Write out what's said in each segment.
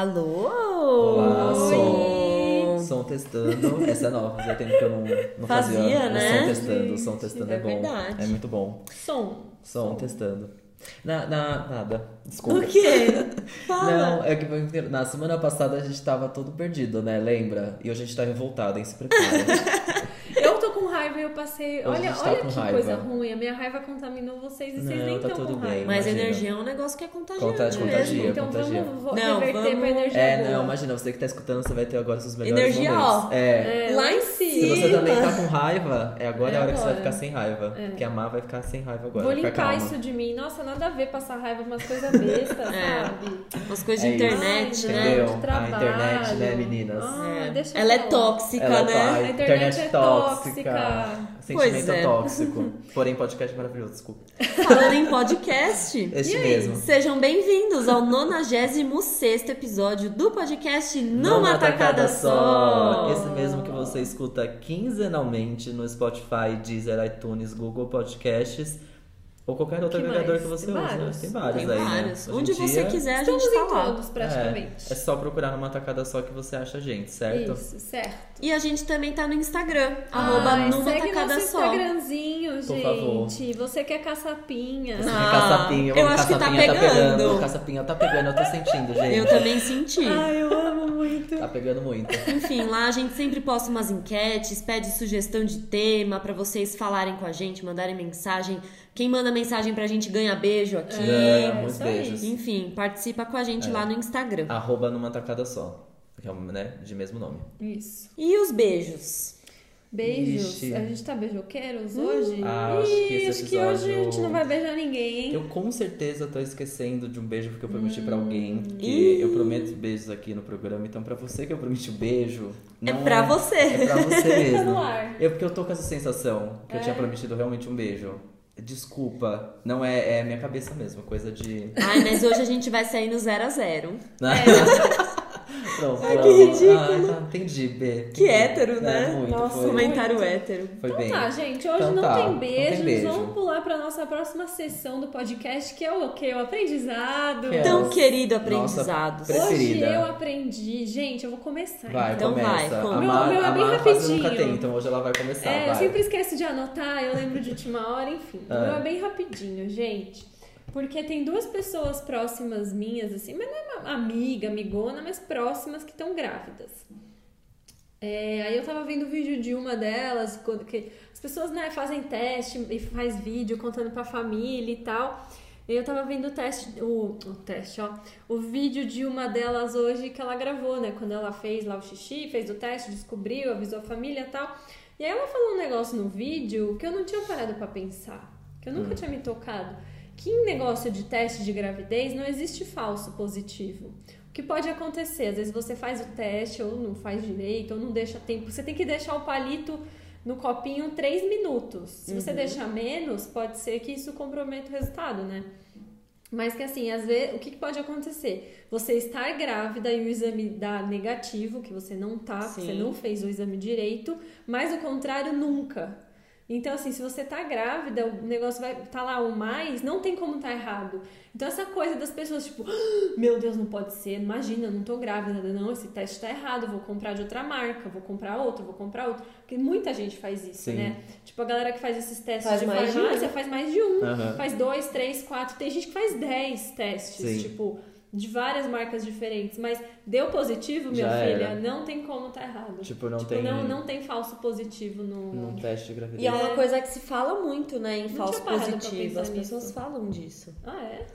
Alô! Olá, som. Som testando. Essa é nova, fazia tempo que eu não, não Fazia, fazia. né? Som testando, o som Gente, testando é é bom. verdade. É muito bom. Som. Som testando. Na, na, nada, desculpa. O quê? Fala! Não, é que na semana passada a gente tava todo perdido, né? Lembra? E hoje a gente tá revoltado, hein? Se prepara. Eu tô com raiva e eu passei. Hoje a olha tá olha que raiva. coisa ruim. A minha raiva contaminou vocês e vocês Não, nem tá estão tudo com bem. raiva. Mas imagina. energia é um negócio que é contagiante Conta- mesmo. contagia. então contagia. vamos Não, reverter vamos- pra energia É, boa. não, imagina, você que tá escutando, você vai ter agora seus melhores Energia, momentos. ó. É. É, Lá em Se cima. você também tá com raiva, é agora É a hora que você vai agora. ficar sem raiva. É. Porque a Má vai ficar sem raiva agora. Vou limpar calma. isso de mim. Nossa, nada a ver passar raiva umas coisas bestas, É. sabe? Umas coisas de É internet, né? De A trabalho. internet, né, meninas? Ah, É. deixa eu Ela é tóxica, né? tá, A a internet internet é tóxica. Sentimento é. tóxico. Porém, podcast maravilhoso, desculpa. Falando em podcast. Este e aí? mesmo. Sejam bem-vindos ao 96 episódio do podcast Numa Tacada Só. Esse mesmo que você escuta quinzenalmente no Spotify, Deezer, iTunes, Google Podcasts ou qualquer outro Que agregador mais? que você Tem usa. vários? Tem vários Tem aí, vários. né? Hoje Onde você dia, quiser, a Estamos gente tá em lá. todos, praticamente. É, é só procurar numa tacada só que você acha a gente, certo? Isso, certo. E a gente também tá no Instagram, arroba Ai, Numa segue Tacada nosso Só. Instagramzinho, Por gente. favor. Você que é caçapinha. Você Ah, quer caçapinha, eu acho que tá caçapinha pegando. O caçapinha tá pegando, eu tô sentindo, gente. Eu também senti. Ai, eu amo muito. Tá pegando muito. Enfim, lá a gente sempre posta umas enquetes, pede sugestão de tema pra vocês falarem com a gente, mandarem mensagem. Quem manda mensagem pra gente ganha beijo aqui. É, Muitos isso aí. beijos. Enfim, participa com a gente É. lá no Instagram. Arroba numa tacada só. Que é, um, né, de mesmo nome. Isso. E os beijos? Beijos. Ixi. A gente tá beijoqueiros hoje? Ah, acho que esse Ih, acho que hoje a gente episódio- não vai beijar ninguém, hein? Eu com certeza tô esquecendo de um beijo porque eu prometi pra Hum. alguém. Que eu prometo beijos aqui no programa. Então, pra você que eu prometi o beijo. É Não pra você. É pra você mesmo. Tá no ar. Eu, porque eu tô com essa sensação que eu É? tinha prometido realmente um beijo. Desculpa, não é, é minha cabeça mesmo, coisa de. Ai, mas hoje a gente vai sair no 0 a 0 Pronto, Ai, que ridículo. Ah, tá, entendi, B. Que hétero, né? É, muito, Nossa, foi, Comentário Muito. hétero. foi Então bem. tá, gente, hoje Então não, tá, tem não tem beijos. beijo. Vamos pular pra nossa próxima sessão do podcast, que é o quê? O aprendizado. Que é Tão Nossa. querido aprendizado. Hoje eu aprendi. Gente, eu vou começar. Vai, Então começa. vai, a conta. Meu- Mar, meu é a bem Mar quase nunca rapidinho. tem, então hoje ela vai começar. É, eu vai. sempre esqueço de anotar, eu lembro de última hora, enfim. O É. meu é bem rapidinho, gente. Porque tem duas pessoas próximas minhas, assim, mas não é uma amiga, amigona, mas próximas que estão grávidas. É, aí eu tava vendo o vídeo de uma delas, quando que as pessoas né, fazem teste e faz vídeo contando pra família e tal. E eu tava vendo o teste, o, o teste, ó, o vídeo de uma delas hoje que ela gravou, né? Quando ela fez lá o xixi, fez o teste, descobriu, avisou a família e tal. E aí ela falou um negócio no vídeo que eu não tinha parado pra pensar, que eu nunca tinha me tocado. Que em negócio de teste de gravidez não existe falso positivo. O que pode acontecer? Às vezes você faz o teste ou não faz direito, ou não deixa tempo. Você tem que deixar o palito no copinho 3 minutos. Se você deixar menos, pode ser que isso comprometa o resultado, né? Mas que assim, às vezes, o que que pode acontecer? Você estar grávida e o exame dá negativo, que você não tá, Sim. você não fez o exame direito, mas o contrário nunca. Então, assim, se você tá grávida, o negócio vai tá lá o mais, não tem como tá errado. Então, essa coisa das pessoas, tipo, "Ah, meu Deus, não pode ser, imagina, eu não tô grávida, não, esse teste tá errado, vou comprar de outra marca, vou comprar outro, vou comprar outro. Porque muita gente faz isso, Sim. né? Tipo, a galera que faz esses testes Faz de mais de um. farmácia faz mais de um. Aham. Faz dois, três, quatro. Tem gente que faz dez testes, Sim. tipo, de várias marcas diferentes. Mas deu positivo, minha Já filha, era. não tem como tá errado. Tipo, não Tipo, tem. não, não tem falso positivo no. Num teste de gravidez. E é uma coisa que se fala muito, né, em Não falso positivo. As pessoas nisso. falam disso. Ah, é?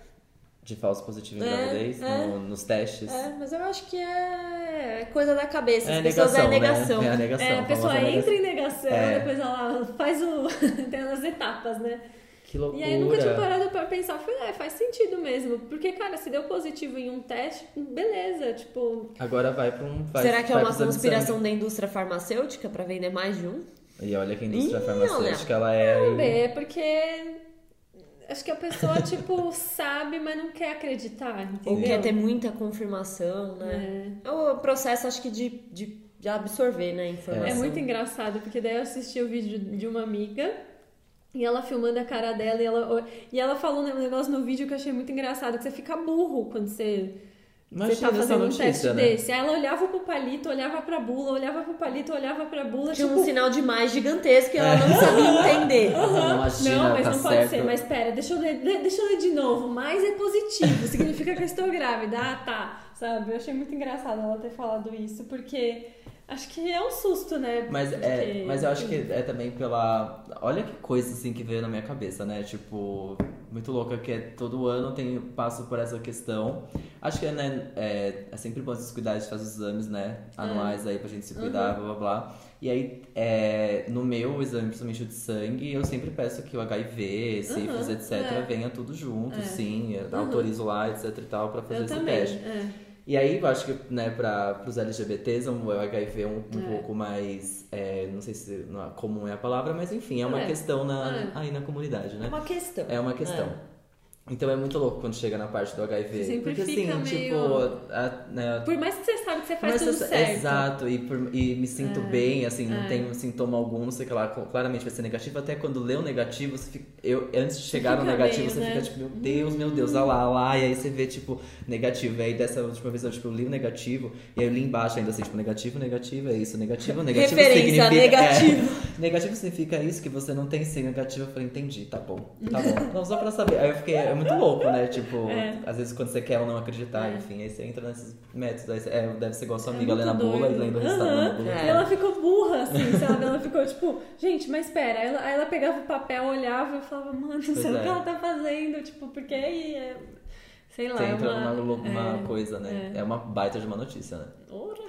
De falso positivo em É, gravidez, é. no- nos testes. É, mas eu acho que é coisa da cabeça. As É pessoas negação, é negação. né? É a negação. É, a pessoa entra negação. em negação, É. depois ela faz o. tem as etapas, né? Que loucura. E aí eu nunca tinha parado pra pensar. Eu falei, é, faz sentido mesmo. Porque, cara, se deu positivo em um teste, beleza. Tipo, Agora vai pra um. Vai, Será que é uma conspiração da indústria farmacêutica pra vender mais de um? E olha que a indústria Ih, farmacêutica, ela é. aí- é porque. Acho que a pessoa, tipo, sabe, mas não quer acreditar, entendeu? Ou quer ter muita confirmação, né? É o processo, acho que, de, de, de absorver, né, a informação. É muito engraçado, porque daí eu assisti o vídeo de uma amiga e ela filmando a cara dela e ela, e ela falou um negócio no vídeo que eu achei muito engraçado, que você fica burro quando você Imagina você tá fazendo um notícia, teste né? desse. Aí ela olhava pro palito, olhava pra bula, olhava pro palito, olhava pra bula, Tinha tipo... um sinal de mais gigantesco que ela não sabia entender. Não, imagina, não, mas tá não pode certo. ser. Mas pera, deixa eu, ler, de- deixa eu ler de novo. Mais é positivo, significa que eu estou grávida. Ah, tá. Sabe? Eu achei muito engraçado ela ter falado isso, porque acho que é um susto, né? Mas, é, Porque- mas eu acho que é também pela. Olha que coisa assim que veio na minha cabeça, né? Tipo, muito louca que é todo ano tem passo por essa questão. Acho que né, é, é sempre bom se cuidar de fazer os exames, né? Anuais aí pra gente se cuidar, blá blá blá. E aí, é, no meu exame, principalmente o de sangue, eu sempre peço que o HIV, sífilis, Uhum, etc., é. venha tudo junto, É. sim. Eu autorizo lá, etc e tal, pra fazer Eu esse também. teste. é. E aí, eu acho que, né, para os LGBTs, o HIV é um, um É. pouco mais, é, não sei se não é comum é a palavra, mas enfim, é uma É. questão na, É. aí na comunidade, É né? uma questão. É uma questão. Então é muito louco quando chega na parte do HIV. Sempre porque assim, meio- tipo, a, né, Por mais que você sabe que você faz tudo eu- certo. Exato, e, por- e me sinto É, bem, assim, não é. tenho sintoma algum, não sei o que lá, claramente vai ser negativo, até quando lê o negativo, você fica, eu, antes de chegar no negativo, meio, você né? fica tipo, meu Deus, meu Deus, olha lá, olha lá, e aí você vê, tipo, negativo, e aí dessa última vez eu, tipo, li o negativo, e aí eu li embaixo ainda assim, tipo, negativo, negativo, é isso, negativo, negativo Referência, significa... negativo. É, negativo significa isso, que você não tem sim negativo, eu falei, entendi, tá bom, tá bom, não, só pra saber, aí eu fiquei, é muito louco, né, tipo, É. às vezes quando você quer ou não acreditar, É. enfim, aí você entra nesses métodos, aí você, é, deve ser igual a sua amiga É lendo a muito bula e lendo o resultado. É. E ela ficou burra, assim, sabe? Ela ficou tipo, gente, mas espera. Aí ela, aí ela pegava o papel, olhava e falava, mano, não sei o é. que ela tá fazendo. Tipo, porque aí é. Sei lá, Você é entra uma, numa, é, coisa, né? É. uma baita de uma notícia, né? Ora.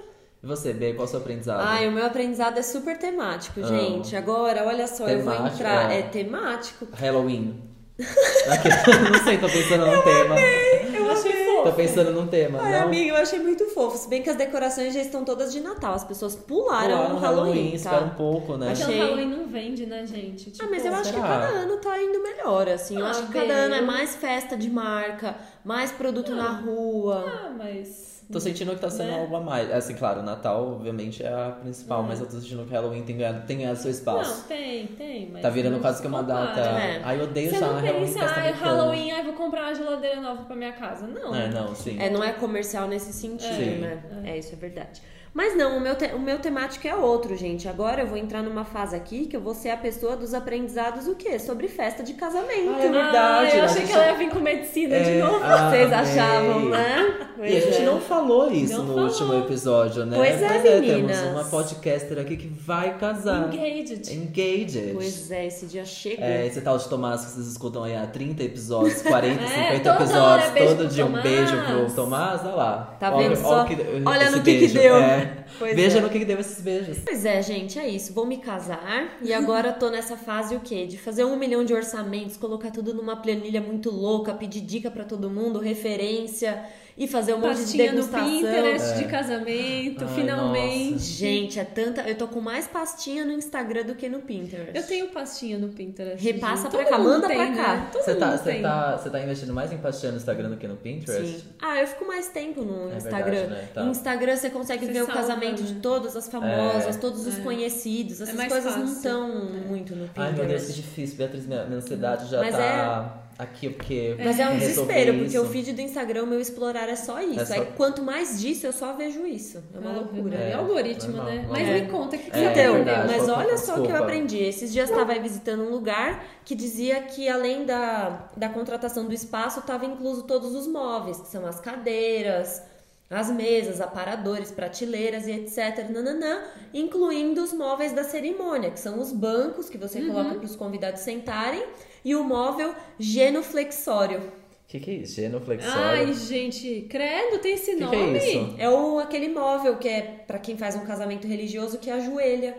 E você, Bê, qual é o seu aprendizado? Ai, o meu aprendizado é super temático, Amo. gente. Agora, olha só, eu vou Temático, entrar. é. É temático. Halloween. Aqui- não sei, tô pensando num tema. Eu achei fofo. Tô pensando num tema, Ai, não? amiga, eu achei muito fofo. Se bem que as decorações já estão todas de Natal. As pessoas pularam, Pularam no Halloween, espera tá? um pouco, né? Achei- Halloween não vende, né, gente? Tipo, Ah, mas eu acho que será? cada ano tá indo melhor, assim. Eu Ah, acho que cada bem. ano é mais festa de marca, mais produto na rua. Ah, mas. Tô sentindo que tá sendo Né? algo a mais. Assim, claro, o Natal, obviamente, é a principal, mas eu tô sentindo que Halloween tem ganhado, tem ganhado seu espaço. Não, tem, tem. Mas tá virando quase que uma data. É. Ai, eu odeio Você já não Halloween pensa, ah, americana. Halloween, ai, vou comprar uma geladeira nova pra minha casa. Não. É, não, sim. É, não é comercial nesse sentido, Sim. né? É. isso, é verdade. Mas não, o meu, te- o meu temático é outro, gente. Agora eu vou entrar numa fase aqui que eu vou ser a pessoa dos aprendizados o quê? Sobre festa de casamento. Ah, é verdade. Ah, eu a achei que ela ia vir com medicina de É, novo. ah, Vocês amei. achavam, né? E a Pois gente é. não falou isso Não no falou. último episódio, né? Pois é, Mas meninas. temos uma podcaster aqui que vai casar. Engaged. Engaged. Pois é, esse dia chegou. É, esse tal de Tomás que vocês escutam aí há 30 episódios, 40, É, 50 toda episódios, hora beijo todo pro dia um Tomás. beijo pro Tomás, olha lá. Tá Olha- vendo só? olha que- Olha no que que beijo. deu. É. Pois Veja é. no que que deu esses beijos. Pois é, gente, é isso. Vou me casar e agora tô nessa fase o quê? De fazer um milhão de orçamentos, colocar tudo numa planilha muito louca, pedir dica pra todo mundo, referência e fazer um monte de Pastinha no degustação. Pinterest É. de casamento, Ai, finalmente. Gente, é tanta. Eu tô com mais pastinha no Instagram do que no Pinterest. Eu tenho pastinha no Pinterest. Repassa gente. pra Todo cá, manda tem, pra né? cá. Todo Você tá, mundo você, tem. tá, você tá investindo mais em pastinha no Instagram do que no Pinterest? Sim. Ah, eu fico mais tempo no É Instagram. verdade, né? Tá. No Instagram você consegue Você ver o salva, casamento né? de todas as famosas, É. todos os É. conhecidos. É Essas coisas não fácil. estão É. muito no Pinterest. Ai, meu Deus, que difícil. Beatriz, minha, minha ansiedade já Mas tá aqui, porque. Mas é um desespero, porque isso. o feed do Instagram, o meu explorar é só isso. É só- Aí quanto mais disso, eu só vejo isso. É uma Ah, loucura. É, É, algoritmo, normal, né? Mas É. me conta o que, que É, você Então, aprendeu. verdade. mas olha só o que eu aprendi. Esses dias estava visitando um lugar que dizia que além da, da contratação do espaço, estava incluso todos os móveis, que são as cadeiras, as mesas, aparadores, prateleiras e etc. Nananã, incluindo os móveis da cerimônia, que são os bancos que você coloca para os convidados sentarem, e o móvel genuflexório. O que, que é isso? Genuflexório? Ai, gente, credo, tem esse que, que nome? é isso? É o, aquele móvel que é para quem faz um casamento religioso que ajoelha.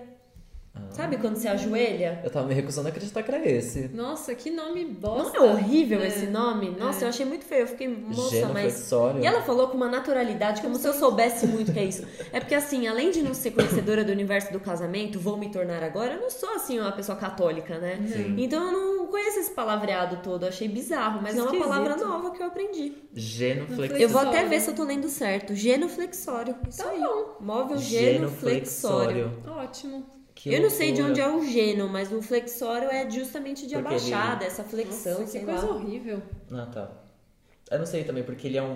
Sabe quando você ajoelha? Eu tava me recusando a acreditar que era esse. Nossa, que nome bosta. Não é horrível É. esse nome? Nossa, eu achei muito feio. Eu fiquei, moça, mas. Genuflexório. E ela falou com uma naturalidade, como se eu soubesse muito o que é isso. É porque, assim, além de não ser conhecedora do universo do casamento, vou me tornar agora, eu não sou, assim, uma pessoa católica, né? Sim. Então eu não conheço esse palavreado todo, eu achei bizarro, mas é uma Esquisito. palavra nova que eu aprendi. Genuflexório. Eu vou até ver se eu tô lendo certo. Genuflexório. Isso Tá aí. bom. Móvel genuflexório. Ótimo. Que eu não sei de onde é o geno, mas o flexório é justamente de Porque abaixada, essa flexão, Nossa, sei que lá. coisa horrível. Ah, tá. Eu não sei também, porque ele é um-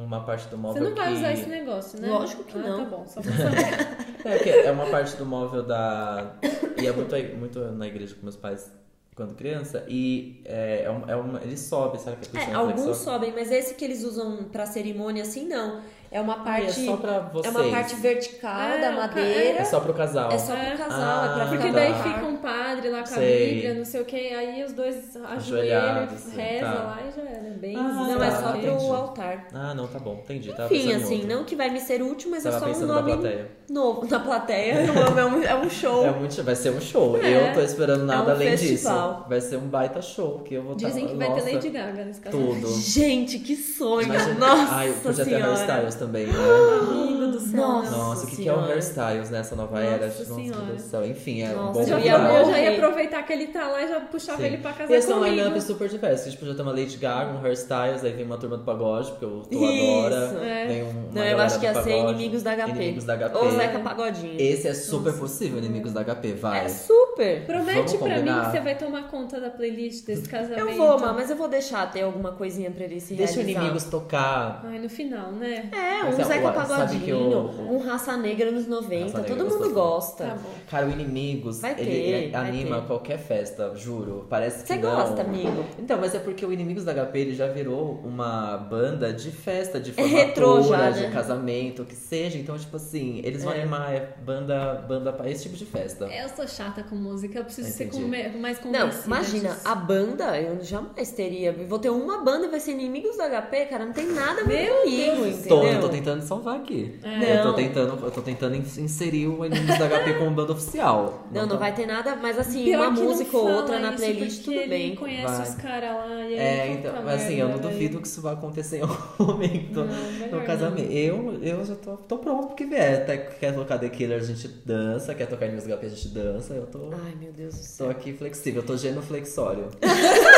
um- uma parte do Você móvel não vai que... usar esse negócio, né? Lógico que ah, não. Tá bom, só pra saber. É, é uma parte do móvel da. E é muito, muito na igreja com meus pais quando criança. E é, é, um, é uma. Ele sobe, sabe? Que É, alguns sobe. sobem, mas esse que eles usam pra cerimônia assim, não. É uma E parte. é só pra é vocês. uma parte vertical É, da madeira. É só pro casal. É só pro casal, é pra Ah, Porque no daí fica um padre lá com a Sei. Bíblia, não sei o que, aí os dois ajoelham, Ajoelhados, reza tá. lá e já era. Bem Ah, Não, é tá, só entendi. pro altar. Ah, não, tá bom, entendi. Tava Enfim, assim, outro. não que vai me ser útil, mas Tava é só um na nome plateia. novo. Na plateia, é um, é um show. É muito, vai ser um show. É. Eu tô esperando nada um além festival. disso. Vai ser um baita show que eu vou Dizem tá, que vai nossa, ter Lady Gaga nesse casamento. Tudo. Gente, que sonho! Imagina- Nossa Ai, podia ter senhora! hairstyles também, né? Amigo do céu. Nossa Nossa, o que, que é o hairstyles nessa nova Nossa era? Nossa, Senhora. Enfim, é um Nossa, bom Eu já, eu já ia aproveitar que ele tá lá e já puxava Sim. ele pra casar E esse é um comigo. line-up super diverso. Gente podia ter uma Lady Gaga, um hairstyles, aí vem uma turma do pagode, porque eu tô Isso, agora. é. Vem um, Não, eu acho que ia ser Inimigos da HP. Inimigos da HP. Ou Zeca Pagodinho. Esse é super possível, Inimigos da HP, vai. É super! Promete Vamos pra mim que você vai tomar conta da playlist desse casamento. Eu vou, mas eu vou deixar ter alguma coisinha pra ele se Deixa o realizar. Inimigos tocar. Ai, no final, né? É, um Mas, Zeca Pagodinho, um Raça Negra nos 90, Raça Negra todo mundo gosta. Tá. Cara, o Inimigos, Vai ele, ter, ele vai anima ter. qualquer festa, juro. Parece que Você não. gosta, amigo? Então, mas é porque o Inimigos da HP ele já virou uma banda de festa, de É formatura, retrô já, de né? casamento, o que seja. Então, tipo assim, eles vão É. animar é banda, banda pra esse tipo de festa. Eu sou chata com música, eu preciso ser Entendi. com- mais Não, convencida imagina, disso. a banda, eu jamais teria. Vou ter uma banda e vai ser inimigos do HP, cara, não tem nada a ver Meu comigo, entendeu? Eu tô tentando salvar aqui. É. Eu tô Não. tentando, eu tô tentando ins- inserir o Inimigos da HP como banda oficial. Não, não tá- vai ter nada, mas assim, Pior uma não música ou outra na playlist, porque tudo bem. Ele conhece Vai. os caras lá e aí É, então, mas assim, eu não merda, duvido que isso vai acontecer em algum momento Não, no não. casamento. Eu, eu já tô, tô pronto pro que vier. Até que quer tocar The Killer, a gente dança. Quer tocar Inimigos da HP, a gente dança. Eu tô, Ai, meu Deus do tô céu. aqui flexível, eu tô genuflexório.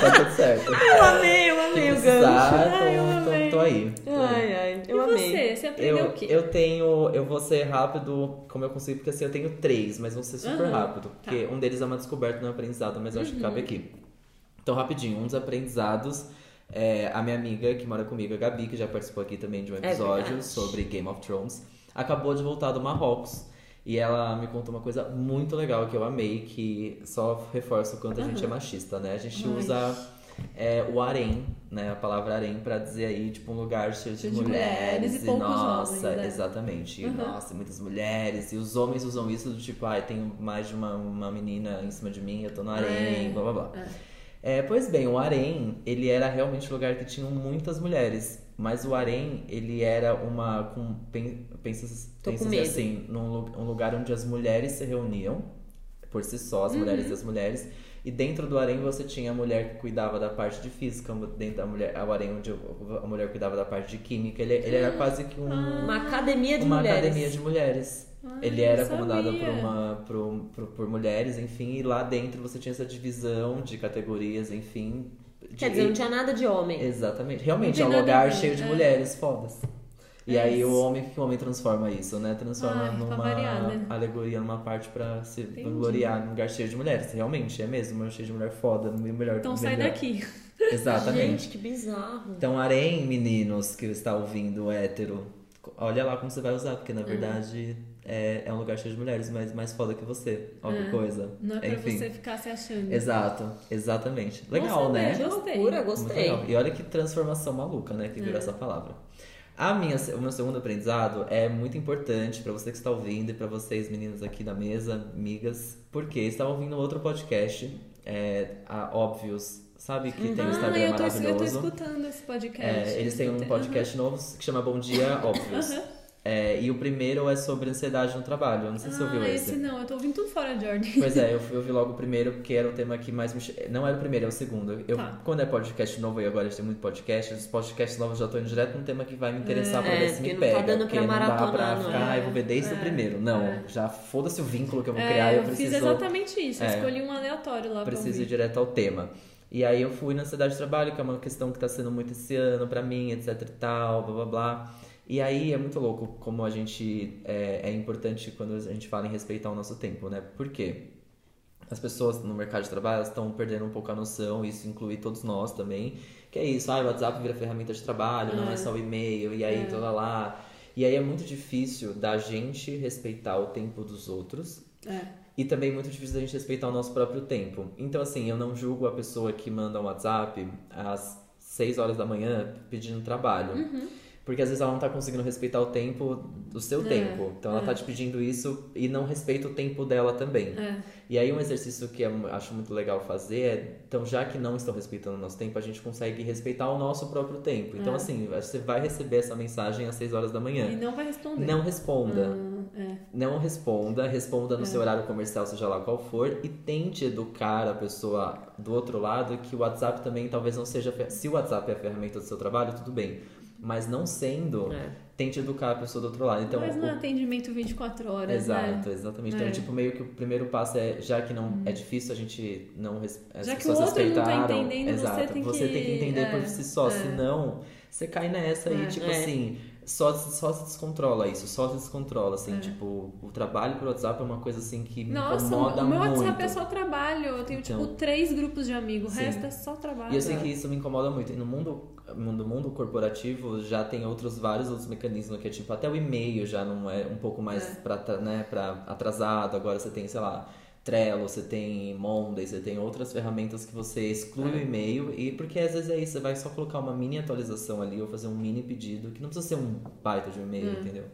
tá tudo certo. Eu amei, eu amei o gancho. Ai, eu tô, amei. tô, tô aí. Tô. Ai, ai, eu e amei. você? Você aprendeu Eu, o quê? eu tenho. Eu vou ser rápido como eu consigo, porque assim, eu tenho três, mas vão ser super Aham, rápido. Porque um deles é uma descoberta, não é aprendizado, mas eu acho que cabe aqui. Então, rapidinho, um dos aprendizados. É, a minha amiga que mora comigo, a Gabi, que já participou aqui também de um episódio verdade. sobre Game of Thrones, acabou de voltar do Marrocos. E ela me contou uma coisa muito legal que eu amei, que só reforça o quanto a gente é machista, né? A gente usa é, o harém, né? A palavra harém pra dizer aí, tipo, um lugar cheio de, de mulheres. mulheres e e nossa, homens, né? exatamente. Uhum. Nossa, muitas mulheres. E os homens usam isso do tipo, ai, tem mais de uma, uma menina em cima de mim, eu tô no harém, É. blá blá blá. É. É, pois bem, o harém, ele era realmente um lugar que tinham muitas mulheres. Mas o harém, ele era uma... Com, pen- pensa pensa assim, num um lugar onde as mulheres se reuniam, por si só, as mulheres Uhum. e as mulheres. E dentro do harém você tinha a mulher que cuidava da parte de física, dentro da mulher, o harém onde a mulher cuidava da parte de química. Ele, ele era quase que um, Uma academia de uma mulheres. academia de mulheres. Ah, Ele era comandado por, uma, por, por, por mulheres, enfim, e lá dentro você tinha essa divisão de categorias, enfim. De- Quer dizer, não tinha nada de homem. Exatamente. Realmente, é um lugar ver, cheio de é. mulheres fodas. E É aí isso. o homem, que o homem transforma isso, né? Transforma Ai, pra numa alegoria, numa parte pra se vangloriar num lugar cheio de mulheres. Realmente, é mesmo, um cheio de mulher foda, melhor. Então sai melhor. daqui. Exatamente. Gente, que bizarro. Então, harém, meninos que está ouvindo hétero, olha lá como você vai usar, porque na verdade é, é um lugar cheio de mulheres, mas mais foda que você. Que É. coisa. Não é pra Enfim. você ficar se achando. Exato, exatamente. Legal, saber, né? Gostei. loucura, gostei. E olha que transformação maluca, né? Que virou É. essa palavra. A minha, o meu segundo aprendizado é muito importante pra você que está ouvindo e pra vocês, meninas aqui da mesa, amigas, porque estava ouvindo outro podcast, é, a Óbvios, sabe? Que tem um ah, Instagram eu tô, eu tô maravilhoso. escutando esse podcast. É, eles têm um Escutei. podcast novo que chama Bom Dia Óbvios. Aham. É, e o primeiro é sobre ansiedade no trabalho. Eu não sei se você ouviu ah, esse. esse não, eu tô ouvindo tudo fora de ordem. Pois é, eu, fui- eu vi logo o primeiro, porque era o tema que mais me. Não era o primeiro, é o segundo. Eu, Tá. Quando é podcast novo, e agora a gente tem muito podcast, os podcasts novos já tô indo direto num tema que vai me interessar pra É, ver se me tá pega. dando porque pra não dá pra ficar, ah, eu vou ver desde o É, primeiro. Não, é. já foda-se o vínculo que eu vou É, criar, eu, eu preciso. fiz exatamente isso. Eu É. escolhi um aleatório lá pra preciso ir direto ao tema. E aí eu fui na ansiedade de trabalho, que é uma questão que tá sendo muito esse ano pra mim, etc e tal, blá blá blá. E aí é muito louco como a gente é, é importante quando a gente fala em respeitar o nosso tempo, né? Por quê? as pessoas no mercado de trabalho estão perdendo um pouco a noção, isso inclui todos nós também, que é isso, ah, o WhatsApp vira ferramenta de trabalho, não é só o e-mail, e aí É. toda lá. E aí é muito difícil da gente respeitar o tempo dos outros É. e também muito difícil da gente respeitar o nosso próprio tempo. Então, assim, eu não julgo a pessoa que manda um WhatsApp às 6 horas da manhã pedindo trabalho. Uhum. Porque às vezes ela não tá conseguindo respeitar o tempo do seu É, tempo. Então ela é. tá te pedindo isso e não respeita o tempo dela também. É. E aí um exercício que eu acho muito legal fazer é, então já que não estão respeitando o nosso tempo, a gente consegue respeitar o nosso próprio tempo. Então É. assim, você vai receber essa mensagem às 6 horas da E manhã. não vai responder. Não responda. Ah, é. Não responda, responda no É. seu horário comercial, seja lá qual for, e tente educar a pessoa do outro lado que o WhatsApp também talvez não seja. Se o WhatsApp é a ferramenta do seu trabalho, tudo bem. Mas não sendo, É. tente educar a pessoa do outro lado. Então, Mas não é o- atendimento 24 horas, Exato, né? exatamente. É. Então, tipo, meio que o primeiro passo é, já que não é difícil a gente não res- as Já que pessoas o outro não tá respeitaram, entendendo, você exato, tem você que- tem que entender por é, si só, é. senão você cai nessa É. e tipo É. assim, só só se descontrola isso, só se descontrola assim, É. tipo, o trabalho pelo WhatsApp é uma coisa assim que me Nossa, incomoda o meu muito. WhatsApp é só trabalho. Eu tenho, Então. tipo, três grupos de amigos. O resto é só trabalho. E eu sei que isso me incomoda muito. E no mundo, no mundo corporativo já tem outros vários outros mecanismos que é tipo até o e-mail já não é um pouco mais É. pra, tra- né, para atrasado. Agora você tem, sei lá, Trello, você tem Monday, você tem outras ferramentas que você exclui É. o e-mail e porque às vezes é isso, você vai só colocar uma mini atualização ali ou fazer um mini pedido que não precisa ser um baita de um e-mail, É. entendeu?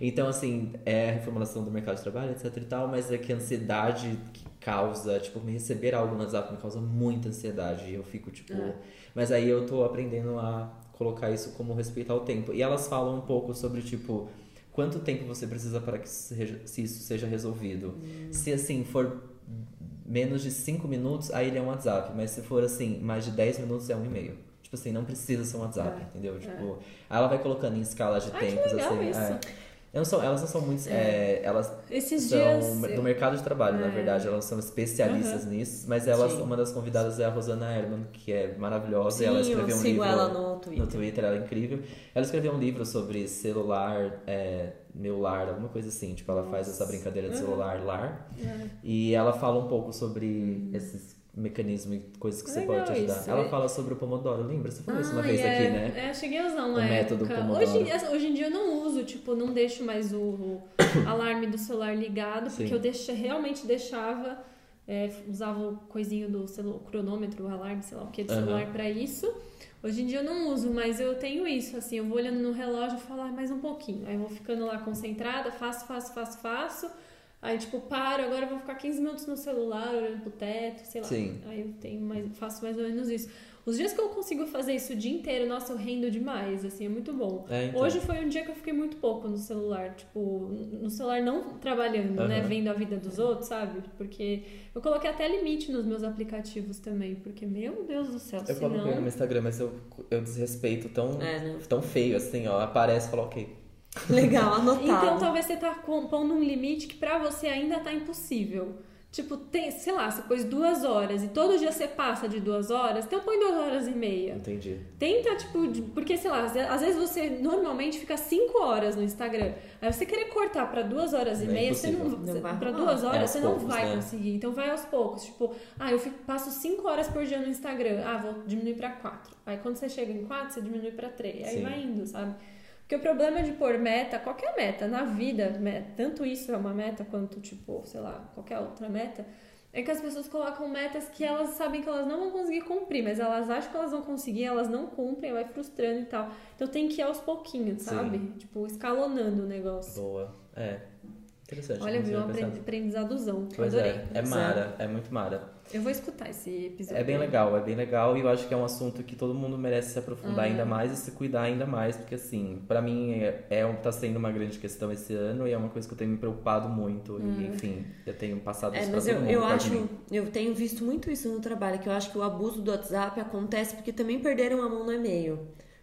Então, assim, é a reformulação do mercado de trabalho, etc e tal, mas é que a ansiedade que causa, tipo, me receber algo no WhatsApp me causa muita ansiedade. E eu fico, tipo. É. Mas aí eu tô aprendendo a colocar isso como respeitar o tempo. E elas falam um pouco sobre, tipo, quanto tempo você precisa para que isso seja- se isso seja resolvido. Se assim for menos de 5 minutos, aí ele é um WhatsApp. Mas se for assim, mais de 10 minutos é um e-mail. Tipo assim, não precisa ser um WhatsApp, É, entendeu? Tipo, aí ela vai colocando em escalas de Ai, tempos, assim. é. Não sou- elas não são muito. é, elas Esses são dias. do mercado de trabalho, na É. verdade. Elas são especialistas nisso, mas elas, Sim. uma das convidadas é a Rosana Herman, que é maravilhosa. e Sim, ela eu escreveu um livro ela no Twitter. no Twitter, ela é incrível. Ela escreveu um livro sobre celular, é, meu lar, alguma coisa assim. Tipo, ela faz essa brincadeira de celular lar. É. E ela fala um pouco sobre esses mecanismos e coisas que você Legal pode ajudar. isso. Ela É- fala sobre o Pomodoro, lembra? Você falou isso uma Ai, vez é, aqui, né? É, cheguei a usar O uma método. Pomodoro. Hoje, hoje em dia eu não uso, tipo, não deixo mais o, alarme do celular ligado, porque Sim. eu deixa, realmente deixava, é, usava o coisinho do celu- cronômetro, o alarme, sei lá o que, do Aham. celular pra isso. Hoje em dia eu não uso, mas eu tenho isso, assim, eu vou olhando no relógio e falo, ah, mais um pouquinho. Aí eu vou ficando lá concentrada, faço, faço, faço, faço. Aí, tipo, paro, agora eu vou ficar 15 minutos no celular, olhando pro teto, sei lá. Sim. Aí eu tenho mais, faço mais ou menos isso. Os dias que eu consigo fazer isso o dia inteiro, nossa, eu rendo demais, assim, é muito bom. É, então. Hoje foi um dia que eu fiquei muito pouco no celular, tipo, no celular não trabalhando, né, Aham. vendo a vida dos outros, sabe? Porque eu coloquei até limite nos meus aplicativos também, porque, meu Deus do céu, Eu coloquei no senão... meu Instagram, mas eu, eu desrespeito tão, É, né? tão feio assim, ó. Aparece e fala, ok. Legal, anotado. Então talvez você tá com- pondo um limite que pra você ainda tá impossível. Tipo, tem, sei lá, você pôs duas horas e todo dia você passa de duas horas, então põe duas horas e meia. Entendi. Tenta, tipo, porque, sei lá, às vezes você normalmente fica cinco horas no Instagram. Aí você querer cortar pra duas horas e É meia, você não. impossível. Não vai pra duas É horas aos você não poucos, vai né? conseguir. Então vai aos poucos. Tipo, ah, eu fico- passo cinco horas por dia no Instagram. Ah, vou diminuir pra quatro. Aí quando você chega em quatro, você diminui pra três. Aí Sim. vai indo, sabe? Porque o problema de pôr meta, qualquer meta na vida, tanto isso é uma meta quanto, tipo, sei lá, qualquer outra meta, é que as pessoas colocam metas que elas sabem que elas não vão conseguir cumprir, mas elas acham que elas vão conseguir, elas não cumprem, vai frustrando e tal. Então tem que ir aos pouquinhos, Sim. sabe? Tipo, escalonando o negócio. Boa. É. Interessante. Olha, viu? Um aprendizadozão. Pois adorei. é, é mara, é muito mara. Eu vou escutar esse episódio. É bem legal, é bem legal e eu acho que é um assunto que todo mundo merece se aprofundar Uhum. ainda mais e se cuidar ainda mais, porque assim, pra mim é, é tá sendo uma grande questão esse ano e é uma coisa que eu tenho me preocupado muito e enfim, eu tenho passado É, isso mas pra eu, mundo. eu acho, mim. eu tenho visto muito isso no trabalho, que eu acho que o abuso do WhatsApp acontece porque também perderam a mão no e-mail.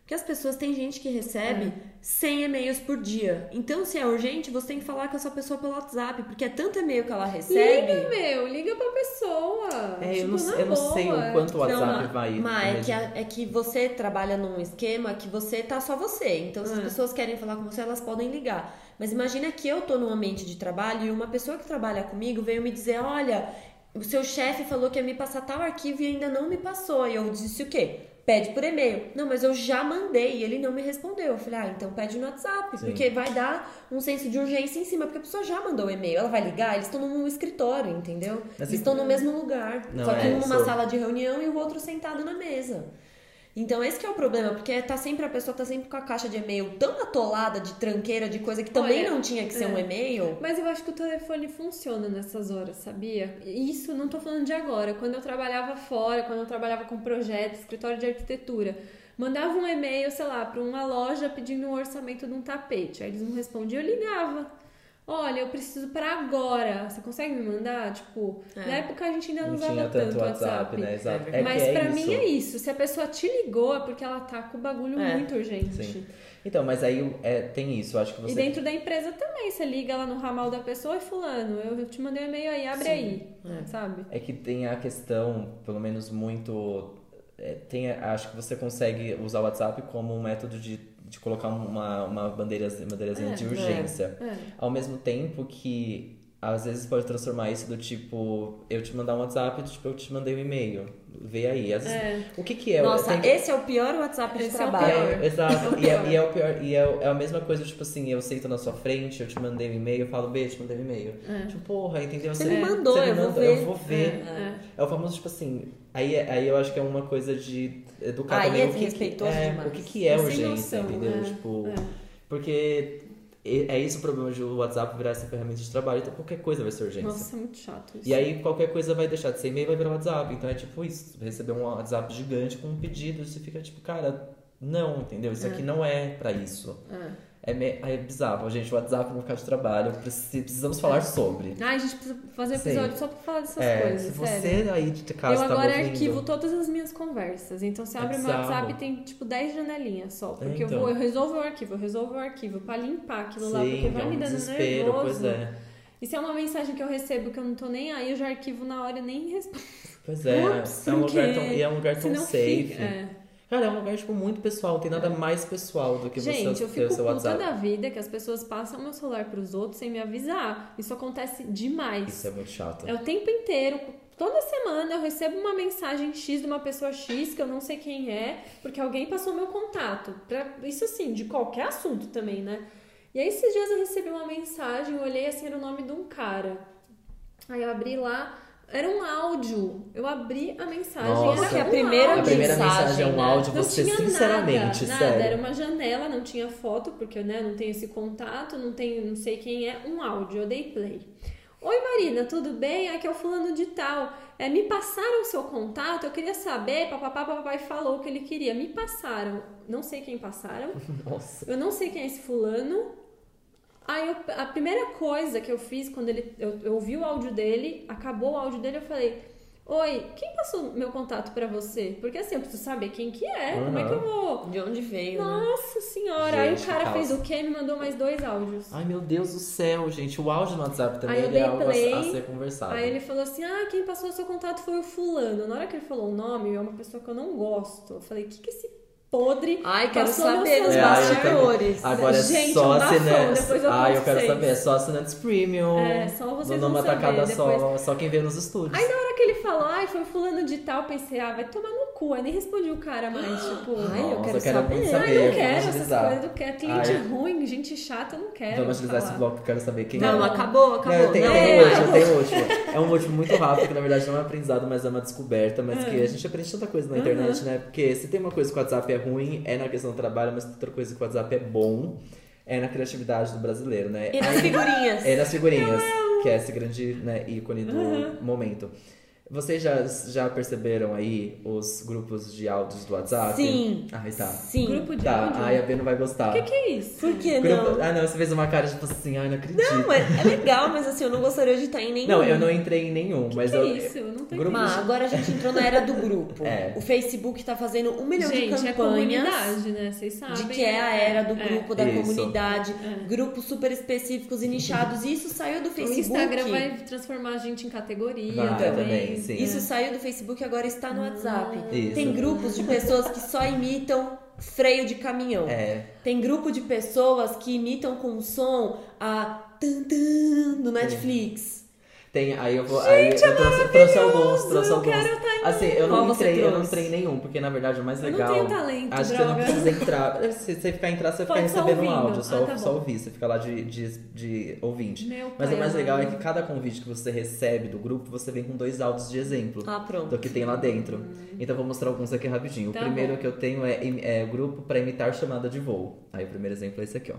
Porque as pessoas, tem gente que recebe É. 100 e-mails por dia. Então, se é urgente, você tem que falar com essa pessoa pelo WhatsApp, porque é tanto e-mail que ela recebe. Liga, meu, liga pra pessoa. É, eu Tipo, não, na eu não sei o quanto o Não, WhatsApp não. vai. Mas é que, a- é que você trabalha num esquema que você tá só você. Então, se as É. pessoas querem falar com você, elas podem ligar. Mas imagina que eu tô num ambiente de trabalho e uma pessoa que trabalha comigo veio me dizer: olha, o seu chefe falou que ia me passar tal arquivo e ainda não me passou. E eu disse o quê? Pede por e-mail. Não, mas eu já mandei e ele não me respondeu. Eu falei, ah, então pede no WhatsApp, Sim. porque vai dar um senso de urgência em cima, porque a pessoa já mandou o e-mail. Ela vai ligar, eles estão num escritório, entendeu? Mas eles estão no mesmo lugar. Não, só que é, um numa isso- sala de reunião e o outro sentado na mesa. Então esse que é o problema, porque tá sempre a pessoa tá sempre com a caixa de e-mail tão atolada de tranqueira de coisa que também Olha, não tinha que ser um é. e-mail. Mas eu acho que o telefone funciona nessas horas, sabia? Isso não tô falando de agora. Quando eu trabalhava fora, quando eu trabalhava com projeto, escritório de arquitetura, mandava um e-mail, sei lá, para uma loja pedindo um orçamento de um tapete. Aí eles não respondiam, eu ligava. Olha, eu preciso para agora. Você consegue me mandar? Tipo, É. na época a gente ainda não Não usava tinha tanto tanto WhatsApp, né? Exato. É Mas é pra isso. mim é isso. Se a pessoa te ligou é porque ela tá com o bagulho É. muito urgente. Sim. Então, mas aí é, tem isso, acho que você. E dentro da empresa também, você liga lá no ramal da pessoa e fulano, eu te mandei um e-mail aí, abre Sim. aí, É. sabe? É que tem a questão, pelo menos muito. é, tem, acho que você consegue usar o WhatsApp como um método de, de colocar uma, uma bandeira, bandeirazinha É, de é. urgência. É. Ao mesmo tempo que às vezes pode transformar isso do tipo, eu te mandar um WhatsApp, do tipo, eu te mandei um e-mail. Vê aí. Às vezes, É. O que que é? Nossa, Tem- esse é o pior WhatsApp de Esse é o trabalho. pior. É, exato. É o e, é, pior. e é o pior. E é, é a mesma coisa, tipo assim, eu sento na sua frente, eu te mandei um e-mail, eu falo, beijo, te mandei um e-mail. É. Tipo, porra, entendeu? Você me mandou, você me eu vou mandou, ver. Eu vou ver. É. É o famoso, tipo assim, aí, aí eu acho que é uma coisa de educar Aí também é o que, que é, demais. o que, que é É sem urgência, noção, entendeu? é, Tipo, é. porque é é isso o problema de o WhatsApp virar essa ferramenta de trabalho, então qualquer coisa vai ser urgência. Nossa, é muito chato isso. E aí qualquer coisa vai deixar de ser e-mail e vai virar WhatsApp. Então é tipo isso, receber um WhatsApp gigante com um pedido, você fica tipo, cara, não, entendeu? Isso aqui não é pra isso. É. É, me- é bizarro, gente. O WhatsApp no mercado de trabalho, preci- precisamos falar sobre. Ai, a gente precisa fazer Sim. episódio só pra falar dessas é, coisas, se sério. você aí de casa Eu tá agora ouvindo, arquivo todas as minhas conversas. Então você É abre meu bizarro. WhatsApp e tem tipo 10 janelinhas só. Porque então. eu vou, eu resolvo o arquivo, eu resolvo o arquivo pra limpar aquilo lá, Sim, porque vai é um me dando nervoso. pois é. E se é uma mensagem que eu recebo que eu não tô nem aí, eu já arquivo na hora e nem respondo. Pois é, Ups, é um lugar tão, e é um lugar tão safe. fica- é. Cara, é um lugar, tipo, muito pessoal. Não tem nada mais pessoal do que Gente, você eu ter fico o seu WhatsApp. da vida que as pessoas passam meu celular pros outros sem me avisar. Isso acontece demais. Isso é muito chato. É o tempo inteiro. Toda semana eu recebo uma mensagem X de uma pessoa X que eu não sei quem é, porque alguém passou meu contato. Pra, isso assim, de qualquer assunto também, né? E aí esses dias eu recebi uma mensagem, eu olhei assim, era o nome de um cara. Aí eu abri lá, era um áudio. Eu abri a mensagem, Nossa. era Que a um primeira A primeira mensagem, mensagem é um áudio, não você tinha sinceramente, nada, nada. Era uma janela, não tinha foto, porque né, não tem esse contato, não tem, não sei quem é, um áudio. Eu dei play. Oi Marina, tudo bem? Aqui é o fulano de tal. É, me passaram o seu contato, eu queria saber, papapá, papai falou o que ele queria. Me passaram, não sei quem passaram, Nossa. eu não sei quem é esse fulano. Aí eu- a primeira coisa que eu fiz quando ele, eu, eu ouvi o áudio dele, acabou o áudio dele, eu falei: Oi, quem passou meu contato pra você? Porque assim, eu preciso saber quem que é, como é que eu vou. De onde veio, né? Nossa senhora! aí o Gente, cara fez o quê? Me mandou mais dois áudios. Ai, meu Deus do céu, gente. O áudio no WhatsApp também Aí eu ele é algo a- play, a ser conversado. Aí ele falou assim: Ah, quem passou o seu contato foi o fulano. Na hora que ele falou o nome, é uma pessoa que eu não gosto. Eu falei: O que, que esse podre Ai, quero saber É, celular?" ai, eu também. bastidores. Agora é Gente, só assinantes. Ai, eu quero saber. É só assinantes premium. É, só vocês numa tacada saber só, depois. só quem vê nos estúdios. Aí na hora que ele falou, ai, foi fulano de tal, pensei, ah, vai tomar no cu. Aí nem respondi o cara mais, tipo, Ai, eu Nossa, quero eu quero saber. saber. ai, não quero essas coisas, não quero. Cliente Ai. ruim, gente chata, eu não quero. Vamos agilizar falar. esse bloco que eu quero saber quem Não, é. acabou, acabou. Não, tem, Não, tem é, um último, acabou. tem um último. É um último muito rápido, que na verdade não é um aprendizado, mas é uma descoberta, mas que a gente aprende tanta coisa na Uhum. internet, né? Porque se tem uma coisa que o WhatsApp é ruim, é na questão do trabalho, mas outra coisa que o WhatsApp é bom é na criatividade do brasileiro, né? E nas figurinhas. É nas figurinhas, que é esse grande né, ícone do Uhum. momento. Vocês já, já perceberam aí os grupos de áudios do WhatsApp? Sim. Ai, tá. Sim. Grupo de Tá, áudio? ai, a B não vai gostar. O que, que é isso? Por que Grupo- não? Ah, não, você fez uma cara tipo assim, ai, não acredito. Não, é, é legal, mas assim, eu não gostaria de estar em nenhum. Não, eu não entrei em nenhum, que mas que eu. é isso? Eu não tô Grupo. Mas agora a gente entrou na era do grupo. É. O Facebook tá fazendo um milhão Gente, de é campanhas. comunidade, né? Vocês sabem. de que é a era do grupo, da Isso. comunidade, É. grupos super específicos e nichados. E isso saiu do O Facebook. Instagram vai transformar a gente em categoria Vai também. também, sim. Isso saiu do Facebook e agora está no WhatsApp. Isso. Tem grupos de pessoas que só imitam freio de caminhão. É. Tem grupo de pessoas que imitam com som a tan tan do Netflix. Tem, aí eu vou. aí eu trouxe, trouxe alguns, trouxe eu alguns. quero em Assim, eu Qual não você entrei, eu não entrei em nenhum, porque na verdade o mais Eu não legal. tenho talento, acho que você não droga. precisa entrar. Se você ficar entrar, você fica Pode só recebendo um áudio, só, Ah, tá só ouvir, você fica lá de, de, de ouvinte. Meu Mas pai o mais legal é que cada convite que você recebe do grupo, você vem com dois áudios de exemplo. Ah, pronto. Do que tem lá dentro. Então eu vou mostrar alguns aqui rapidinho. Tá o primeiro bom. que eu tenho é, é grupo para imitar chamada de voo. Aí o primeiro exemplo é esse aqui, ó.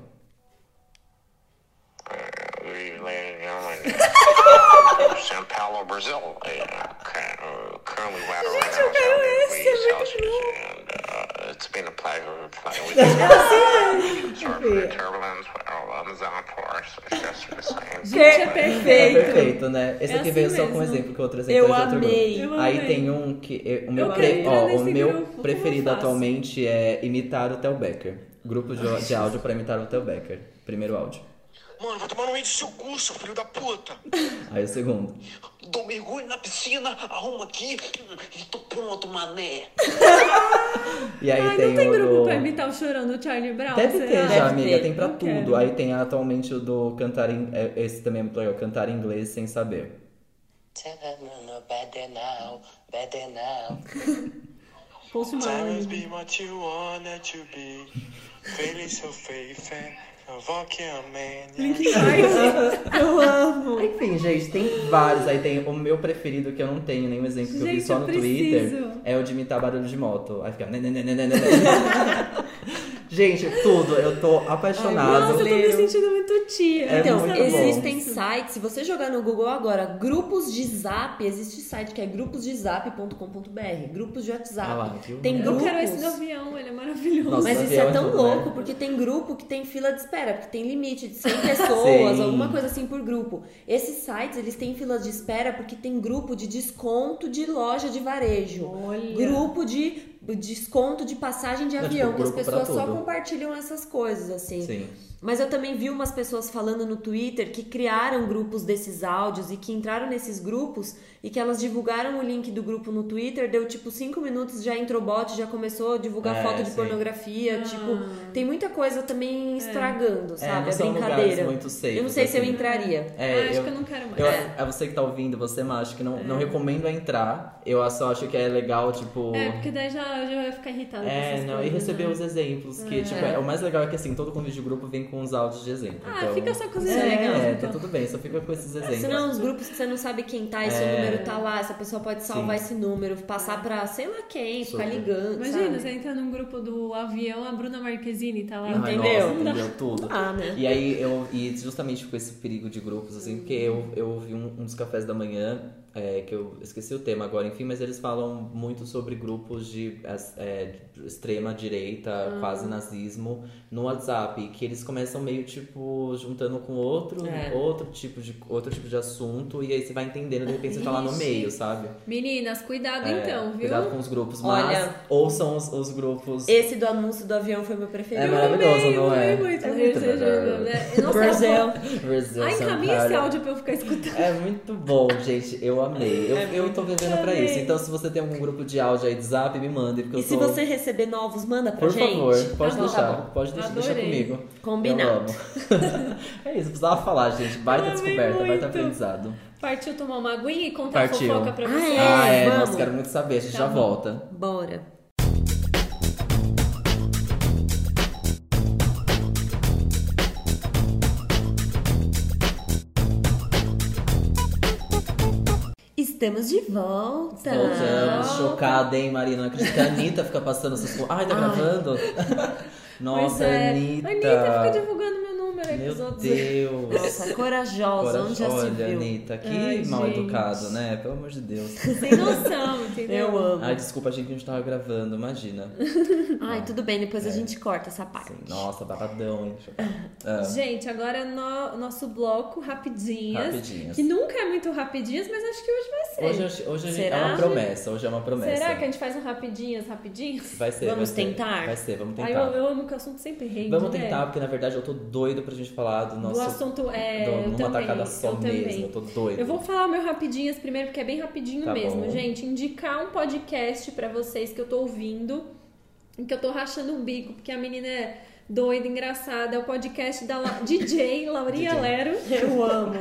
We landed in São Paulo, Brazil. Uh, cu- uh, currently weather right now is 70 degrees Celsius, and uh, it's been a pleasure playing with you. Sorry for the turbulence, but our lungs on force. It's just the same. Gente, é É perfeito. perfeito, né? Esse É aqui assim veio só com mesmo. exemplo, que outro exemplo Eu é de outro grupo. Eu Aí amei. tem um que. O meu, Eu pre- ó, o meu grupo, preferido atualmente é imitar o Theo Becker. Grupo de, de áudio para imitar o Theo Becker. Primeiro áudio. Mano, vai tomar no meio do seu cu, seu filho da puta. Aí o segundo. Dou mergulho na piscina, arrumo aqui e tô pronto, mané. E aí Ai, tem não tem o grupo do... pra imitar o chorão do Charlie Brown? Deve será? ter já, Deve amiga. ter. Tem pra Eu tudo. quero. Aí tem atualmente o do cantar em... é, Esse também é muito legal. Cantar em inglês sem saber. Better now, better now. Post Malone. be what you want it to be. Feeling so faith and walking a man. Linkin Park. Eu amo. Enfim, gente, tem vários. Aí tem o meu preferido, que eu não tenho nenhum exemplo, que eu vi Gente, só eu no preciso. Twitter, é o de imitar barulho de moto. Aí fica... né, né, né, gente, tudo. Eu tô apaixonado. Nossa, eu tô me sentindo muito tia. É Então, muito bom. existem sites, se você jogar no Google agora, grupos de zap, existe site que é gruposdezap.com.br, grupos de WhatsApp. Ah lá? Tem Eu Eu grupos. quero esse do avião, ele é maravilhoso. Nossa, Mas isso é é tão louco, porque tem grupo que tem fila de espera, porque tem limite de 100 pessoas, Sim. alguma coisa assim por grupo. Esses sites, eles têm fila de espera porque tem grupo de desconto de loja de varejo. Olha. Grupo de desconto de passagem de É, tipo, avião, que as pessoas só compartilham essas coisas, assim. Sim. Mas eu também vi umas pessoas falando no Twitter que criaram grupos desses áudios e que entraram nesses grupos e que elas divulgaram o link do grupo no Twitter, deu tipo cinco minutos, já entrou bot, já começou a divulgar É, foto de sim. pornografia, tipo, tem muita coisa também estragando, É, sabe? não a são brincadeira. muito safes, eu não sei se eu assim. entraria. É, Ah, acho eu, que eu não quero mais. eu- É. é você que tá ouvindo, você macho, que não, não recomendo entrar. Eu só acho que é legal, tipo. É, porque daí já, já vai ficar irritada com É, essas não, e coisas, receber né? os exemplos, que, tipo, é, o mais legal é que, assim, todo convite de grupo vem com os áudios de exemplo. Ah, então... fica só com os É, exemplos, É, então. tá tudo bem, só fica com esses exemplos. Senão, os grupos que você não sabe quem tá e seu É. número tá lá, essa pessoa pode salvar Sim. esse número, passar pra sei lá quem, ficar Super. ligando. Imagina, sabe? você entra num grupo do avião, a Bruna Marquezine tá lá. Ai, Entendeu? Nossa, entendeu tudo. Ah, né? E aí, eu, e justamente com esse perigo de grupos, assim, porque eu, eu ouvi um, um dos cafés da manhã, é, que eu esqueci o tema agora, enfim, mas eles falam muito sobre grupos de é, extrema direita, Ah. quase nazismo, no WhatsApp, que eles começam meio, tipo, juntando com outro, É. outro, tipo de, outro tipo de assunto, e aí você vai entendendo, de repente você tá lá no meio, sabe? Meninas, cuidado É, então, viu? Cuidado com os grupos, mas Olha- ouçam os, os grupos... Esse do anúncio do avião foi meu preferido. É maravilhoso, amei, não é? muito. É muito né? Nossa, Brasil. Brasil, Ai, encaminha esse áudio pra eu ficar escutando. É muito bom, gente. Eu amei. Eu, eu tô vivendo pra Amei. isso. Então, se você tem algum grupo de áudio aí de zap, me mande. Porque E eu se tô... você receber novos, manda pra Por gente. favor, pode Tá bom, deixar. tá bom. Pode deixar, deixa comigo. Combinado. Eu amo. é isso, precisava falar, gente. Baita Eu descoberta, baita muito. aprendizado. Partiu tomar uma aguinha e contar Partiu. a fofoca pra Ah, você. É, ah, é. Nossa, quero muito saber. A gente Tá já bom. volta. Bora. Estamos de volta. Voltamos. Chocada, hein, Marina? Não acredito que a Anitta fica passando essas coisas. Ai, tá Ai. gravando? Pois Nossa, é. Anitta. Anitta fica divulgando meu número aí Meu pros outros. Deus. Nossa, corajosa, onde já se Olha, viu? Anitta, que Ai, mal gente. educado, né? Pelo amor de Deus. Sem noção, entendeu? Eu amo. Ai, desculpa, achei que a gente tava gravando, imagina. Ai, tudo bem, depois a gente corta essa parte. Assim, nossa, babadão, hein? Ah, Gente, agora no nosso bloco Rapidinhas. Rapidinhas. Que nunca é muito rapidinhas, mas acho que hoje vai ser. hoje hoje, hoje a gente- é uma promessa, hoje é uma promessa. Será que a gente faz um rapidinhas, rapidinhos? Vai ser, Vamos vai ser. tentar? Vai ser, vamos Ai, tentar. eu, eu amo que o assunto sempre rende. Vamos né? tentar, porque na verdade eu tô doido pra gente falar do nosso. Do assunto, é, do- numa também, tacada só eu mesmo. também. Eu tô doido. Eu vou falar o meu rapidinhas primeiro, porque é bem rapidinho Tá mesmo, bom. gente. Indicar um podcast pra vocês que eu tô ouvindo e que eu tô rachando o bico, porque a menina é doida, engraçada. É o podcast da La- DJ Laurinha DJ. Lero. Eu amo.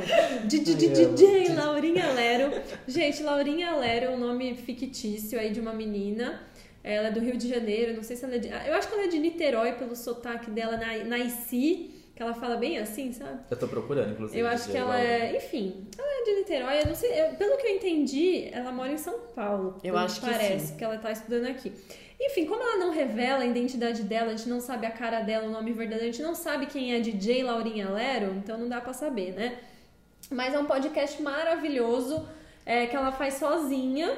Di- di- DJ Laurinha Lero. Gente, Laurinha Lero é um nome fictício aí de uma menina. Ela é do Rio de Janeiro, não sei se ela é de. Eu acho que ela é de Niterói pelo sotaque dela na, na IC, que ela fala bem assim, sabe? Eu tô procurando, inclusive. Eu acho que ela é. Enfim, ela é de Niterói. Eu não sei. eu- pelo que eu entendi, ela mora em São Paulo. Eu acho que parece sim. que ela tá estudando aqui. Enfim, como ela não revela a identidade dela, a gente não sabe a cara dela, o nome verdadeiro, a gente não sabe quem é DJ Laurinha Lero, então não dá pra saber, né? Mas é um podcast maravilhoso é, que ela faz sozinha.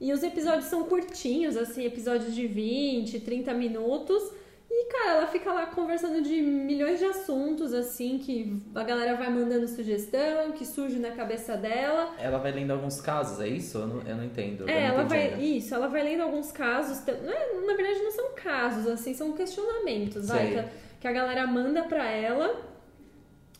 E os episódios são curtinhos, assim, episódios de 20, 30 minutos. E, cara, ela fica lá conversando de milhões de assuntos, assim, que a galera vai mandando sugestão, que surge na cabeça dela. Ela vai lendo alguns casos, é isso? Eu não, eu não entendo. É, não ela vai. ainda. Isso, ela vai lendo alguns casos. não é- na verdade, não são casos, assim, são questionamentos, vai, que, a- que a galera manda pra ela.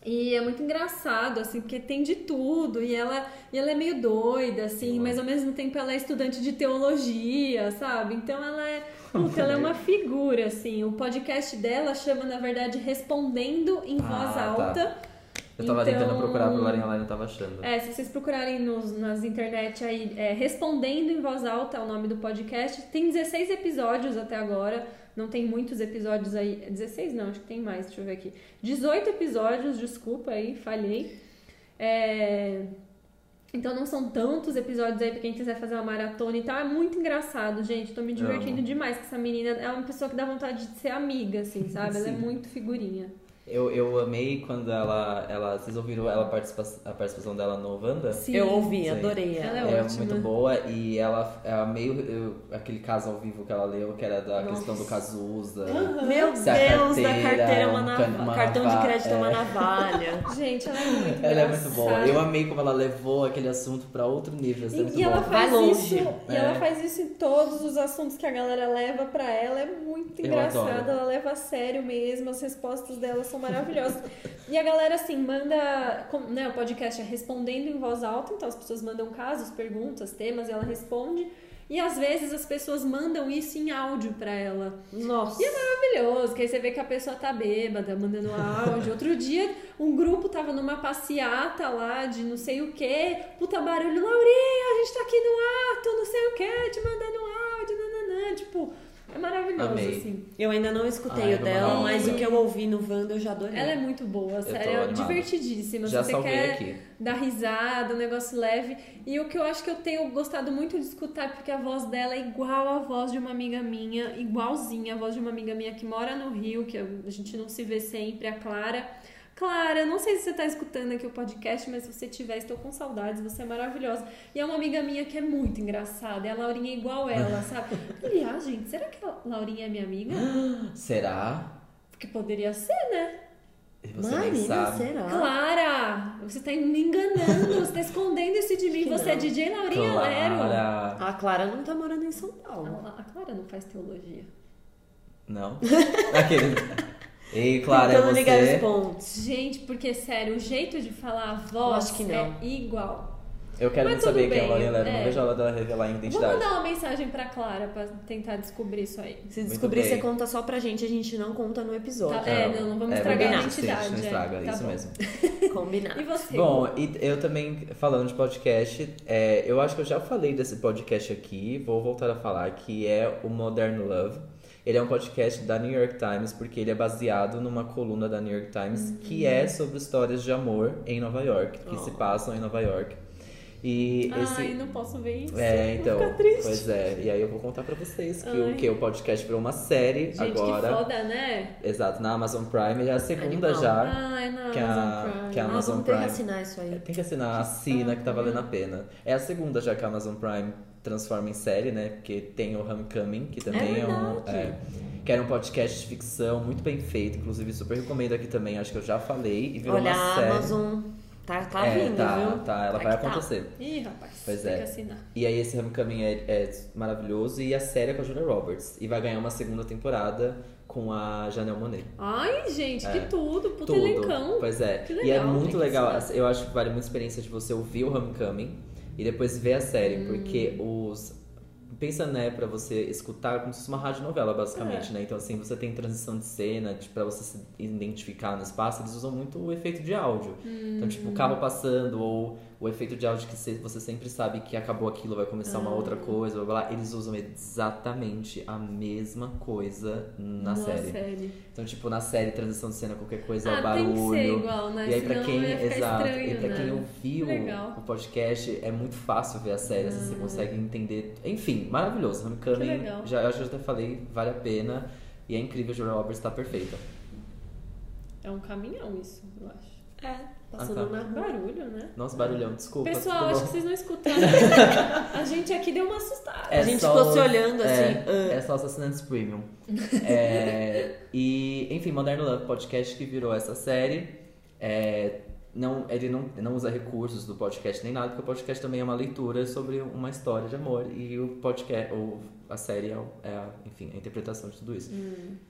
E é muito engraçado, assim, porque tem de tudo. E ela, e ela é meio doida, assim, mas ao mesmo tempo ela é estudante de teologia, sabe? Então ela é. Puta, ela é uma figura, assim. O podcast dela chama, na verdade, Respondendo em Ah, Voz tá. Alta. Eu tava Então- tentando procurar pro Larinha lá e não tava achando. É, se vocês procurarem nos, nas internet aí, é, Respondendo em Voz Alta é o nome do podcast. Tem 16 episódios até agora. Não tem muitos episódios aí. 16 não, acho que tem mais, deixa eu ver aqui. 18 episódios, desculpa aí, falhei. É, Então não são tantos episódios aí pra quem quiser fazer uma maratona e tal. É muito engraçado, gente. Tô me divertindo Amo. demais com essa menina. É uma pessoa que dá vontade de ser amiga, assim, sabe? Ela é Sim. muito figurinha. Eu, eu amei quando ela, ela. Vocês ouviram ela participa, a participação dela no Wanda? Sim. Eu ouvi, Sim. adorei Ela ela. é É ótima. muito boa e ela é meio eu- aquele caso ao vivo que ela leu, que era da Nossa. questão do Cazuza. Meu Se a Deus, da carteira carteira é uma um uma Cartão de crédito é uma é. navalha. Gente, ela é muito Ela é muito boa. engraçada. Eu amei como ela levou aquele assunto pra outro nível. Isso é muito E, e ela faz Vai longe. isso, e É. ela faz isso em todos os assuntos que a galera leva pra ela. É muito adoro. Ela leva a sério mesmo. As respostas dela são maravilhosas. e a galera, assim, manda. Né, o podcast é respondendo em voz alta, então as pessoas mandam casos, perguntas, temas, e ela responde. E às vezes as pessoas mandam isso em áudio pra ela. Nossa. E é maravilhoso, que aí você vê que a pessoa tá bêbada, mandando áudio. Outro dia, um grupo tava numa passeata lá de não sei o que, puta barulho, Laurinha, a gente tá aqui no ato, não sei o que, te mandando áudio, nananã. Tipo, é maravilhoso, Amei. assim. Eu ainda não escutei Ai, o dela, mas o que eu ouvi no Wanda eu já adorei. Ela é muito boa, sério, é divertidíssima. Já Se você quer aqui. dar risada, um negócio leve. E o que eu acho que eu tenho gostado muito de escutar, porque a voz dela é igual à voz de uma amiga minha, igualzinha a voz de uma amiga minha que mora no Rio, que a gente não se vê sempre, a Clara. Clara, não sei se você tá escutando aqui o podcast, mas se você tiver, estou com saudades, você é maravilhosa. E é uma amiga minha que é muito engraçada, e a Laurinha é igual ela, sabe? Aliás, gente, será que a Laurinha é minha amiga? Será? Porque poderia ser, né? Você nem Marina, sabe. será? Clara, você tá me enganando, você tá escondendo isso de mim. Que você é não. DJ Laurinha Lero. Clara. A Clara não tá morando em São Paulo. A, a Clara não faz teologia. Não? Aquele. Ei, Clara, é Tentando ligar os você. pontos. Gente, porque sério, o jeito de falar a voz Acho que não. é igual. Eu quero Mas muito saber tudo quem é a bem, Laurinha Lero. Não é. vejo a hora dela revelar a Vou identidade. mandar uma mensagem pra Clara pra tentar descobrir isso aí. Se descobrir, bem. você conta só pra gente, a gente não conta no episódio. Tá, é, não, não vamos é estragar a sim, identidade. a gente não é. estraga, Tá isso bom. mesmo. Combinado. E você? Bom, e eu também, falando de podcast, é, eu acho que eu já falei desse podcast aqui, vou voltar a falar, que é o Modern Love. Ele é um podcast da New York Times, porque ele é baseado numa coluna da New York Times, que é sobre histórias de amor em Nova York, que se passam em Nova York. E esse... Ai, não posso ver isso. É, Vou então, ficar triste. pois é. E aí eu vou contar pra vocês que Ai. o que o podcast virou uma série Gente, agora. que foda, né? Exato, na Amazon Prime, já é a segunda Animal. já. Ai, não, Que a- Amazon Prime. que a Ah, Amazon vamos ter que Prime. assinar isso aí. Tem que assinar, assina que tá valendo a pena. É a segunda já que a Amazon Prime transforma em série, né? Porque tem o Homecoming, que também é, um. verdade. É, que era um podcast de ficção muito bem feito, inclusive super recomendo aqui também, acho que eu já falei, e virou Olha, uma a série. Amazon tá, tá é, vindo, tá, viu? tá, ela Tá vai tá. acontecer. Ih, rapaz, Pois tem é. que assinar. E aí esse Homecoming é, é maravilhoso e a série é com a Julia Roberts. E vai ganhar uma segunda temporada com a Janelle Monáe. Ai, gente, É. que tudo, puta Tudo. elencão. Pois é. Que e é legal, muito legal. Eu acho que vale muito a experiência de você ouvir o Homecoming e depois ver a série, Hum. porque os pensa, né, pra você escutar como se fosse uma radionovela, É. basicamente, né? Então, assim, você tem transição de cena, tipo, pra você se identificar no espaço, eles usam muito o efeito de áudio. Então, tipo, o Hum. carro passando, ou o efeito de áudio que você sempre sabe que acabou aquilo, vai começar uma Ah. outra coisa, blá, blá, blá. Eles usam exatamente a mesma coisa na, série. Então, tipo, na série, transição de cena, qualquer coisa, é Ah, o barulho. tem que ser igual, né? E aí, pra Senão quem, exato, estranho, e pra né? quem ouviu Legal. o podcast, é muito fácil ver a série, assim, você consegue entender. Enfim, maravilhoso. Homecoming, já, eu já até falei, vale a pena. E é incrível, Julia Roberts tá perfeita. É um caminhão isso, eu acho. É, passando Ah, tá. na rua. Barulho, né? Nossa, barulhão, desculpa. Pessoal, acho bom? que vocês não escutaram. a gente aqui deu uma assustada. É A gente ficou se olhando assim, É, ah. é só os assinantes premium. É, e, enfim, Modern Love Podcast que virou essa série. É, não, ele não, não usa recursos do podcast nem nada, porque o podcast também é uma leitura sobre uma história de amor. E o podcast, ou a série é, é a, enfim, a interpretação de tudo isso.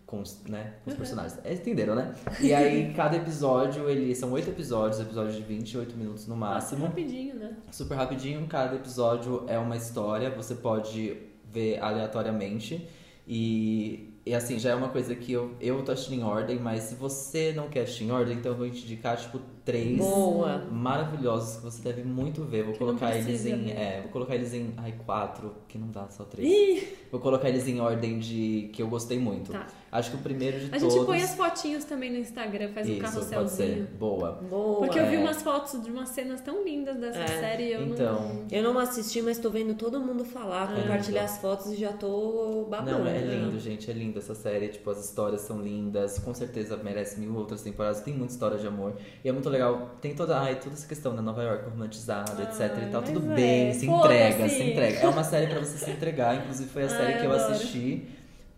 Com, os, né, com os personagens. É, Entenderam, né? E aí, cada episódio, ele são oito episódios, episódios de 28 minutos no Passa máximo. rapidinho, né? Super rapidinho, cada episódio é uma história, você pode ver aleatoriamente. E, e assim, já é uma coisa que eu, eu tô assistindo em ordem, mas se você não quer assistir em ordem, então eu vou te indicar, tipo, três Boa. maravilhosos que você deve muito ver. Vou Que não colocar eles em. ver. É, vou colocar eles em. Ai, quatro, que não dá, só três. Ih, Vou colocar eles em ordem de que eu gostei muito. Tá. Acho que o primeiro de a todos. gente põe as fotinhos também no Instagram, faz um Isso, pode ser. carrosselzinho. Boa. Boa. Porque eu vi É. umas fotos de umas cenas tão lindas dessa É. série e eu Então. não. Eu não assisti, mas tô vendo todo mundo falar, É. compartilhar as fotos e já tô babando. Não, é né? lindo, gente. É lindo essa série. Tipo, as histórias são lindas. Com certeza merece mil outras temporadas. Tem muita história de amor. E é muito legal. Tem toda, ai, toda essa questão da Nova York romantizada, etc e tal. Tudo é, bem, se entrega, se entrega. É uma série pra você se entregar. Inclusive, foi a Ai, série que eu adoro. assisti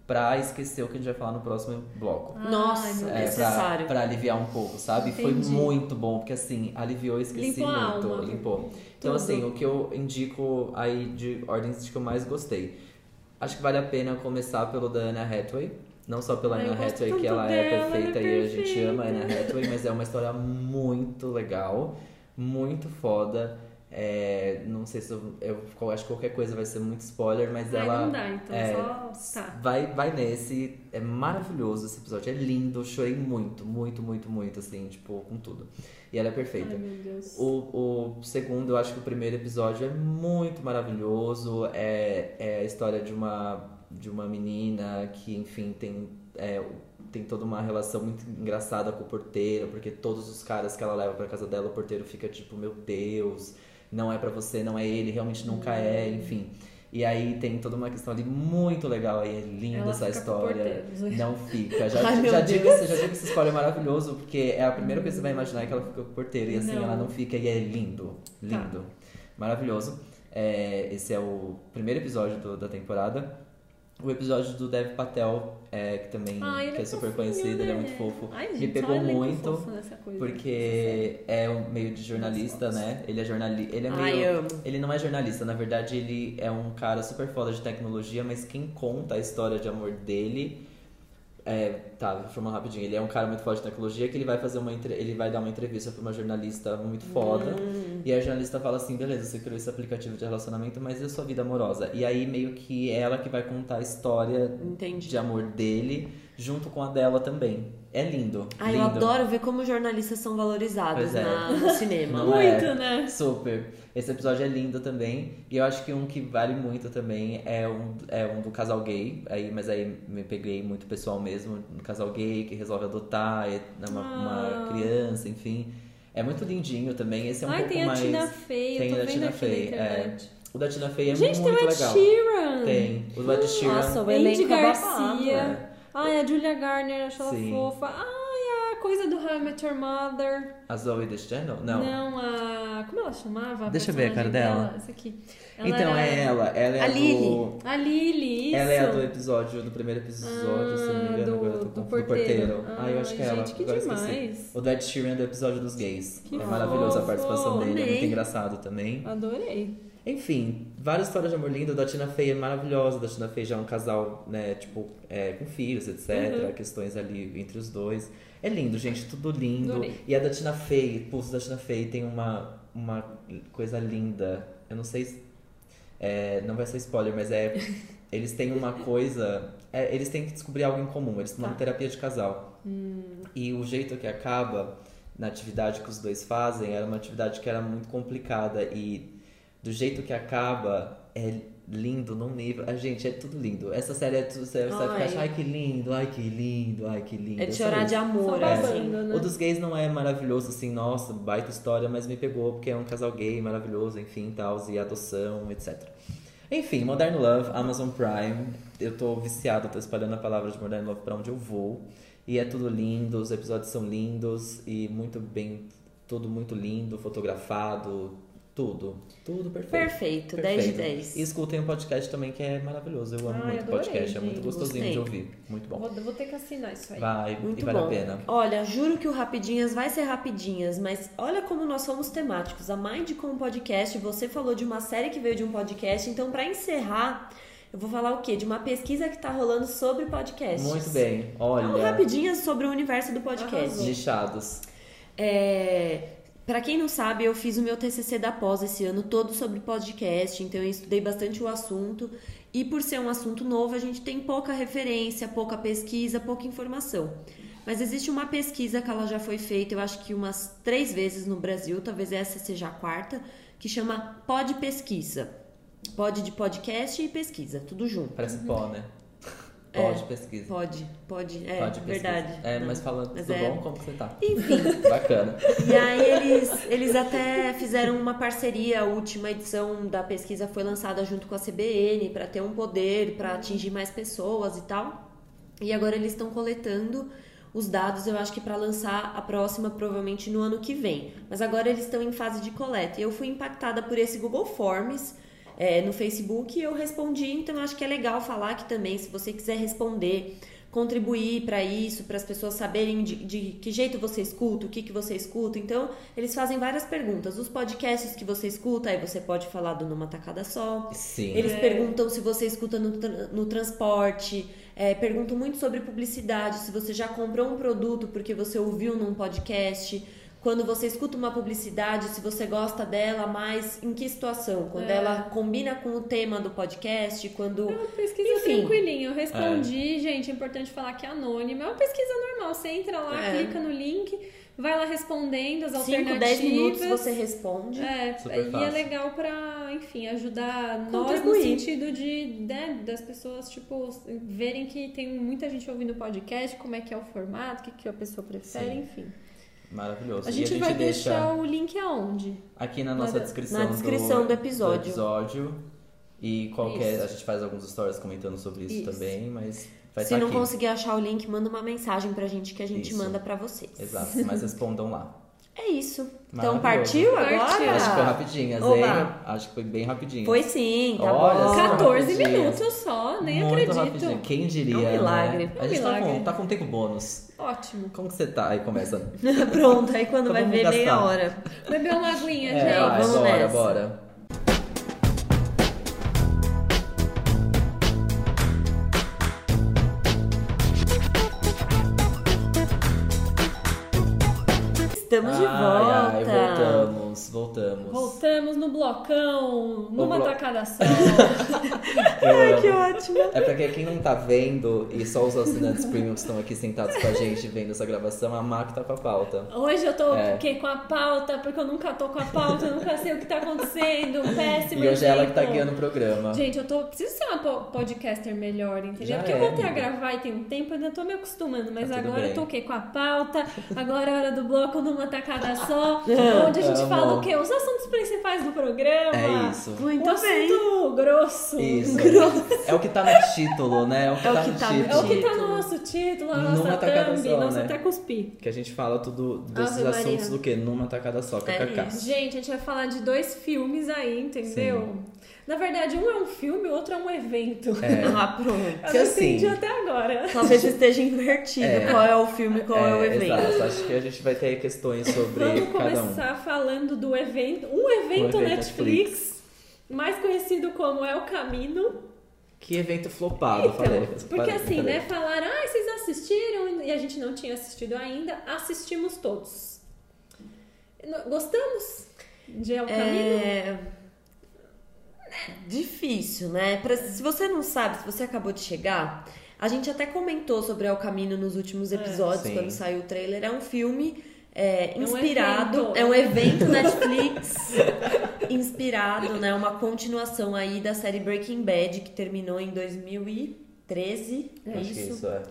pra esquecer o que a gente vai falar no próximo bloco. Nossa, Ai, é necessário. pra, pra aliviar um pouco, sabe? Foi Entendi. muito bom, porque assim, aliviou e esqueci Limpou a muito. alma. Limpou. Então, Tudo. assim, o que eu indico aí de ordens de que eu mais gostei. Acho que vale a pena começar pelo da Anna Hathaway. Não só pela Ai, Anna Hathaway, que ela é dela, ela é perfeita e a gente ama a Anna Hathaway, mas é uma história muito legal, muito foda. É, não sei se eu, eu, eu acho que qualquer coisa vai ser muito spoiler, mas Ai, ela não dá, então é, só. Tá. Vai, vai nesse. É maravilhoso esse episódio. É lindo. Eu chorei muito, muito, muito, muito, assim, tipo, com tudo. E ela é perfeita. Ai, meu Deus. O, o segundo, eu acho que o primeiro episódio é muito maravilhoso. É, é a história de uma, de uma menina que, enfim, tem, é, tem toda uma relação muito engraçada com o porteiro, porque todos os caras que ela leva pra casa dela, o porteiro fica tipo, meu Deus, não é pra você, não é ele, realmente nunca é, enfim. E aí tem toda uma questão ali muito legal aí, é linda Ela essa história. Não fica. Já, Ai, já, digo, já digo que esse spoiler é maravilhoso, porque é a primeira coisa que você vai imaginar é que ela fica com o porteiro. E assim, Não. ela não fica e é lindo. Lindo. Maravilhoso. É, esse é o primeiro episódio do- da temporada. O episódio do Dev Patel, é, que também ele que é super fofinho, conhecido, ele é né? muito fofo. Ai, Me gente, pegou só elenco muito, coisa. Porque é um meio de jornalista, né? Ele é jornalista. Ele é meio. Ai. Ele não é jornalista, na verdade ele é um cara super foda de tecnologia, mas quem conta a história de amor dele é, tá, formar rapidinho. Ele é um cara muito foda de tecnologia que ele vai fazer uma entre- ele vai dar uma entrevista pra uma jornalista muito foda. E a jornalista fala assim: "Beleza, você criou esse aplicativo de relacionamento, mas e a sua vida amorosa?". E aí meio que é ela que vai contar a história Entendi. de amor dele junto com a dela também. É lindo. Ai, eu lindo. adoro ver como jornalistas são valorizados é. na- no cinema. É? Muito, né? Super. Esse episódio é lindo também. E eu acho que um que vale muito também é um, é um do casal gay. Aí, mas aí me peguei muito pessoal mesmo. Um casal gay que resolve adotar é uma, uma Ah. criança, enfim. É muito lindinho também. Esse é um Ai, pouco tem a mais. Tina Fey, tem eu tô a Tina Fey, é. O da Tina Fey é Gente, muito tem o Ed legal. Sheeran. Tem. O do Ed Sheeran. Nossa, o Andy é Garcia. babado. É. Ai, a Julia Garner, acho ela Sim. fofa. Ai, a coisa do How I Met Your Mother. A Zoe Deschanel? Não. a... Como ela chamava? a Deixa eu ver a cara personagem dela. Essa aqui. Ela Então era- é ela. Ela é A a do. Lily. A Lily, isso. Ela é a do episódio, do primeiro episódio, se não me Ah, engano, do- agora eu tô do com porteiro. Ah, eu acho que é Ai, ela. gente, que agora demais. esqueci. O do Ed Sheeran do episódio dos gays. Que é maravilhosa a participação dele, é muito amei. engraçado também. Adorei. Enfim, várias histórias de amor lindo. Da Tina Fey é maravilhosa. Da Tina Fey já é um casal, né, tipo, é, com filhos, etc. Uhum. Questões ali entre os dois. É lindo, gente, tudo lindo. Adorei. E a da Tina Fey, pulso da Tina Fey tem uma, uma coisa linda. Eu não sei se. É, não vai ser spoiler, mas é. Eles têm uma coisa. é, eles têm que descobrir algo em comum. Eles estão Tá. numa terapia de casal. E o jeito que acaba na atividade que os dois fazem era uma atividade que era muito complicada. E do jeito que acaba é lindo num nível. Ah, gente, é tudo lindo. Essa série é tudo. Você vai Ai. ficar, ai que lindo, ai que lindo, ai que lindo. É de chorar isso. de amor, Só assim. né? O dos gays não é maravilhoso, assim, nossa, baita história, mas me pegou porque é um casal gay maravilhoso, enfim, tal, e adoção, etc. Enfim, Modern Love, Amazon Prime. Eu tô viciado, tô espalhando a palavra de Modern Love pra onde eu vou. E é tudo lindo, os episódios são lindos e muito bem, tudo muito lindo, fotografado, tudo. Tudo perfeito. Perfeito, 10 de Perfeito. 10. E escutem o podcast também, que é maravilhoso. Eu amo Ai, muito adorei, podcast, é muito gostosinho Gostei. de ouvir. Muito bom. Vou, vou ter que assinar isso aí. Vai, Muito e vale bom. a pena. Olha, juro que o Rapidinhas vai ser Rapidinhas, mas olha como nós somos temáticos. A Mind com o podcast, você falou de uma série que veio de um podcast, então pra encerrar, eu vou falar o quê? De uma pesquisa que tá rolando sobre podcasts. Muito bem. É um Olha, Rapidinhas sobre o universo do podcast. Arrasou. nichados. É, para quem não sabe, eu fiz o meu TCC da pós esse ano todo sobre podcast, então eu estudei bastante o assunto. E por ser um assunto novo, a gente tem pouca referência, pouca pesquisa, pouca informação. Mas existe uma pesquisa que ela já foi feita, eu acho que umas três vezes no Brasil, talvez essa seja a quarta, que chama Pod Pesquisa. Pod de podcast e pesquisa, tudo junto. Parece pó, né? É. Pó de pesquisa. Pode, pode, é, Pó de pesquisa. verdade. É, mas falando Mas tudo é- bom, como você tá? Enfim, Bacana. E aí eles, eles até fizeram uma parceria, a última edição da pesquisa foi lançada junto com a CBN para ter um poder, para atingir mais pessoas e tal. E agora eles estão coletando os dados, eu acho que para lançar a próxima provavelmente no ano que vem. Mas agora eles estão em fase de coleta. E eu fui impactada por esse Google Forms é, no Facebook e eu respondi, então eu acho que é legal falar aqui também, se você quiser responder, contribuir para isso, para as pessoas saberem de, de que jeito você escuta, o que, que você escuta. Então, eles fazem várias perguntas. Os podcasts que você escuta, aí você pode falar do Numa Tacada Só. Sim. Eles É. perguntam se você escuta no, no transporte, é, perguntam muito sobre publicidade, se você já comprou um produto porque você ouviu num podcast. Quando você escuta uma publicidade, se você gosta dela, mas em que situação? Quando É. ela combina com o tema do podcast, quando. É uma pesquisa Enfim. tranquilinha. Eu respondi, gente, é importante falar que é anônima. É uma pesquisa normal. Você entra lá, É. clica no link, vai lá respondendo as 5, alternativas. 10 minutos você responde. É, Super e é fácil. legal pra, enfim, ajudar nós no sentido de, né, das pessoas, tipo, verem que tem muita gente ouvindo o podcast, como é que é o formato, o que, que a pessoa prefere, Sim. enfim. Maravilhoso. A gente, a gente vai deixa deixar o link aonde? aqui na nossa na- descrição, na descrição do episódio. do episódio. E qualquer. Isso. A gente faz alguns stories comentando sobre isso, Isso. também, mas vai Se estar não aqui. conseguir achar o link, manda uma mensagem pra gente que a gente Isso. manda pra vocês. Exato, mas respondam lá. É isso. Então partiu agora? Partiu. Acho que foi rapidinho, Oba. hein? Acho que foi bem rapidinho. Foi sim, tá Olha bom. só. 14 rapidinho. minutos só, nem Muito acredito. rapidinho. Quem diria? É um milagre. Né? É um a gente tá milagre. com, tá com tempo bônus. Ótimo. Como que você tá? Aí começa. Pronto, aí quando Então vai ver meia gastar. hora. Beber uma aguinha, É, gente. vai, vamos bora, nessa. bora. Estamos de Ai, volta. ai, voltamos, voltamos. Voltamos no blocão, numa blo- tacada só. Ai, que ótimo. É pra quem não tá vendo e só os assinantes premium que estão aqui sentados com a gente vendo essa gravação, a Mac tá com a pauta. Hoje eu tô É. porque, com a pauta, porque eu nunca tô com a pauta, eu nunca sei o que tá acontecendo. Péssimo E hoje é ela que tá guiando o programa. Gente, eu tô. Preciso ser uma po- podcaster melhor, entendeu? Já Porque é, eu voltei a amiga. gravar e tem um tempo, ainda tô me acostumando, mas Tá agora bem. eu tô o quê? Com a pauta, agora é hora do bloco numa tacada só, onde a gente Amo. fala o quê? Os assuntos principais do programa. É isso. Muito um bem. assunto grosso. Isso. É o que tá no título, né? É o que É o tá que no tá no É título. o que tá Título. no nosso título, a Numa nossa tacada thumb, só, nossa né? até cuspi. Que a gente fala tudo desses Ave assuntos Maria. do quê? Numa tacada só, kkk. isso. Gente, a gente vai falar de dois filmes aí, entendeu? Na verdade, um é um filme, o outro é um evento. É. Ah, pronto. Eu que não assim- entendi até agora. Talvez esteja invertido É. qual é o filme e qual é, o É, evento. Exato, acho que a gente vai ter questões sobre Vamos cada um. começar falando do evento, um evento Um evento Netflix, mais conhecido como É o Caminho. Que evento flopado, falei. Então, porque Falei, assim, falei. né, falaram, ah, vocês assistiram e a gente não tinha assistido ainda, assistimos todos. Gostamos de É o Caminho? É... difícil, né? Pra- se você não sabe, se você acabou de chegar, a gente até comentou sobre El Caminho nos últimos episódios, Sim. quando saiu o trailer. É um filme é, um inspirado, evento. é um evento Netflix inspirado, né? Uma continuação aí da série Breaking Bad, que terminou em 2013. É Acho que isso? isso é.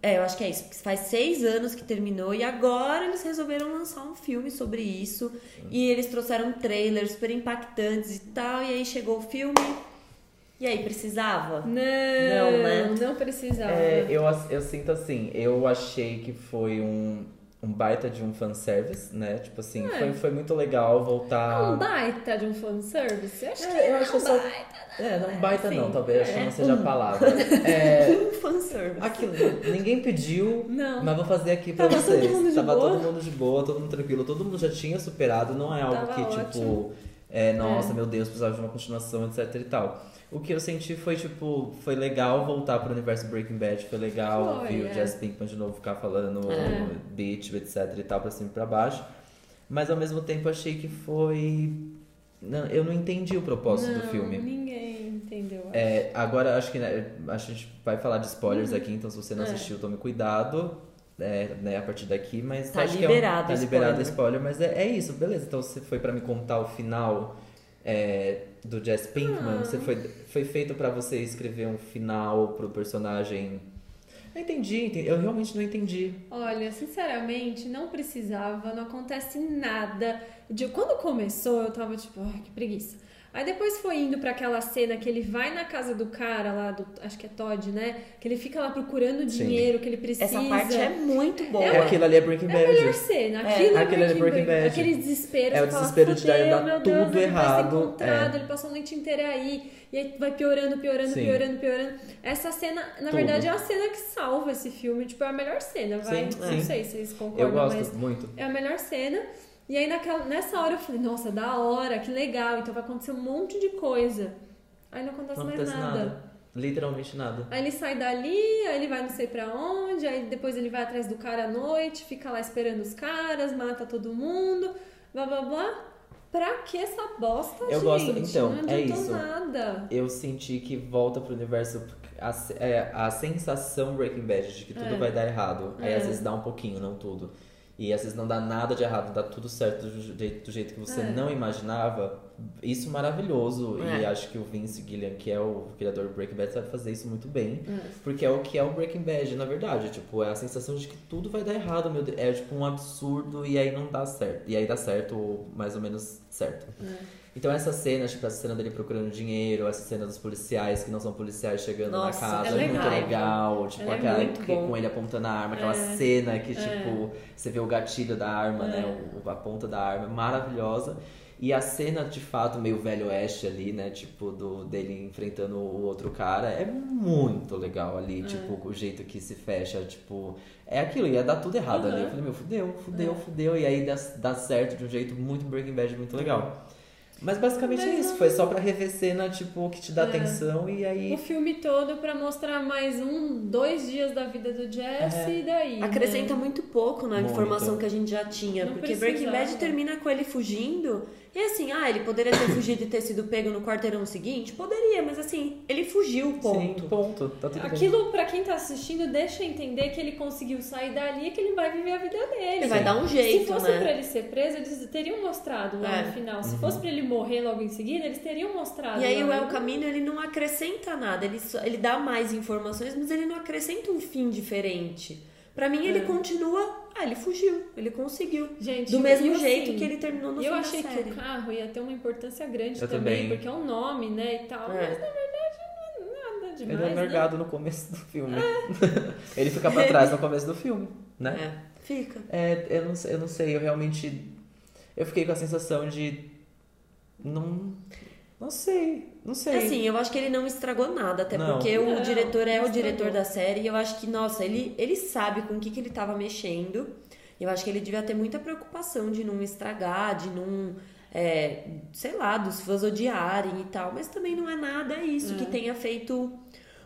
É, eu acho que é isso. porque Faz seis anos que terminou e agora eles resolveram lançar um filme sobre isso. E eles trouxeram trailers super impactantes e tal. E aí chegou o filme. E aí, precisava? Não, Não, né? não precisava. É, eu, eu sinto assim, eu achei que foi um, um baita de um fanservice, né? Tipo assim, É. foi, foi muito legal voltar. Um baita de um fanservice? Eu acho que É, eu acho que é eu só. baita. É, não baita não, Sim, talvez, acho que é. não seja a palavra. É, Um fanservice. aquilo, ninguém pediu, Não. mas vou fazer aqui pra Tava vocês. todo mundo de Tava boa. todo mundo de boa, todo mundo tranquilo, todo mundo já tinha superado, não é algo Tava que, tipo, ótimo. é, nossa, meu Deus, precisava de uma continuação, etc e tal. O que eu senti foi, tipo, foi legal voltar pro universo Breaking Bad, foi legal Foi, ouvir é. o Jesse Pinkman de novo ficar falando É. bitch, etc e tal, pra cima e pra baixo. Mas ao mesmo tempo achei que foi. Não, eu não entendi o propósito do Não, filme. Ninguém entendeu. É, agora acho que né, a gente vai falar de spoilers aqui, então se você não É. assistiu, tome cuidado. é, né, a partir daqui, mas Tá acho que é um- liberado tá liberado spoiler. spoiler, mas é, é isso, beleza. Então você foi pra me contar o final é, do Jess Pinkman, Ah. você foi, foi feito pra você escrever um final pro personagem. Eu entendi, entendi, eu realmente não entendi. Olha, sinceramente, não precisava, não acontece nada. De, quando começou, eu tava tipo, ai, que preguiça. Aí depois foi indo pra aquela cena que ele vai na casa do cara lá, do, acho que é Todd, né? Que ele fica lá procurando Sim. dinheiro que ele precisa. Essa parte é muito boa. É, aquilo ali é Breaking É a melhor Bad. cena. É, Aquilo é, aquele é Breaking Bad. Aquele desespero. É o você fala, desespero de dar- "Fudeu, dar meu Deus, tudo ele vai errado", ser encontrado, é. ele passou a noite inteira aí. E aí vai piorando, piorando, Sim. piorando, piorando. Essa cena, na Tudo. verdade, é a cena que salva esse filme. Tipo, é a melhor cena, vai. Sim, Não sim. sei se vocês concordam, Eu gosto mas muito. é a melhor cena. E aí naquela, nessa hora eu falei, nossa, da hora, que legal. Então vai acontecer um monte de coisa. Aí não acontece Não mais acontece nada. nada. Literalmente nada. Aí ele sai dali, aí ele vai não sei pra onde, aí depois ele vai atrás do cara à noite, fica lá esperando os caras, mata todo mundo, blá blá blá. Pra que essa bosta, Eu gente? gosto- então, não é isso. nada. eu senti que volta pro universo a, é, a sensação Breaking Bad de que tudo É. vai dar errado. Aí É. às vezes dá um pouquinho, não tudo. E às vezes não dá nada de errado, dá tudo certo do jeito, do jeito que você É. não imaginava. Isso maravilhoso. E É. acho que o Vince Gillian, que é o criador do Breaking Bad, sabe fazer isso muito bem. É. Porque é o que é o Breaking Bad, na verdade. Tipo, é a sensação de que tudo vai dar errado, meu Deus. É tipo um absurdo e aí não dá certo. E aí dá certo, ou mais ou menos certo. É. Então essa cena, tipo, essa cena dele procurando dinheiro, essa cena dos policiais que não são policiais chegando Nossa, na casa, é é muito legal. Tipo, Ela é aquela muito que- com ele apontando a arma, aquela É. cena que, É. tipo, você vê o gatilho da arma, né? O- a ponta da arma, é maravilhosa. E a cena, de fato, meio velho oeste ali, né? Tipo, do, dele enfrentando o outro cara, é muito legal ali. Tipo, o jeito que se fecha, tipo... É aquilo, ia dar tudo errado ali. Eu falei, meu, fudeu, fudeu, fudeu. E aí dá, dá certo de um jeito muito Breaking Bad, muito legal. Mas basicamente é Mas isso. Foi só pra rever cena, tipo, que te dá É. atenção e aí... O filme todo pra mostrar mais um, dois dias da vida do Jesse É. e daí. Acrescenta né? muito pouco na Muito. informação que a gente já tinha. Não porque precisava. Breaking Bad termina com ele fugindo. E assim, ah, ele poderia ter fugido e ter sido pego no quarteirão seguinte? Poderia, mas assim, ele fugiu, ponto. Sim, ponto. Tá tudo bem. Aquilo, pra quem tá assistindo, deixa entender que ele conseguiu sair dali e que ele vai viver a vida dele. Ele vai dar um jeito, Se fosse né? pra ele ser preso, eles teriam mostrado lá É. no final. Uhum. Se fosse pra ele morrer logo em seguida, eles teriam mostrado. E aí o El Camino, ele não acrescenta nada. Ele, só- ele dá mais informações, mas ele não acrescenta um fim diferente. Pra mim, ele É. continua... Ah, ele fugiu. Ele conseguiu. Gente, Do mesmo assim, jeito que ele terminou no eu fim achei da que o carro ia ter uma importância grande Eu também, também. porque é um nome, né, e tal. É. Mas na verdade não é nada demais, Ele é né? mergado no começo do filme. ele fica pra trás no começo do filme, né? É, fica. É, eu não, sei- eu não sei, eu realmente. Eu fiquei com a sensação de. Não. Não sei, não sei. Assim, eu acho que ele não estragou nada, até Não. porque o Não, diretor é o diretor da série e eu acho que, nossa, ele, ele sabe com o que, que ele tava mexendo. Eu acho que ele devia ter muita preocupação de não estragar, de não, é, sei lá, dos fãs odiarem e tal, mas também não é nada isso que tenha feito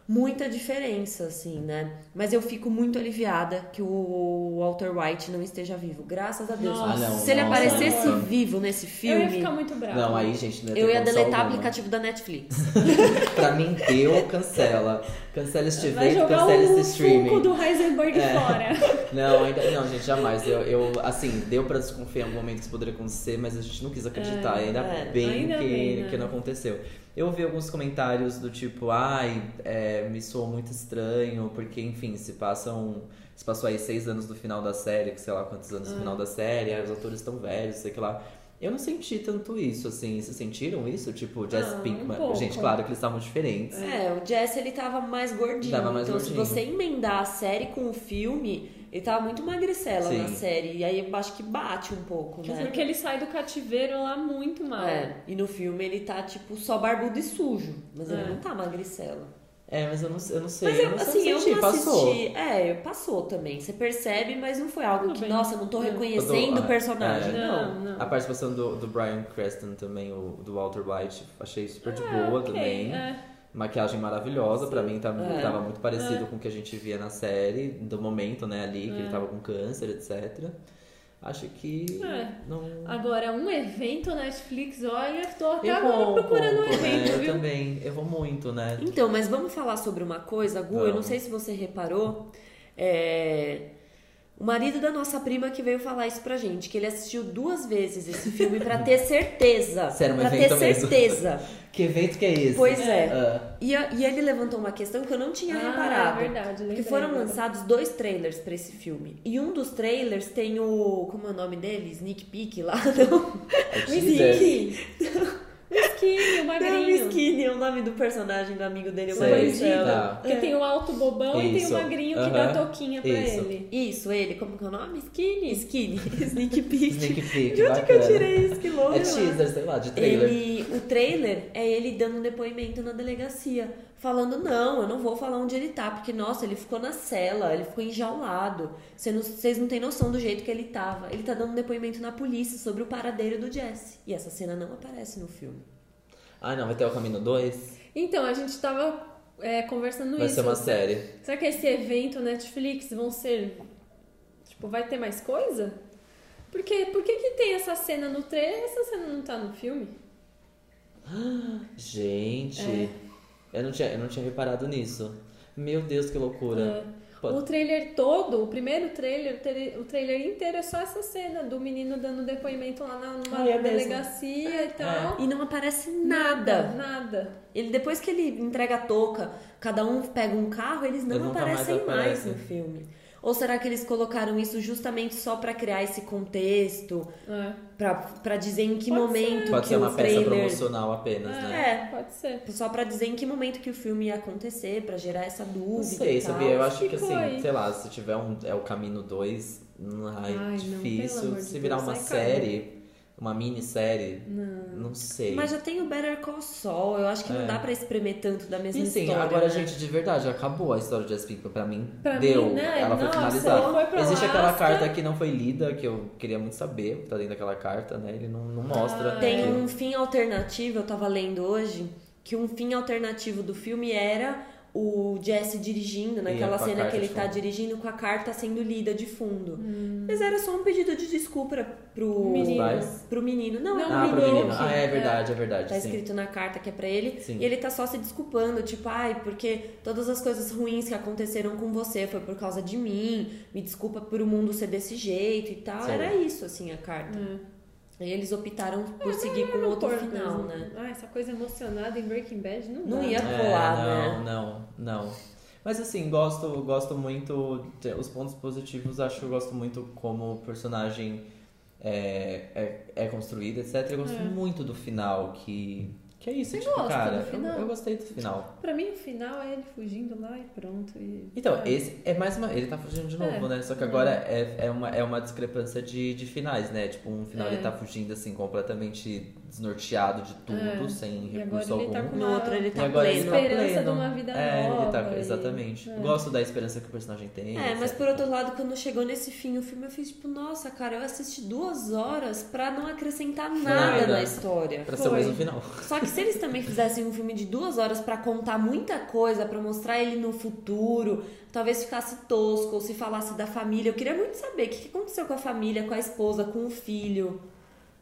muita diferença, assim, né? Mas eu fico muito aliviada que o Walter White não esteja vivo. Graças a Deus. Nossa. Ah, não, Se ele nossa, aparecesse nossa. vivo nesse Eu ia filme, ficar muito brava. Não, aí, gente, não ia eu ia deletar o aplicativo da Netflix. Pra mim, deu, cancela. Cancela este evento, cancela esse streaming. Do Heisenberg É. fora. Não, ainda não, gente, jamais. Eu, eu, assim, deu pra desconfiar em algum momento que isso poderia acontecer, mas a gente não quis acreditar. É, ainda é. bem Ainda que, bem, né? que não aconteceu. Eu ouvi alguns comentários do tipo, ai, é, me soou muito estranho, porque, enfim, se passam. Se passou aí seis anos do final da série, que sei lá quantos anos do final da série, aí os atores estão velhos, sei que lá. Eu não senti tanto isso, assim. Vocês sentiram isso? Tipo, Jess Ah, um Pinkman. pouco. gente, claro que eles estavam diferentes. É, o Jesse ele tava mais gordinho. Tava mais então, gordinho. se você emendar a série com o filme, ele tava muito magricela Sim. na série. E aí eu acho que bate um pouco, né? Porque ele sai do cativeiro lá muito mal. É, e no filme ele tá, tipo, só barbudo e sujo. Mas ele É. não tá magricela. É, mas eu não, eu não sei. Mas eu eu, não assim, eu senti, não passou. assisti. É, eu- passou também. Você percebe, mas não foi algo Tudo que, bem. nossa, eu não tô reconhecendo Eu o personagem. é. Não. Não, não. A participação do, do Brian Creston também, o do Walter White, achei super de boa Ah, ok, também. é. Maquiagem maravilhosa, pra mim tava, É. tava muito parecido com o que a gente via na série, do momento, né, ali, que ele tava com câncer, etc. Acho que É. não. Agora, um evento Netflix, olha, tô até Eu agora vou procurando um né? evento, Eu viu? também, eu vou muito, né? Então, mas vamos falar sobre uma coisa, Gu. Eu não Vamos. sei se você reparou. É... O marido da nossa prima que veio falar isso pra gente, que ele assistiu duas vezes esse filme pra ter certeza. Um pra ter certeza. Que evento que é esse? Pois é. Ah, E, e ele levantou uma questão que eu não tinha Ah, reparado. é verdade, que foram agora. lançados dois trailers pra esse filme. E um dos trailers tem o. Como é o nome dele? Sneak Peek lá? Não. é. Sneak. O Skinny, o Não, o magrinho. Skinny é o nome do personagem do amigo dele, o Marcelo. tá. Porque tem o alto bobão e tem Isso. o magrinho que Aham. dá toquinha pra Isso. ele. Isso, ele, como que é o nome? Skinny. Skinny. Sneak Peek. Sneak peek, De onde que eu bacana. tirei isso? Que louco. É teaser, sei lá, de trailer. Ele, o trailer é ele dando um depoimento na delegacia, falando não, eu não vou falar onde ele tá, porque nossa, ele ficou na cela, ele ficou enjaulado. Você não- Vocês não têm noção do jeito que ele tava. Ele tá dando um depoimento na polícia sobre o paradeiro do Jesse. E essa cena não aparece no filme. Ah, não, vai ter o Caminho 2? Então, a gente tava é, conversando Vai isso. ser uma série. Será que esse evento Netflix vão ser. Tipo, vai ter mais coisa? Porque, por que, que tem essa cena no trailer e essa cena não tá no filme? Gente, eu, não tinha, eu não tinha reparado nisso. Meu Deus, que loucura. Pode- O trailer todo, o primeiro trailer, o tra- o trailer inteiro é só essa cena do menino dando depoimento lá na, numa Ah, é mesmo. delegacia e tal. E não aparece nada. Nada. Ele depois que ele entrega a touca, cada um pega um carro, eles não Eles aparecem mais, aparecem. no filme. Ou será que eles colocaram isso justamente só pra criar esse contexto, É. Pra pra dizer em que Pode momento Pode que ser uma o peça trailer promocional apenas, né? É. Pode ser. Só pra dizer em que momento que o filme ia acontecer, pra gerar essa dúvida. Não sei, e tal. sabia? Eu acho que Ficou assim, aí. sei lá, se tiver um. É o Caminho 2. Ai, Ai, não, difícil. de se virar Deus, uma cara. Uma minissérie, não sei. Mas já tem o Better Call Saul, eu acho que não É. dá pra espremer tanto da mesma E assim, história. agora, né? gente, de verdade, acabou a história de Jess Pinkman. Pra mim, Pra deu. mim, né? Ela foi Nossa, finalizada. ela foi Existe aquela Alasca. carta que não foi lida, que eu queria muito saber o que tá dentro daquela carta, né? Ele não, não mostra. Ah, Tem um fim alternativo, eu tava lendo hoje, que um fim alternativo do filme era o Jesse dirigindo, naquela cena que ele tá dirigindo com a carta sendo lida de fundo. Mas era só um pedido de desculpa pro Menino. Pro menino. Não, é Não, pro Ah, menino. menino. Ah, é verdade, é verdade. Tá sim. escrito na carta que é pra ele. Sim. E ele tá só se desculpando, tipo, ai, porque todas as coisas ruins que aconteceram com você foi por causa de mim. Me desculpa por o mundo ser desse jeito e tal. Sim. Era isso, assim, a carta. E eles optaram por seguir com outro cor final, mesmo. né? Ah, essa coisa emocionada em Breaking Bad não, Não dá. ia É, colar, não, né? não, não. Mas assim, gosto, gosto muito. Os pontos positivos, acho que eu gosto muito como o personagem é, é, é construído, etc. Eu gosto muito do final, que. Que é isso, Você tipo, cara. do final? Eu, eu gostei do final. Pra mim, o final é ele fugindo lá e pronto. E... Então, é. esse é mais uma. Ele tá fugindo de novo, É. né? Só que agora é, é, uma, é uma discrepância de, de finais, né? Tipo, um final É. ele tá fugindo assim, completamente desnorteado de tudo, É. sem E agora recurso ele algum. tá com No outro ele E tá agora ele pleno. tá Esperança pleno. de uma vida é, ele tá nova. fraca, aí. exatamente. É. Gosto da esperança que o personagem tem. É, mas etc. por outro lado, quando chegou nesse fim o filme, eu fiz tipo, nossa, cara, eu assisti duas horas pra não acrescentar nada Nada. na história. Pra ser o Foi. mesmo final. Só que se eles também fizessem um filme de duas horas pra contar muita coisa, pra mostrar ele no futuro, talvez ficasse tosco, ou se falasse da família. Eu queria muito saber o que aconteceu com a família, com a esposa, com o filho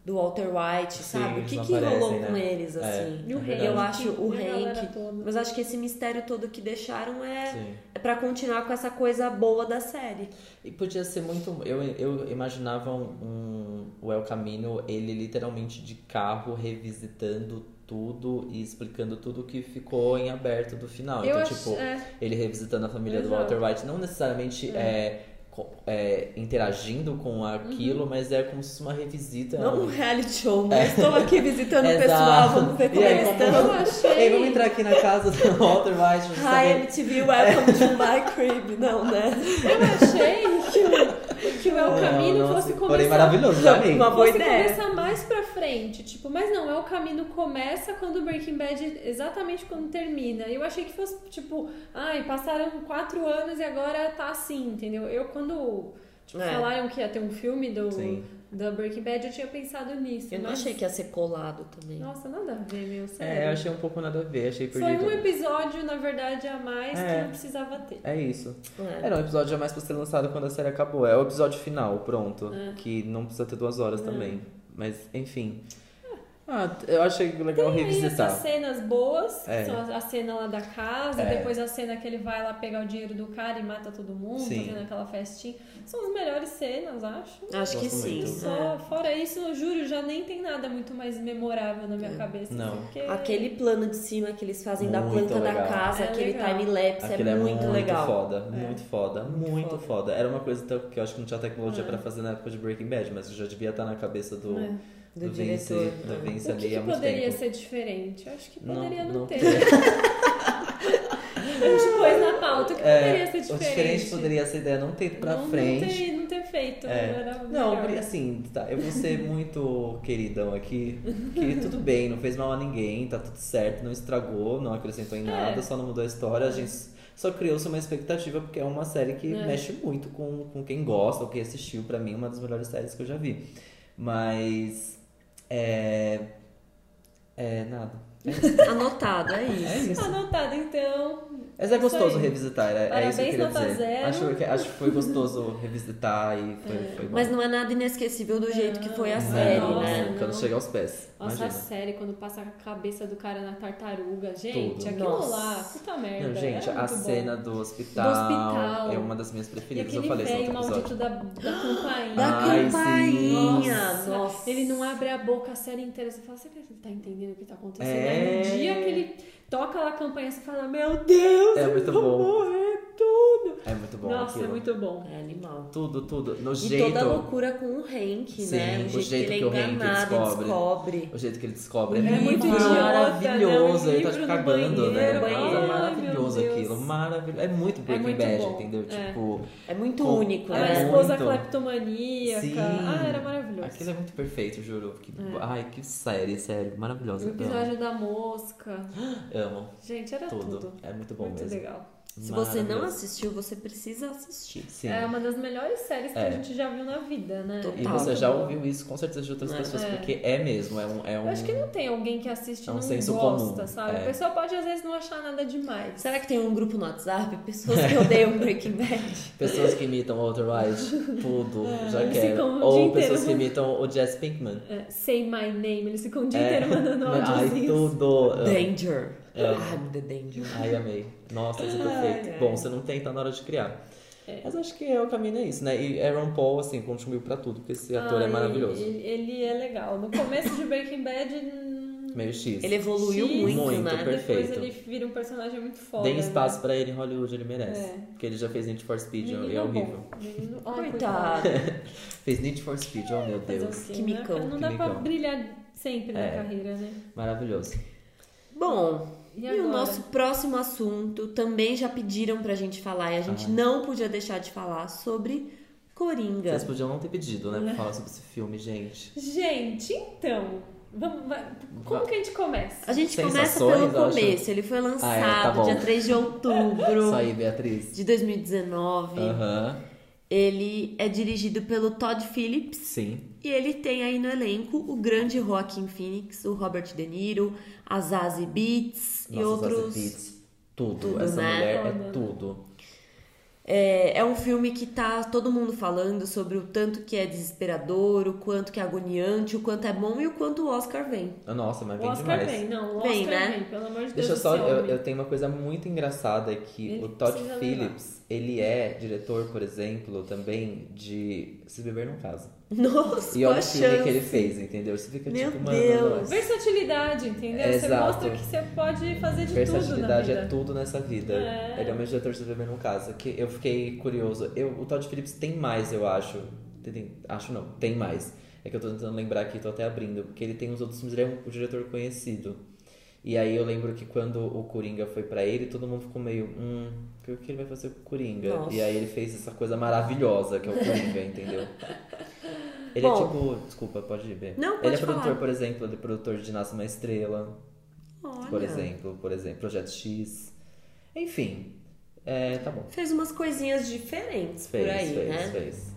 do Walter White, Sim, sabe? O eles que, que rolou aparecem, com né? eles, É, assim? E o É Hank. Eu acho o Hank. Mas acho que esse mistério todo que deixaram é, Sim. é para continuar com essa coisa boa da série. E podia ser muito. Eu, eu imaginava um, um, o El Camino, ele literalmente de carro revisitando tudo e explicando tudo que ficou em aberto do final. Eu então, acho- tipo, é. ele revisitando a família do Exato. Walter White, não necessariamente é. co- é, interagindo com aquilo, mas é como se fosse uma revisita. Não um reality show, mas estou aqui visitando o pessoal, vamos ver como E eles como- estão. Eu achei. Ei, vamos entrar aqui na casa do Walter White Hi, saber. MTV, welcome to my crib. Não, né? Eu achei que que o El Camino não, fosse começar... Porém, maravilhoso, já. Uma boa fosse ideia. começar mais pra frente, tipo, mas não, é o caminho começa quando o Breaking Bad, exatamente quando termina. Eu achei que fosse, tipo, ai, passaram quatro anos e agora tá assim, entendeu? Eu, quando tipo, É. falaram que ia ter um filme do, Sim. Da Breaking Bad, eu tinha pensado nisso. Eu não mas- achei que ia ser colado também. Nossa, nada a ver, meu, sério. É, eu achei um pouco nada a ver, achei Foi perdido. um episódio, na verdade, a mais que É. não precisava ter. É isso. É. Era um episódio a mais pra ser lançado quando a série acabou. É o episódio final, pronto. É. Que não precisa ter duas horas também. Mas, enfim. Ah, eu achei legal Tem revisitar. essas cenas boas, É. são a, a cena lá da casa, É. depois a cena que ele vai lá pegar o dinheiro do cara e mata todo mundo, Sim. fazendo aquela festinha. São as melhores cenas, acho. Acho que sim. muito. Só, é. fora isso, eu juro, já nem tem nada muito mais memorável na minha cabeça. Não. assim, porque- Aquele plano de cima que eles fazem da Muito planta da legal. casa, É aquele time-lapse, é Aquilo muito, legal. foda, muito foda, muito foda. foda. Era uma coisa que eu acho que não tinha tecnologia É. pra fazer na época de Breaking Bad, mas já devia estar na cabeça do, É. Do Vince, diretor, do é. Vince O que, que poderia tempo. ser diferente? Eu acho que Não- poderia não, não ter. ter. A gente pôs na pauta, o que É, poderia ser o diferente? diferente poderia ser ideia não ter ido pra não, frente. Não ter, não ter feito. É. Não, melhor. assim, tá, eu vou ser muito queridão aqui, que tudo bem, não fez mal a ninguém, tá tudo certo, não estragou, não acrescentou em nada, É. só não mudou a história, a gente só criou-se uma expectativa, porque é uma série que É. mexe muito com, com quem gosta, ou quem assistiu, pra mim, uma das melhores séries que eu já vi. Mas, é... É, nada. Anotado, é É isso. isso. Anotado, então. Mas é gostoso aí. revisitar, é, é isso que eu queria dizer. zero. Acho que, acho que foi gostoso revisitar e foi, foi bom. Mas não é nada inesquecível do jeito que foi a Não, série, nossa, né? não. Quando chega aos pés. Nossa, imagina. a série, quando passa a cabeça do cara na tartaruga. Gente, Tudo. aquilo Nossa. lá, puta merda. Não, gente, a bom. cena do hospital, Do hospital. é uma das minhas E preferidas. Eu falei isso no maldito da, da campainha. Da Ai, campainha. Nossa, Nossa. Ele não abre a boca a série inteira. Você fala, será que ele tá entendendo o que tá acontecendo? É. Aí no dia que ele toca lá a campanha, você fala, meu Deus, É eu muito vou bom. morrer tudo. É muito bom Nossa, aquilo. é muito bom. É animal. Tudo, tudo. No E jeito. toda a loucura com o Hank, Sim, né? o O jeito, jeito que ele é o Hank enganado e descobre. descobre. O jeito que ele descobre é, É muito maravilhoso. idiota, né? O Ele tá cagando, né? Ai, maravilhoso aquilo. Maravilhoso. É muito Breaking muito Bad, bom. entendeu? É. Tipo. É muito Com- único, A É né? esposa muito. cleptomaníaca. Sim. Ah, era maravilhoso. Aquilo é muito perfeito, juro. Que- É. Ai, que série, sério. O Maravilhosa. episódio da mosca. Amo. Gente, era tudo. Tudo. É muito bom Muito mesmo. legal. Se você não assistiu, você precisa assistir. Sim. É uma das melhores séries que É. a gente já viu na vida, né? Total. E você muito já ouviu isso com certeza de outras É. pessoas, É. porque é mesmo, é um. É um... Eu acho que não tem alguém que assiste É um não senso gosta, comum, sabe? é. A pessoa pode às vezes não achar nada demais. Será que tem um grupo no WhatsApp? Pessoas que odeiam Breaking Bad. Pessoas que imitam o Walter White, tudo, já eles quero. ficam o Ou dia pessoas inteiro. que imitam o Jess Pinkman. É, say my name, eles ficam o dia É. inteiro mandando Ai, áudiozinhos. tudo. Danger. É. I'm the danger. Ai, amei. Nossa, isso é Ai, perfeito. ai. Bom, você não tem, tá na hora de criar. É. Mas acho que é, o caminho é isso, né? E Aaron Paul, assim, contribuiu pra tudo, porque esse ator é Ai, maravilhoso. Ele, ele é legal. No começo de Breaking Bad, Meio X. Ele evoluiu X, muito, Muito, né? perfeito. depois ele vira um personagem muito foda. Deem né? espaço pra ele em Hollywood, ele merece. É. Porque ele já fez Need for Speed Menino e é horrível. Menino... Ai, Coitado. Fez Need for Speed, oh meu Deus. quê, Que né? micão, Não que dá pra brilhar sempre na É. carreira, né? Maravilhoso. Bom, E e, o nosso próximo assunto também já pediram pra gente falar e a gente Ai. não podia deixar de falar sobre Coringa. Vocês podiam não ter pedido, né? Pra falar sobre esse filme, gente. Gente, então, Vamos, como que a gente começa? A gente começa Sensações, pelo eu acho. começo. Ele foi lançado Ah, é, tá dia 3 de outubro Isso aí, Beatriz. de 2019. Aham. Ele é dirigido pelo Todd Phillips. Sim. E ele tem aí no elenco o grande Joaquin Phoenix, o Robert De Niro, a Zazie Beetz e Nossa, outros. Zazie Beetz, Tudo. Tudo, Essa né? mulher é tudo. É, é um filme que tá todo mundo falando sobre o tanto que é desesperador, o quanto que é agoniante, o quanto é bom e o quanto o Oscar vem. Nossa, mas O vem Oscar demais. vem, não, o Oscar Vem, vem, né? pelo amor de Deus. Deixa eu só, eu, eu tenho uma coisa muito engraçada é que Ele o Todd Phillips, ele é diretor, por exemplo, também de Se Beber Não Casa. Nossa, E olha o filme chance. que ele fez, entendeu? Você fica Meu tipo, mano, Deus. nossa. Versatilidade, entendeu? É, você exato. mostra que você pode fazer de tudo na Versatilidade vida. é tudo nessa vida. É. Ele é o meu diretor de Se Beber Não Casa. Que eu fiquei curioso. Eu, o Todd Phillips tem mais, eu acho. Tem- tem- acho não, tem mais. É que eu tô tentando lembrar aqui, tô até abrindo. Porque ele tem os outros filmes, ele é um, um diretor conhecido. E aí eu lembro que quando o Coringa foi pra ele, todo mundo ficou meio, hum, o que ele vai fazer com o Coringa? Nossa. E aí ele fez essa coisa maravilhosa que é o Coringa, entendeu? Ele Bom. é tipo, desculpa, pode ir, Bê. Não, Ele pode é produtor, falar. por exemplo, ele é produtor de Nasce uma Estrela, Olha, por exemplo, por exemplo, Projeto X. Enfim, é, tá bom. Fez umas coisinhas diferentes Fez, por aí, fez, né? fez.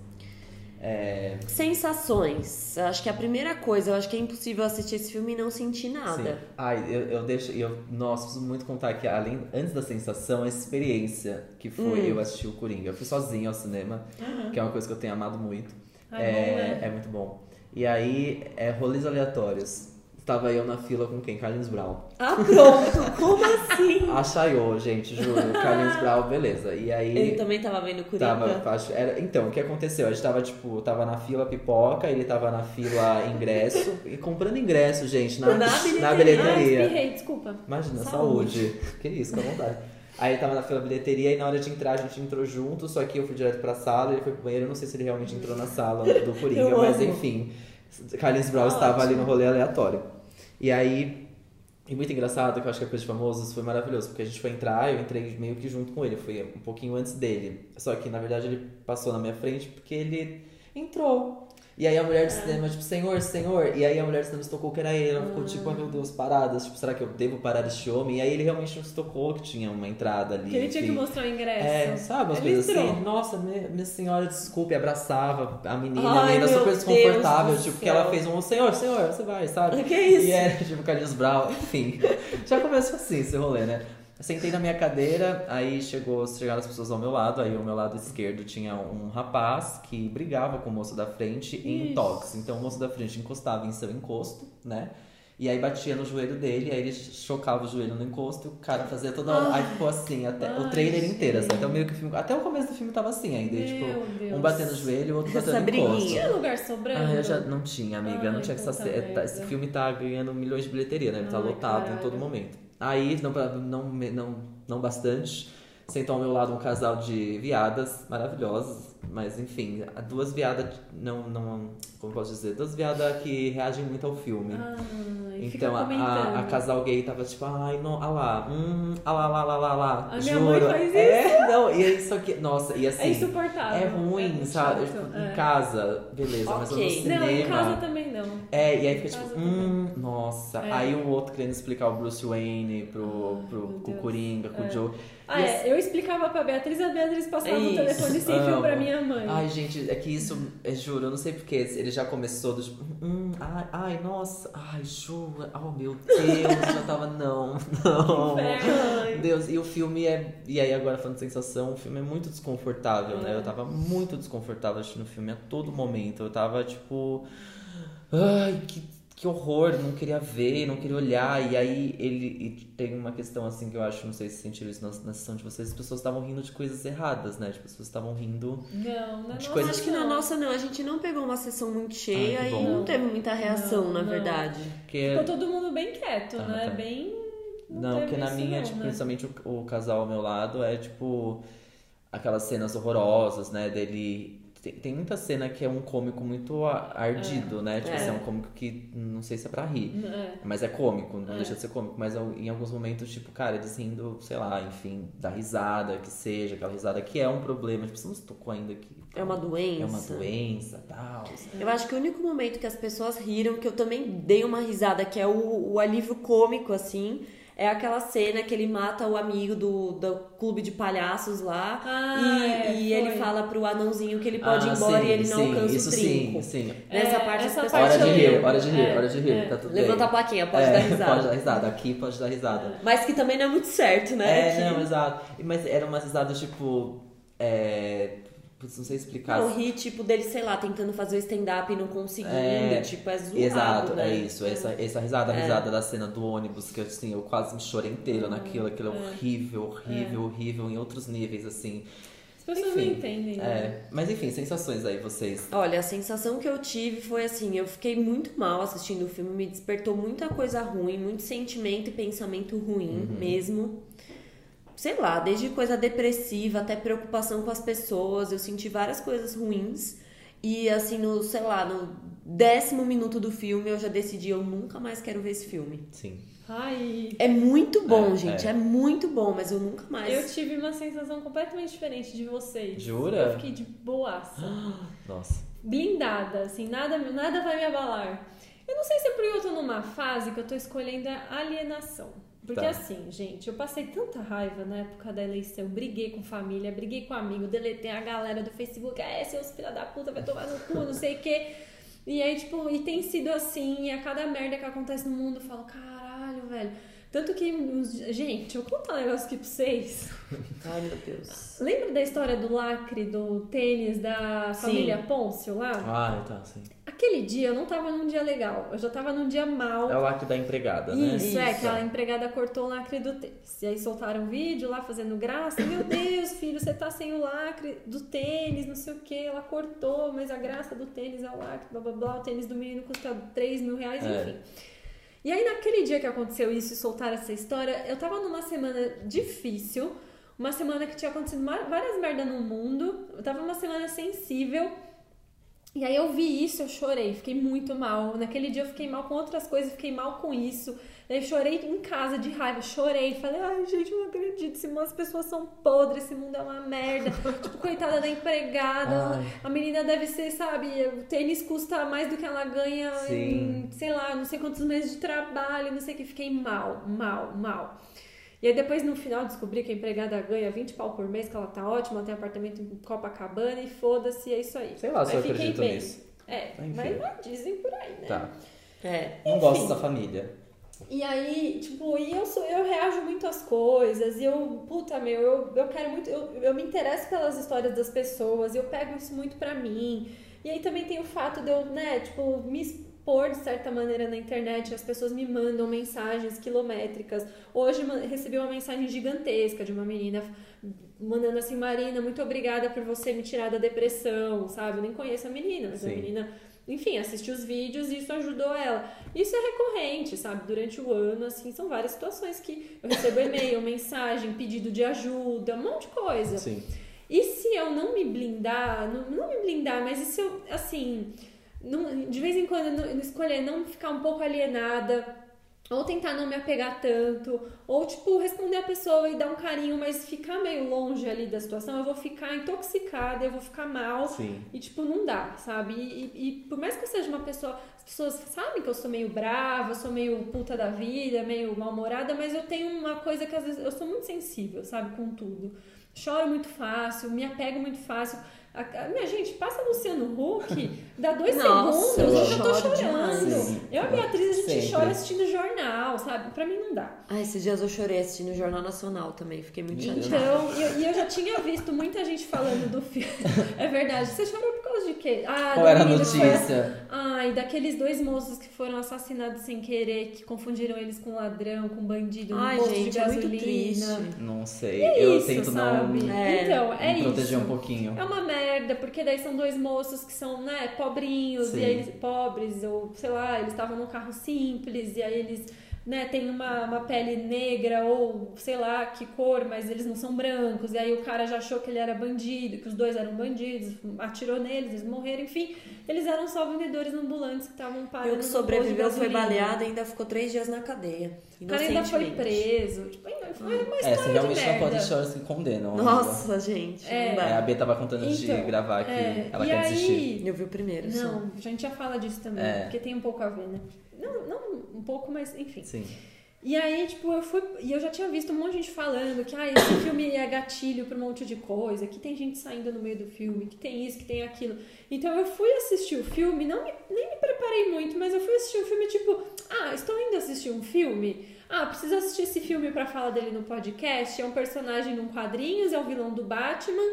É, Sensações. Eu acho que a primeira coisa, eu acho que é impossível assistir esse filme e não sentir sim. nada. Ai, eu, eu deixo. Eu, nossa, preciso muito contar que além, antes da sensação, a experiência que foi Hum. eu assistir o Coringa. Eu fui sozinho ao cinema, que é uma coisa que eu tenho amado muito. Ah, é, bom, né? é muito bom. E aí, é, rolês aleatórios. Estava eu na fila com quem? Carlinhos Brown. Ah, pronto! Como assim? A Chayo, gente, juro. Carlinhos Brown, beleza. E aí. Ele também tava vendo Coringa. Tava, era, então, o que aconteceu? A gente tava, tipo, tava na fila pipoca, ele tava na fila ingresso, e comprando ingresso, gente, na, Na bilheteria. na Ah, bilheteria. espirrei, desculpa. Imagina, Saúde. saúde. Que isso, com vontade. Aí ele tava na fila bilheteria e na hora de entrar a gente entrou junto, só que eu fui direto pra sala, ele foi pro banheiro, eu não sei se ele realmente entrou na sala do Coringa, mas enfim. Carlinhos Brown Tá estava ali ótimo. no rolê aleatório. E aí, e muito engraçado, que eu acho que a coisa de famosos foi maravilhoso, porque a gente foi entrar, eu entrei meio que junto com ele, foi um pouquinho antes dele. Só que na verdade ele passou na minha frente porque ele entrou. E aí a mulher do cinema, tipo, senhor, senhor. E aí a mulher do cinema se tocou que era ele. Ela ficou tipo, ai meu Deus, parada. Tipo, será que eu devo parar este homem? E aí ele realmente não se tocou que tinha uma entrada ali. Que ele tinha que mostrar o ingresso. É, sabe, umas Ele coisas entrou. assim. Nossa, minha, minha senhora, desculpe, abraçava a menina, Ai, a menina super Deus desconfortável. Tipo, que ela fez um, senhor, senhor, você vai, sabe? Que isso? E era tipo Carlinhos Brown, enfim. Já começou assim esse rolê, né? Eu sentei na minha cadeira, aí chegou, chegaram as pessoas ao meu lado, aí ao meu lado esquerdo tinha um rapaz que brigava com o moço da frente em Ixi. toques. Então o moço da frente encostava em seu encosto, né? E aí batia no joelho dele, aí ele chocava o joelho no encosto e o cara fazia toda hora. Aí ficou assim, até o Ai, trailer inteiro, assim. Até o meio que o filme. Até o começo do filme tava assim ainda. e, Meu tipo, Deus. um batendo no joelho o outro batendo no encosto. Tinha lugar sobrando? Ah, eu já não tinha, amiga. não Ai, tinha que ser. é, tá- Esse filme tá ganhando milhões de bilheteria, né? Tá Ai, lotado em todo momento. Aí, não, não, não, não bastante, sentou ao meu lado um casal de viadas maravilhosas. Mas enfim, duas viadas não, não. Como posso dizer? Duas viadas que reagem muito ao filme. Fica Então a, a, a casal gay tava tipo, ai, não, ah lá, hum, ah lá, lá, lá, lá, lá. A minha juro. mãe faz É, não, e aí só que, nossa, e assim, É insuportável. é ruim, muito sabe? chato, Tipo, é. Em casa, beleza, mas no Ok. cinema. Não, em casa também não. É, e aí fica tipo, hum, nossa. É. Aí o outro querendo explicar o Bruce Wayne pro, pro, meu com o Deus. Coringa, com o É. Joe. Ah, E é, assim- eu explicava pra Beatriz, a Beatriz passava Isso, o telefone sem fio pra minha mãe. Ai, gente, é que isso, é, juro, eu não sei porque ele já começou do tipo, hum, ai, ai, nossa, ai, juro, oh meu Deus, já tava, não, não. Deus, e o filme é. E aí, agora falando de sensação, o filme é muito desconfortável, né? É. Eu tava muito desconfortável assistindo o filme a todo momento. Eu tava tipo. Ai, que, que horror, não queria ver, não queria olhar. E aí ele e tem uma questão assim que eu acho, não sei se sentiram isso na, na sessão de vocês, as pessoas estavam rindo de coisas erradas, né? Tipo, as pessoas estavam rindo. Não, na De nossa coisas- Acho que na não. nossa não, a gente não pegou uma sessão muito cheia Ai, e não teve muita reação, Não, na não. verdade. Que Ficou todo mundo bem quieto, Tá, né? tá. Bem. Não, teve porque na minha, não, tipo, né? principalmente o, o casal ao meu lado é tipo aquelas cenas horrorosas, né? Dele Tem, tem muita cena que é um cômico muito ardido, né? Tipo, É. assim, é um cômico que não sei se é pra rir. É. Mas é cômico, não É. deixa de ser cômico. Mas em alguns momentos, tipo, cara, eles rindo, sei lá, enfim, da risada que seja, aquela risada que é um problema. Tipo, você não se tocou ainda que É uma doença. é uma doença tal. Eu acho que o único momento que as pessoas riram, que eu também dei uma risada, que é o, o alívio cômico, assim, é aquela cena que ele mata o amigo do, do clube de palhaços lá. Ah, e é, e ele fala pro anãozinho que ele pode ir Ah, embora sim, e ele não sim, alcança isso o trinco. sim, sim. Nessa É, parte essa parte Hora de rir, hora de rir, É, hora de rir, é. tá tudo Levanta bem. a plaquinha, pode É, dar risada. Pode dar risada, aqui pode dar risada. Mas que também não é muito certo, né? É, Que- não, exato. Mas eram umas risadas, tipo. É. Não sei explicar. Não, rir, tipo, dele, sei lá, tentando fazer o stand-up e não conseguindo. É, tipo, é zoado, Exato, né? é isso. Essa, essa risada, a É. risada da cena do ônibus, que assim, eu quase me chorei inteiro naquilo. Aquilo é É. horrível, horrível, horrível, em outros níveis, assim. As pessoas Enfim, não entendem. né? É. Mas enfim, sensações aí, vocês. Olha, a sensação que eu tive foi assim, eu fiquei muito mal assistindo o filme, me despertou muita coisa ruim, muito sentimento e pensamento ruim mesmo. Sei lá, desde coisa depressiva até preocupação com as pessoas, eu senti várias coisas ruins. E assim, no, sei lá, no décimo minuto do filme eu já decidi, eu nunca mais quero ver esse filme. Sim. Ai, É muito bom, É, gente, é. é. muito bom, mas eu nunca mais. eu tive uma sensação completamente diferente de vocês. Jura? Eu fiquei de boaça. Nossa. blindada, assim, nada, nada vai me abalar. Eu não sei se é porque eu tô numa fase que eu tô escolhendo a alienação. Porque Tá. assim, gente, eu passei tanta raiva na época da eleição, briguei com família, briguei com amigo, deletei a galera do Facebook, é, seus filha da puta, vai tomar no cu, não sei o quê. E aí, tipo, e tem sido assim, e a cada merda que acontece no mundo, eu falo, caralho, velho. Tanto que, os- gente, eu vou contar um negócio aqui pra vocês. Ai, meu Deus. Lembra da história do lacre do tênis da Sim. família Pôncio lá? Ah, tá, sim. Aquele dia eu não tava num dia legal, eu já tava num dia mal. É o lacre da empregada, né? Isso, é, Isso. que a empregada cortou o lacre do tênis. E aí soltaram um vídeo lá fazendo graça. Meu Deus, filho, você tá sem o lacre do tênis, não sei o que. Ela cortou, mas a graça do tênis é o lacre, blá blá blá. O tênis do menino custa 3 mil reais, É. enfim. E aí, naquele dia que aconteceu isso e soltaram essa história, eu tava numa semana difícil, uma semana que tinha acontecido várias merdas no mundo, eu tava numa semana sensível. E aí eu vi isso, eu chorei, fiquei muito mal. Naquele dia eu fiquei mal com outras coisas, fiquei mal com isso. Eu chorei em casa de raiva, chorei, falei, ai gente, eu não acredito, esse as pessoas são podres, esse mundo é uma merda. tipo, coitada da empregada, Ai. a menina deve ser, sabe, o tênis custa mais do que ela ganha Sim. em, sei lá, não sei quantos meses de trabalho, não sei o que, fiquei mal, mal, mal. E aí depois no final descobri que a empregada ganha 20 pau por mês, que ela tá ótima, ela tem apartamento em Copacabana e foda-se, é isso aí. Sei lá se eu acredito bem. nisso. É, Enfim. mas, dizem por aí, né? Tá. É. Não gosto dessa família. E aí, tipo, e eu sou, eu reajo muito às coisas, e eu, puta meu, eu, eu quero muito, eu, eu me interesso pelas histórias das pessoas, e eu pego isso muito pra mim. E aí também tem o fato de eu, né, tipo, me expor de certa maneira na internet, as pessoas me mandam mensagens quilométricas. Hoje recebi uma mensagem gigantesca de uma menina mandando assim, Marina, muito obrigada por você me tirar da depressão, sabe? Eu nem conheço a menina, mas a Sim. menina enfim, assistiu os vídeos e isso ajudou ela. Isso é recorrente, sabe? Durante o ano, assim, são várias situações que eu recebo e-mail, mensagem, pedido de ajuda, um monte de coisa. Sim. E se eu não me blindar, não, não me blindar, mas e se eu, assim, não- de vez em quando eu não- escolher não ficar um pouco alienada, ou tentar não me apegar tanto, ou tipo, responder a pessoa e dar um carinho, mas ficar meio longe ali da situação, eu vou ficar intoxicada, eu vou ficar mal. Sim. E, tipo, não dá, sabe? E, e- e por mais que eu seja uma pessoa. As pessoas sabem que eu sou meio brava, eu sou meio puta da vida, meio mal-humorada, mas eu tenho uma coisa que às vezes. Eu sou muito sensível, sabe? Com tudo. Choro muito fácil, me apego muito fácil. A, a- minha gente, passa Luciano Huck, dá dois Nossa, segundos, eu já tô chorando. demais. Eu e a Beatriz, a gente Sempre. chora assistindo jornal, sabe? Pra mim não dá. Ah, esses dias eu chorei assistindo o Jornal Nacional também, fiquei muito Meu chateada. Então, e eu, e eu já tinha visto muita gente falando do filme. É verdade. Você chorou de quê? Ah, Qual do era a que foi notícia? Ai, daqueles dois moços que foram assassinados sem querer, que confundiram eles com ladrão, com bandido, no Ai, posto gente, de é muito gasolina. triste. Não sei. É eu isso, tento sabe? não É, então, é me isso. proteger um pouquinho. É uma merda, porque daí são dois moços que são, né, pobrinhos, Sim. e aí eles pobres, ou sei lá, eles estavam num carro simples, e aí eles né, têm uma, uma pele negra ou sei lá que cor, mas eles não são brancos. E aí o cara já achou que ele era bandido, que os dois eram bandidos, atirou neles, eles morreram, enfim. Eles eram só vendedores ambulantes que estavam E parando o que sobreviveu foi baleado e ainda ficou três dias na cadeia. O cara ainda foi preso. Tipo, ainda foi uma É, história você de realmente não pode que condenam. Nossa, gente. É. Não dá. É, a Bia tava contando antes de Então, gravar que é, ela e quer aí, desistir. Eu vi o primeiro. só. Não, a gente já fala disso também, É. porque tem um pouco a ver, né? Não, não um pouco, mas enfim. Sim. E aí, tipo, eu fui. E eu já tinha visto um monte de gente falando que ah, esse filme é gatilho pra um monte de coisa, que tem gente saindo no meio do filme, que tem isso, que tem aquilo. Então eu fui assistir o filme, não me- nem me preparei muito, mas eu fui assistir o filme, tipo, ah, estou indo assistir um filme? Ah, preciso assistir esse filme pra falar dele no podcast. É um personagem num quadrinhos, é o vilão do Batman,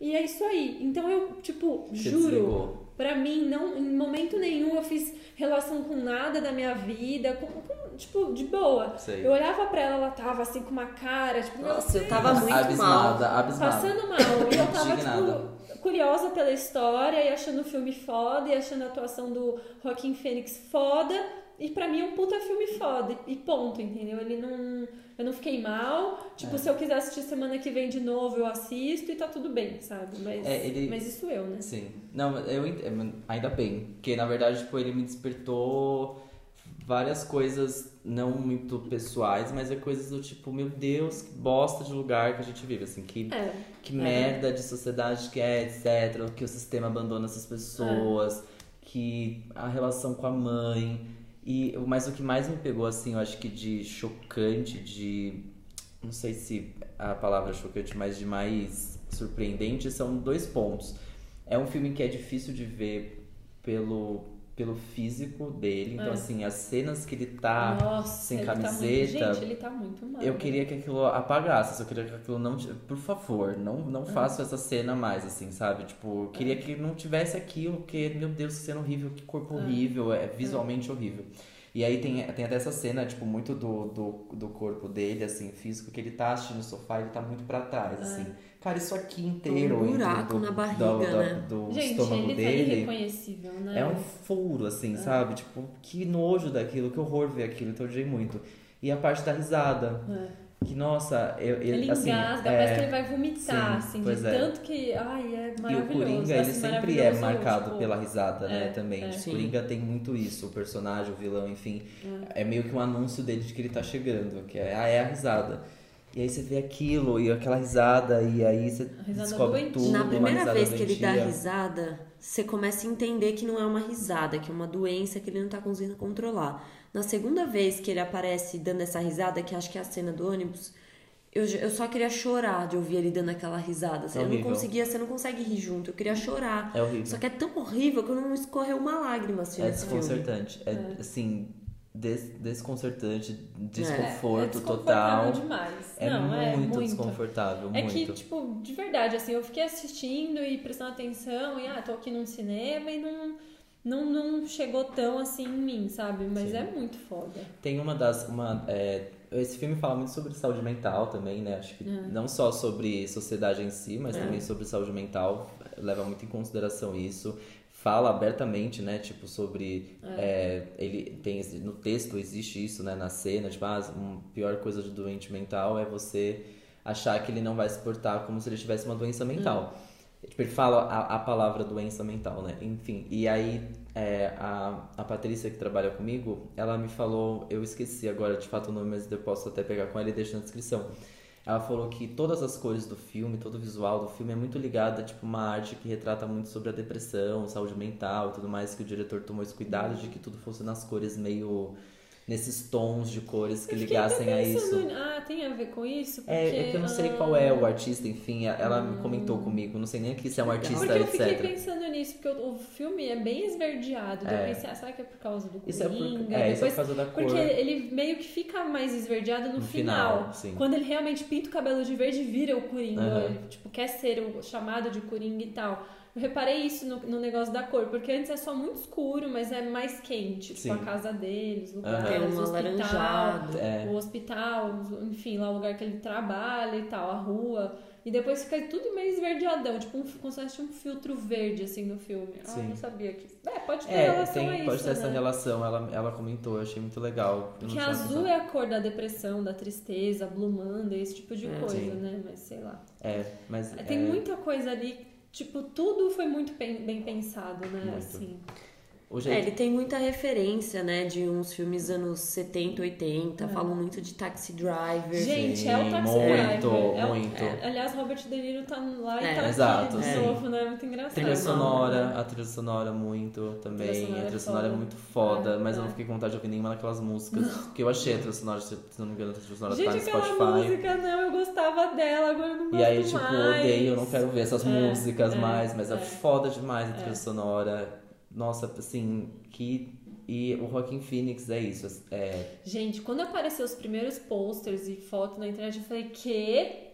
e é isso aí. Então eu, tipo, juro. desligou. Pra mim, não, em momento nenhum eu fiz relação com nada da minha vida, com, com, tipo, de boa. Sei. Eu olhava pra ela, ela tava assim com uma cara, tipo, meu Nossa, eu tava muito mal. abismada, abismada. passando mal. E eu tava, Indignada. tipo, curiosa pela história e achando o filme foda e achando a atuação do Joaquim Fênix foda. E pra mim é um puta filme foda. E ponto, entendeu? Ele não. Eu não fiquei mal. Tipo, É. se eu quiser assistir semana que vem de novo, eu assisto e tá tudo bem, sabe? Mas, É, ele- mas isso eu, né? Sim. Não, eu é, ainda bem. Porque na verdade, tipo, ele me despertou várias coisas não muito pessoais, mas é coisas do tipo, meu Deus, que bosta de lugar que a gente vive, assim, que, É. que merda de sociedade que é, etc. Que o sistema abandona essas pessoas, que a relação com a mãe. E, mas o que mais me pegou, assim, eu acho que de chocante, de. Não sei se a palavra chocante, mas de mais surpreendente, são dois pontos. É um filme que é difícil de ver pelo, pelo físico dele. Então, É. assim, as cenas que ele tá Nossa, sem ele camiseta. Tá muito... Gente, ele tá muito mal. Eu queria que aquilo apagasse, eu queria que aquilo não. Por favor, não, não faça essa cena mais, assim, sabe? Tipo, eu queria que não tivesse aquilo, porque, meu Deus, que cena horrível, que corpo horrível, é visualmente horrível. E aí tem, tem até essa cena, tipo, muito do, do, do corpo dele, assim, físico, que ele tá assistindo no sofá e ele tá muito pra trás, assim. Cara, isso aqui inteiro. Um buraco do, na barriga, do, do, né? do Gente, estômago ele tá dele. irreconhecível, né? É um furo, assim, sabe? Tipo, que nojo daquilo, que horror ver aquilo, então eu odiei muito. E a parte da risada. Que, nossa, eu, eu- Ele assim, engasga, é, parece que ele vai vomitar, sim, assim, pois de é. tanto que. Ai, é E maravilhoso. o Coringa, ele assim, sempre é marcado tipo, pela risada, né, é, também. é. O. Coringa tem muito isso, o personagem, o vilão, enfim. É meio que um anúncio dele de que ele tá chegando, que é, ah, é a risada. E aí você vê aquilo, e aquela risada, e aí você risada descobre doentia. tudo, Na primeira vez que ele dá risada, você começa a entender que não é uma risada, que é uma doença que ele não tá conseguindo controlar. Na segunda vez que ele aparece dando essa risada, que acho que é a cena do ônibus, eu, eu só queria chorar de ouvir ele dando aquela risada. assim, eu não horrível. conseguia, você não consegue rir junto, eu queria chorar. É horrível. Só que é tão horrível que eu não escorreu uma lágrima assim É desconcertante. É, assim, des- desconcertante, É, desconforto é total. desconfortável demais. É não, muito, é muito. desconfortável, É muito. que, tipo, de verdade, assim, eu fiquei assistindo e prestando atenção, e ah, tô aqui num cinema e não, não, não chegou tão assim em mim, sabe? Mas Sim. é muito foda. Tem uma das. Uma, é, esse filme fala muito sobre saúde mental também, né? Acho que É. não só sobre sociedade em si, mas também sobre saúde mental. Leva muito em consideração isso. Fala abertamente, né? Tipo, sobre. é, ele tem No texto existe isso, né? Na cena, tipo, ah, a pior coisa de doente mental é você achar que ele não vai se portar como se ele tivesse uma doença mental. Tipo, ele fala a, a palavra doença mental, né? Enfim, e aí é, a, a Patrícia que trabalha comigo, ela me falou, eu esqueci agora de fato o nome, mas eu posso até pegar com ela e deixar na descrição. Ela falou que todas as cores do filme, todo o visual do filme é muito ligado a tipo, uma arte que retrata muito sobre a depressão, saúde mental e tudo mais, que o diretor tomou esse cuidado de que tudo fosse nas cores meio... nesses tons de cores que ligassem a isso. pensando, Ah, tem a ver com isso? Porque, É, é que eu não sei ah, qual é o artista, enfim, ela me comentou comigo, não sei nem aqui se é um artista, Porque eu fiquei etc. pensando nisso, porque o, filme é bem esverdeado. É. Eu pensei, ah, será que é por causa do Isso é, por, Coringa? é, isso é Depois por causa da cor. Porque ele meio que fica mais esverdeado no, No final. final. Quando ele realmente pinta o cabelo de verde, vira o Coringa. Aham. Ele, tipo, quer ser o chamado de Coringa e tal. Eu reparei isso no, no negócio da cor, porque antes é só muito escuro, mas é mais quente. Tipo, Sim. a casa deles, o Tem o um hospital. É. O hospital, enfim, lá o lugar que ele trabalha e tal, a rua. E depois fica tudo meio esverdeadão, tipo um, como se fosse um filtro verde, assim, no filme. Ah, Sim. não sabia que... É, pode ter É, relação tem, a isso, pode ter essa né? relação, ela, ela comentou, eu achei muito legal. Porque azul é a cor da depressão, da tristeza, Blue Monday, esse tipo de É, coisa, sim. né? Mas sei lá. É, mas. Tem é, muita coisa ali, tipo, tudo foi muito bem, bem pensado, né? Muito. Assim. O É, ele tem muita referência, né, de uns filmes anos 70, 80, É. falam muito de Taxi Driver. Gente, é o Taxi muito, Driver. É muito. é, aliás, Robert De Niro tá lá e É, tá exato, aqui de sim. novo, né? Muito engraçado. Trilha Tá, sonora, né? a trilha sonora muito também. Trilha sonora a é trilha sonora é muito foda, É, mas eu não fiquei com vontade de ouvir nenhuma daquelas músicas. Que eu achei a trilha sonora, se não me engano, a trilha sonora tá Gente, no aquela Spotify. música, não, eu gostava dela, agora eu não gosto E aí, tipo, mais. odeio, eu não quero ver essas É, músicas é, mais, mas é, é. foda demais a trilha É. sonora. Nossa, assim, que. E o Joaquin Phoenix é isso. É Gente, quando apareceu os primeiros posters e fotos na internet, eu falei, que?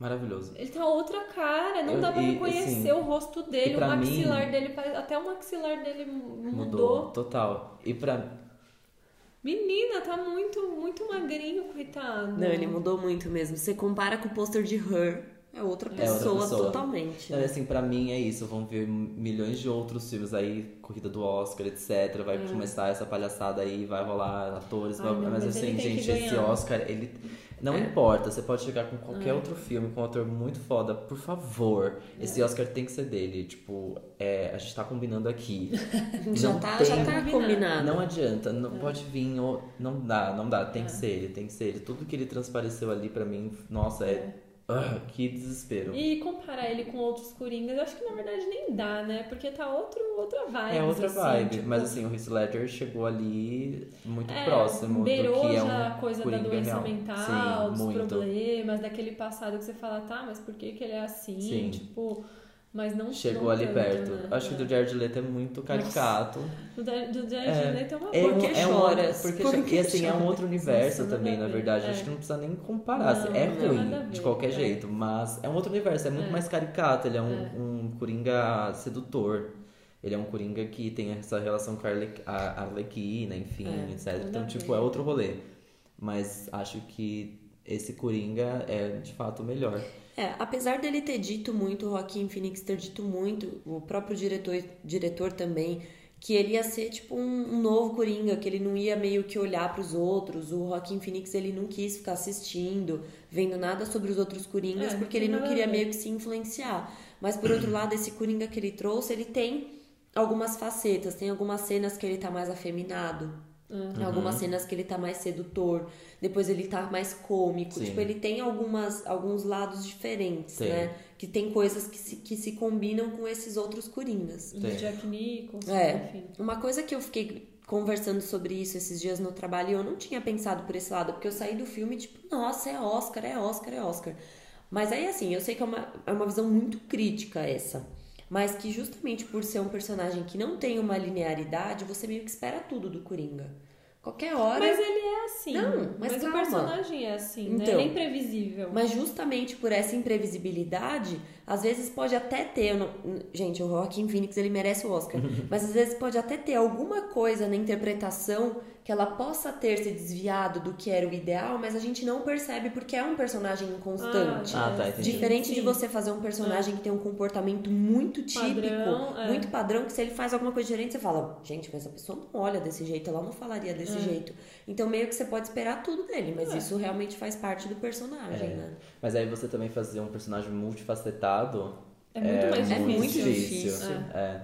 maravilhoso. Ele tá outra cara, não Eu- dá pra e, reconhecer assim, o rosto dele, o maxilar mim- dele, até o maxilar dele mudou. Mudou, total. E pra. Menina, tá muito, muito magrinho, coitado. Não, ele mudou muito mesmo. Você compara com o pôster de Her, é outra outra pessoa, pessoa. totalmente. Não, assim, pra mim é isso. Vão ver milhões de outros filmes aí, corrida do Oscar, etc. Vai começar essa palhaçada aí, vai rolar atores. Ai, vai- não, mas, mas assim, gente, esse. Oscar, ele. Não importa, você pode chegar com qualquer outro filme, com um ator muito foda, por favor. Esse Oscar tem que ser dele. Tipo, é, a gente tá combinando aqui. Já Não tá, tem- já tá Combinado. Não adianta, não pode vir, ou- não dá, não dá, tem que ser ele, tem que ser ele. Tudo que ele transpareceu ali pra mim, nossa, é. Ah, que desespero. E comparar ele com outros Coringas, acho que na verdade nem dá, né? Porque tá outro, outra vibe. É outra assim, vibe, tipo, mas assim, o Heath Ledger chegou ali muito é, próximo do beirou que é já um a coisa da Coringa doença real. mental, Sim, dos muito. problemas, daquele passado que você fala, tá, mas por que, que ele é assim? Sim. Tipo, mas não Chegou não ali tanto, perto. né? Acho que É. do Jared Leto é muito caricato. Da- do Jared É. Leto é uma É boa. um, que é porque, Por que e assim, é um outro universo Nossa, também, na ver. verdade. É. Acho que não precisa nem comparar. Não, é não, ruim, a ver. de qualquer É. jeito. Mas é um outro universo, é muito É. mais caricato. Ele é um, É. um Coringa sedutor. Ele é um Coringa que tem essa relação com a Arle- a Arlequina, enfim, É, etc. Então, tipo, é outro rolê. Mas acho que esse Coringa é, de fato, o melhor. É, apesar dele ter dito muito, o Joaquim Phoenix ter dito muito, o próprio diretor, diretor também, que ele ia ser tipo um, um novo Coringa, que ele não ia meio que olhar pros outros. O Joaquim Phoenix ele não quis ficar assistindo, vendo nada sobre os outros Coringas, É, porque ele não queria meio que se influenciar. Mas por outro lado, esse Coringa que ele trouxe, ele tem algumas facetas, tem algumas cenas que ele tá mais afeminado. Tem algumas cenas que ele tá mais sedutor, depois ele tá mais cômico. Sim. Tipo, ele tem algumas, alguns lados diferentes, Tem. né? Que tem coisas que se, que se combinam com esses outros coringas. Do Tem. Jack Nicholson, É. enfim. Uma coisa que eu fiquei conversando sobre isso esses dias no trabalho e eu não tinha pensado por esse lado, porque eu saí do filme tipo, nossa, é Oscar, é Oscar, é Oscar. Mas aí assim, eu sei que é uma, é uma visão muito crítica essa. Mas que justamente por ser um personagem que não tem uma linearidade, você meio que espera tudo do Coringa. Qualquer hora. Mas ele é assim. Não, mas o calma. personagem é assim, né? Então. Ele é imprevisível. Mas justamente por essa imprevisibilidade, às vezes pode até ter. não- gente, o Joaquim Phoenix ele merece o Oscar. mas às vezes pode até ter alguma coisa na interpretação que ela possa ter se desviado do que era o ideal, mas a gente não percebe porque é um personagem inconstante. Ah, tá, entendi. Diferente Sim, de você fazer um personagem que tem um comportamento muito típico, Padrão, é. muito padrão, que se ele faz alguma coisa diferente, você fala, gente, mas a pessoa não olha desse jeito, ela não falaria desse É. jeito. Então meio que você pode esperar tudo dele, mas É. isso realmente faz parte do personagem, É. né? Mas aí você também fazer um personagem multifacetado É muito mais É difícil. muito difícil. É.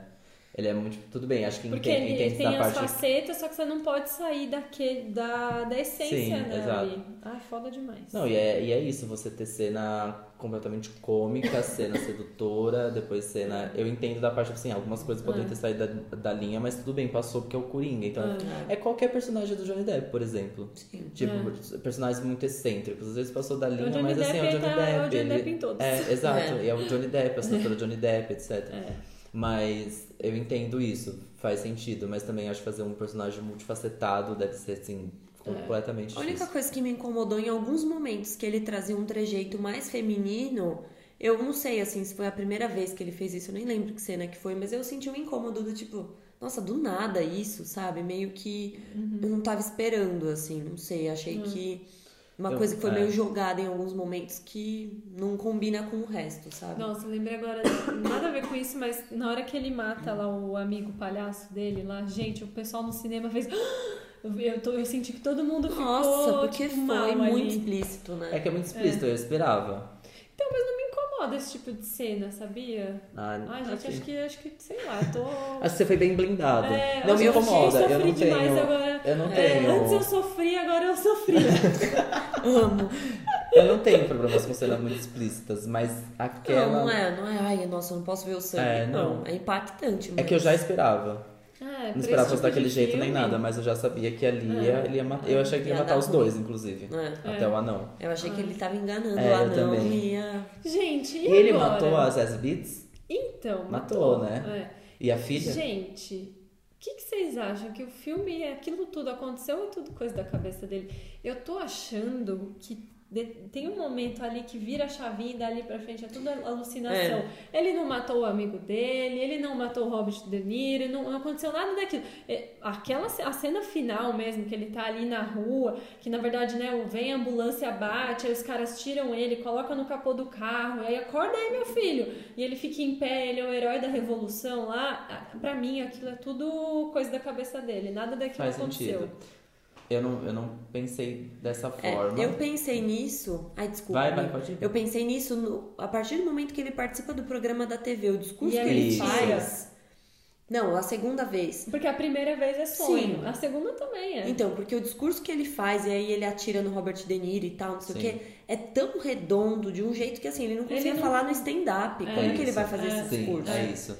Ele é muito. Tudo bem, acho que Porque entende, ele entende tem da as parte. facetas, só que você não pode sair daquele, da, da essência, Sim, né? exato. ali. Ah, foda demais. Não, e é, e é isso, você ter cena completamente cômica, cena sedutora, depois cena. Eu entendo da parte assim, algumas coisas podem É. ter saído da, da linha, mas tudo bem, passou porque é o Coringa. Então, é qualquer personagem do Johnny Depp, por exemplo. Sim. Tipo, personagens muito excêntricos. Às vezes passou da linha, mas assim, é o Depp Johnny tá- é o Depp. Johnny Depp em todos. É, exato. É. E é o Johnny Depp, a assinatura Johnny Depp, etc. É. Mas eu entendo isso, faz sentido, mas também acho que fazer um personagem multifacetado deve ser assim, completamente A única difícil. coisa que me incomodou em alguns momentos que ele trazia um trejeito mais feminino, eu não sei assim se foi a primeira vez que ele fez isso, eu nem lembro que cena que foi, mas eu senti um incômodo do tipo, nossa, do nada isso, sabe? Meio que eu não tava esperando, assim, não sei, achei que uma Eu- coisa que foi é. meio jogada em alguns momentos que não combina com o resto, sabe? Nossa, eu lembrei agora, nada a ver com isso, mas na hora que ele mata lá o amigo palhaço dele lá, gente, o pessoal no cinema fez. Eu, eu, tô- eu senti que todo mundo ficou Nossa, porque tipo, foi mal muito ali. explícito, né? É que é muito explícito, eu esperava. Então, mas não me incomoda esse tipo de cena, sabia? Ah, Ai, gente, ok. acho que, acho que, sei lá, tô. Acho que você foi bem blindada. É, não me eu incomoda, eu sofri não tenho. agora. Eu não É, tenho. antes eu sofri, agora eu sofri. Amo. Eu não tenho problemas com cenas muito explícitas, mas aquela. Não, não é, não é. Ai, nossa, eu não posso ver o sangue. É, não. não. é impactante. É mas- que eu já esperava. É, Não esperava fosse daquele jeito nem filme, nada, mas eu já sabia que ali ia, ele ia matar. Eu achei que ele ia Ia matar os ruim. dois, inclusive. É. Até o anão. Eu achei que ele tava enganando É, o eu anão também. e ia... Gente, e E ele agora? matou as As Beats Então, Matou, né? É. e a filha? Gente, o que, que vocês acham? Que o filme, aquilo tudo aconteceu ou é tudo coisa da cabeça dele? Eu tô achando que de- tem um momento ali que vira a chavinha e dali pra frente é tudo alucinação. Ele não matou o amigo dele, ele não matou o Robert De Niro, não, não aconteceu nada daquilo. É, Aquela a cena final mesmo, que ele tá ali na rua, que na verdade, né, vem a ambulância, bate, aí os caras tiram ele, colocam no capô do carro, aí acorda aí, meu filho. E ele fica em pé, ele é o herói da revolução lá. Pra mim, aquilo é tudo coisa da cabeça dele, nada daquilo Faz aconteceu. sentido. Eu não, eu não pensei dessa É, forma. eu pensei nisso... Ai, desculpa. Vai, vai, pode ir. Eu pensei nisso no- a partir do momento que ele participa do programa da TV. O discurso E é que ele mentira. faz... Não, a segunda vez. Porque a primeira vez é sonho, Sim. a segunda também é. Então, porque o discurso que ele faz, e aí ele atira no Robert De Niro e tal, não sei Sim. o quê, é tão redondo, de um jeito que assim, ele não conseguia Ele não- falar no stand-up. É Como que ele vai fazer esse Sim, discurso? é isso.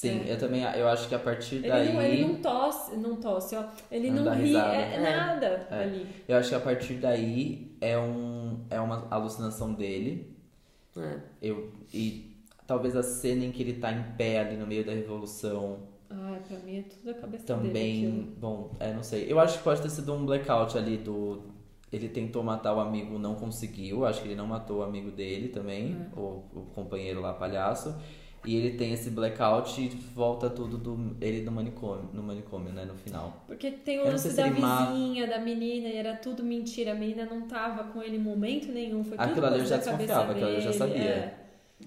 Sim, É. eu também eu acho que a partir Ele, daí. não, ele não tosse, não tosse, ó. Ele Não não, ri, risada. é, É. nada É. ali. Eu acho que a partir daí é, um, é uma alucinação dele. É. Eu, e talvez a cena em que ele tá em pé ali no meio da revolução Ai, pra mim é tudo da cabeça dele. também. Bom, é, não sei. Eu acho que pode ter sido um blackout ali do. Ele tentou matar o amigo, não conseguiu. Acho que ele não matou o amigo dele também, É. o, o companheiro lá, palhaço. E ele tem esse blackout e volta tudo do ele no manicômio, no manicômio, né, no final. Porque tem o não lance se da ele ma- vizinha, da menina, e era tudo mentira. A menina não tava com ele em momento nenhum. Foi tudo Aquilo ali eu coisa já da cabeça desconfiava, aquilo eu já sabia. é.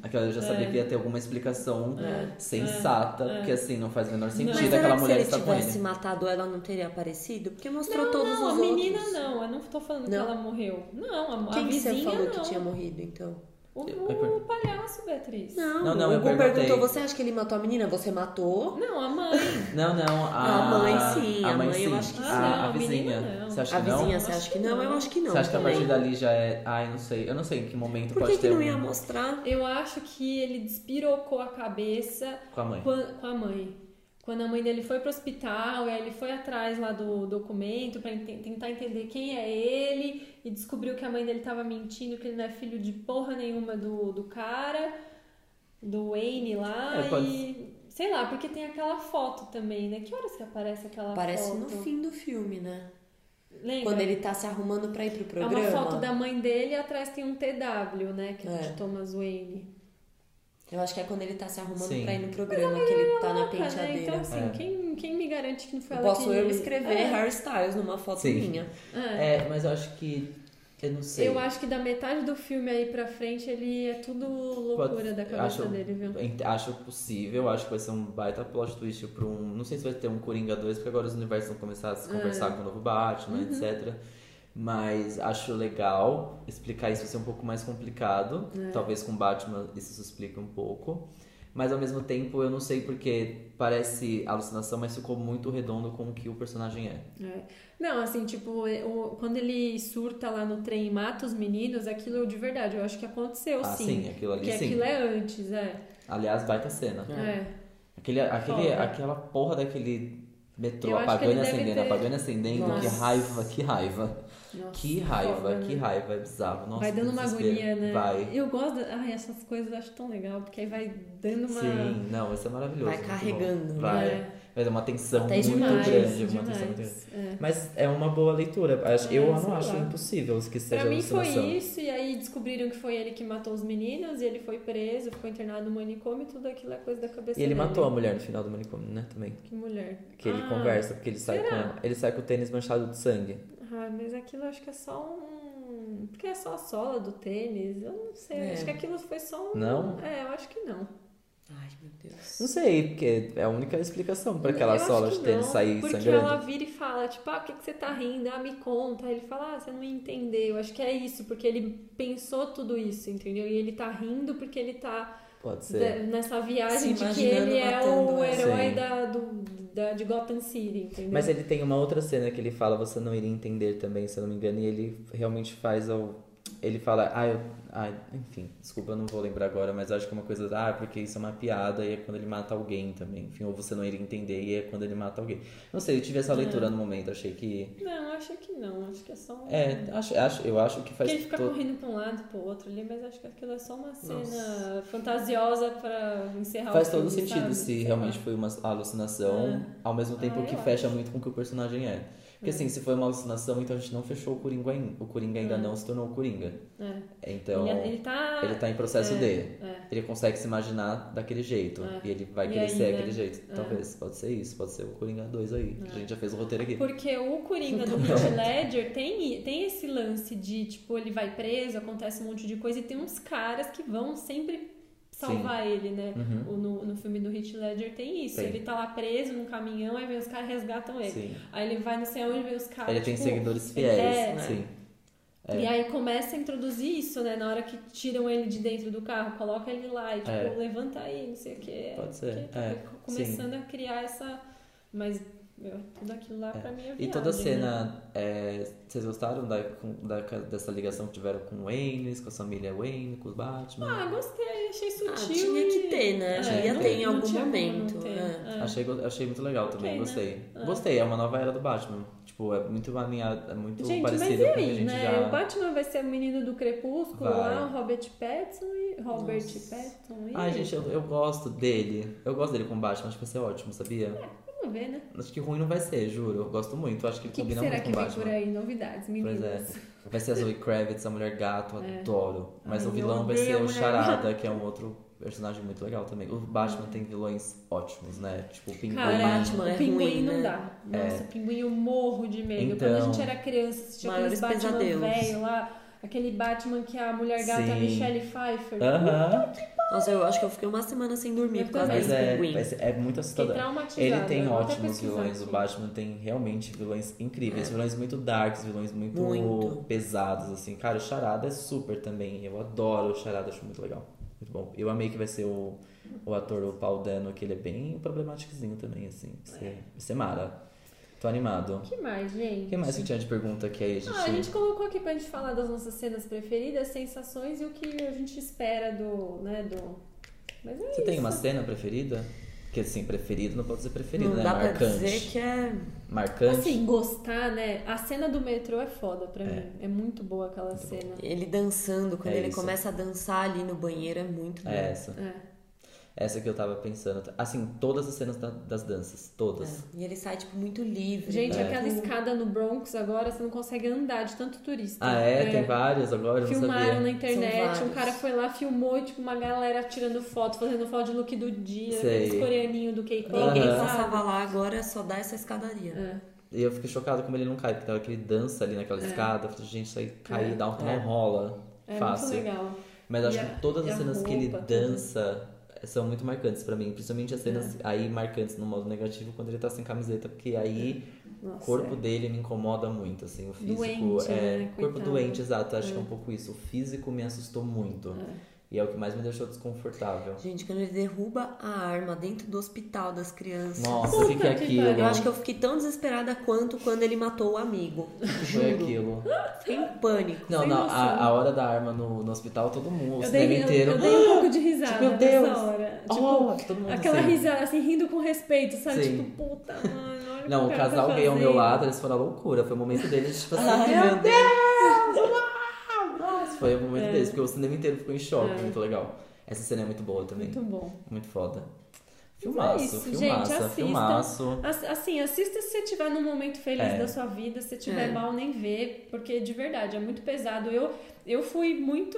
Aquela eu já sabia É. que ia ter alguma explicação É. sensata, É. porque assim, não faz o menor sentido aquela que se mulher ele estar com tivesse ele. matado ela, não teria aparecido? Porque mostrou Não, todos não, os a menina outros. não. Eu não tô falando que Não? ela morreu. Não, a, Quem a que vizinha você falou não. que tinha morrido, então? O, Eu- o eu palhaço, Beatriz. Não, Não, não, o eu perguntei. perguntou, você acha que ele matou a menina? Você matou? Não, a mãe. Não, não, a, A mãe sim, a mãe eu sim. acho que a, sim. Ah, não, a a vizinha. menina não. Você acha A que não? vizinha, Acho você acha que que não? não. Eu acho que não Você acha que a também. partir dali já é. Ai, não sei. Eu não sei em que momento Por pode que, que ter não um... ia mostrar? Eu acho que ele despirocou a cabeça com a mãe. quan- com a mãe. Quando a mãe dele foi pro hospital, e aí ele foi atrás lá do documento pra enten- tentar entender quem é ele e descobriu que a mãe dele tava mentindo, que ele não é filho de porra nenhuma do, do cara, do Wayne lá É, pode- e sei lá, porque tem aquela foto também, né? Que horas que aparece aquela Parece foto? no fim do filme, né? Lembra? Quando ele tá se arrumando pra ir pro É programa. uma foto da mãe dele e atrás tem um TW, né? Que é É. de Thomas Wayne. Eu acho que é quando ele tá se arrumando Sim. pra ir no programa, que ele tá na Louca, né? penteadeira. Então, assim, É. quem, quem me garante que não foi Eu ela Posso que... eu escrever É. Harry Styles numa foto Sim. minha. É. É, mas eu acho que. Eu não sei. Eu acho que da metade do filme aí pra frente ele é tudo loucura Pode- da cabeça acho, dele, viu? Acho possível, acho que vai ser um baita plot twist pra um. Não sei se vai ter um Coringa 2, porque agora os universos vão começar a se É. conversar com o novo Batman, Uhum. etc. Mas acho legal explicar isso vai ser um pouco mais complicado. É. Talvez com Batman isso se explique um pouco. Mas ao mesmo tempo eu não sei porque parece alucinação, mas ficou muito redondo com o que o personagem é. É. Não, assim, tipo, é, o- quando ele surta lá no trem e mata os meninos, aquilo de verdade, eu acho que aconteceu Ah, sim. sim, aquilo ali Porque sim. aquilo é antes, é. Aliás, baita cena. É. Aquele, aquele, Foda. aquela porra daquele metrô que apagando e acendendo, ter- apagando e acendendo. Que Nossa. raiva, que raiva. Nossa, que raiva, foda, que né? raiva, é bizarro. Nossa, vai dando que uma agonia, né? Vai. Eu gosto. Ai, essas coisas eu acho tão legal, porque aí vai dando uma. Sim, não, isso é maravilhoso. Vai carregando. Vai. É. Vai dar uma tensão Até muito demais, grande. Uma tensão muito grande. demais. É. Mas é uma boa leitura. Acho- É, eu sei não acho lá. impossível que seja Pra mim foi isso, e aí descobriram que foi ele que matou os meninos, e ele foi preso, ficou internado no manicômio, e tudo aquilo é coisa da cabeça E ele dele. matou a mulher no final do manicômio, né? Também. Que mulher. Que ele Ah, conversa, porque ele sai será? com ela. Ele sai com o tênis manchado de sangue. Ah, mas aquilo eu acho que é só um. Porque é só a sola do tênis. Eu não sei. É. Acho que aquilo foi só um. Não? É, eu acho que não. Ai, meu Deus. Não sei, porque é a única explicação pra aquela Eu sola de tênis não, sair Porque sangrando. ela vira e fala, tipo, ah, por que, que você tá rindo? Ah, me conta. Aí ele fala, ah, você não ia entender. Eu acho que é isso, porque ele pensou tudo isso, entendeu? E ele tá rindo porque ele tá Pode de- ser. nessa viagem Se de que ele é o herói da, do, da, de Gotham City, entendeu? Mas ele tem uma outra cena que ele fala, você não iria entender também, se eu não me engano, e ele realmente faz o. Ele fala, ah, eu. Ah, enfim, desculpa, eu não vou lembrar agora, mas acho que é uma coisa, ah, porque isso é uma piada e é quando ele mata alguém também. Enfim, ou você não iria entender e é quando ele mata alguém. Não sei, eu tive essa leitura no momento, achei que. Não, acho que não. Acho que é só um... É, acho, acho, eu acho que faz Porque ele fica todo- correndo pra um lado, pro outro ali, mas acho que aquilo é só uma cena fantasiosa pra encerrar Faz o todo filme, sentido sabe? se realmente foi uma alucinação, ao mesmo tempo Ah, que fecha acho. muito com o que o personagem é. Porque assim, se foi uma alucinação, então a gente não fechou o Coringa ainda. O Coringa ainda não se tornou o Coringa. É. Então, ele, ele tá... ele tá em processo é, de. é. Ele consegue se imaginar daquele jeito. É. E ele vai E querer aí, daquele jeito. Talvez, pode ser isso, pode ser o Coringa 2 aí. que A gente já fez o roteiro aqui. Porque o Coringa do Heath Ledger tem, tem esse lance de, tipo, ele vai preso, acontece um monte de coisa e tem uns caras que vão sempre salvar ele, né? O- no, no filme do Heath Ledger tem isso. Tem. Ele tá lá preso num caminhão, aí vem os caras e resgatam ele. Sim. Aí ele vai não sei aonde, vem os caras. Ele tem tipo, seguidores ele- fiéis. é, Sim. E aí começa a introduzir isso, né? Na hora que tiram ele de dentro do carro, coloca ele lá e tipo, É. levanta aí, não sei o que. Pode ser, Tá é, começando a criar essa. Mas, meu, tudo aquilo lá pra mim é E viagem, toda a né? cena, é, vocês gostaram da, com- da- dessa ligação que tiveram com o Wayne, com a família Wayne, com os Batman? Ah, gostei, achei Ah, sutil. tinha que e- ter, né? É, não- ter em algum momento, ter, é. é. Achei, achei muito legal também, né? gostei. É. Gostei, é uma nova era do Batman. Tipo, é muito alinhado, é muito Gente, parecido mas e com o que a aí, gente né? já. O Batman vai ser o menino do Crepúsculo Vai. lá, o Robert Pattinson e. Robert Pattinson e. Ai, gente, eu, eu gosto dele. Eu gosto dele com o Batman, acho que vai ser ótimo, sabia? Vamos ver, né? Acho que ruim não vai ser, juro. Eu gosto muito, acho que O que, que combina será muito que com o vem Batman. por aí? Novidades, Pois meninas. é. Vai ser a Zoe Kravitz, a mulher gato, adoro. Mas Ai, o vilão vai ser a o Charada, que é um outro personagem muito legal também. O Batman tem vilões ótimos, né? Tipo o Pinguim. Cara, Batman o é pinguim ruim, não né? dá. Nossa, o pinguim eu morro de medo. Quando a Então. gente era criança, assistia aqueles Batman pesadelos. velho lá. Aquele Batman que a mulher gata, a Sim. Michelle Pfeiffer. Aham. Nossa, eu acho que eu fiquei uma semana sem dormir Eu por causa. Mas desse é, pinguim. ser- é muito assustador. Ele tem ótimos vilões. O. Batman tem realmente vilões incríveis. Vilões muito darks, vilões muito, Muito. pesados, assim. Cara, o Charada é super também. Eu adoro o Charada, acho muito legal. Muito bom. Eu amei que vai ser o, o ator, o Paul Dano, que ele é bem problemáticozinho também, assim. Ser, vai ser mara. Tô animado. O que mais, gente? O que mais que tinha de pergunta que aí a gente... Ah, a gente colocou aqui pra gente falar das nossas cenas preferidas, sensações e o que a gente espera do, né, do... Mas é Você tem isso. uma cena preferida? Que assim, preferido não pode dizer preferido, Não né? dá pra Marcante. dizer que é. Marcante. Assim, gostar, né? A cena do metrô é foda pra mim. É muito boa aquela cena. Ele dançando, quando É ele isso. começa a dançar ali no banheiro, é muito bom. É essa. É. Essa que eu tava pensando. Assim, todas as cenas da- das danças. Todas. É. E ele sai, tipo, muito livre. Gente, né? aquela escada no Bronx agora, você não consegue andar de tanto turista. Ah, é? Tem várias agora? Filmaram sabia. na internet, um cara foi lá, filmou e, tipo, uma galera tirando foto, fazendo foto de look do dia, Sei. aqueles coreaninhos do K-pop. Ninguém Aham. passava lá, agora só dá essa escadaria. É. E eu fiquei chocado como ele não cai, porque na hora que ele dança ali naquela escada, eu falei, gente, isso aí cair, dá um, não rola. É fácil. muito legal. Mas acho E a- que todas as cenas que ele roupa, tudo. dança são muito marcantes pra mim. Principalmente as cenas É. aí marcantes no modo negativo quando ele tá sem camiseta, porque aí o Nossa, corpo é. dele me incomoda muito, assim, o físico. Doente, é, né? corpo doente, exato. Acho que é um pouco isso. O físico me assustou muito. E é o que mais me deixou desconfortável. Gente, quando ele derruba a arma dentro do hospital das crianças. Nossa, o que, que é aquilo? Eu acho que eu fiquei tão desesperada quanto quando ele matou o amigo. Foi aquilo. Fiquei em pânico. Não, não, a, a hora da arma no, no hospital, todo mundo, o Eu cinema dei, eu, inteiro. eu dei um pouco de risada Meu Deus! nessa hora. Tipo, Oh, todo mundo aquela assim. risada, assim, rindo com respeito, sabe? Sim. Tipo, puta, mano, olha Não, o o casal tá gay ao meu lado, eles foram a loucura. Foi o momento deles, tipo assim, Ai, meu Deus! uau! Foi o momento É. deles, porque o cinema inteiro ficou em choque, muito legal. Essa cena é muito boa também. Muito bom. Muito foda. Mas Filmaço, é isso, filmaço, gente, filmaço. Ass- Assim, assista se você estiver num momento feliz É. da sua vida, se você estiver É. mal, nem vê, porque de verdade é muito pesado. Eu, eu fui muito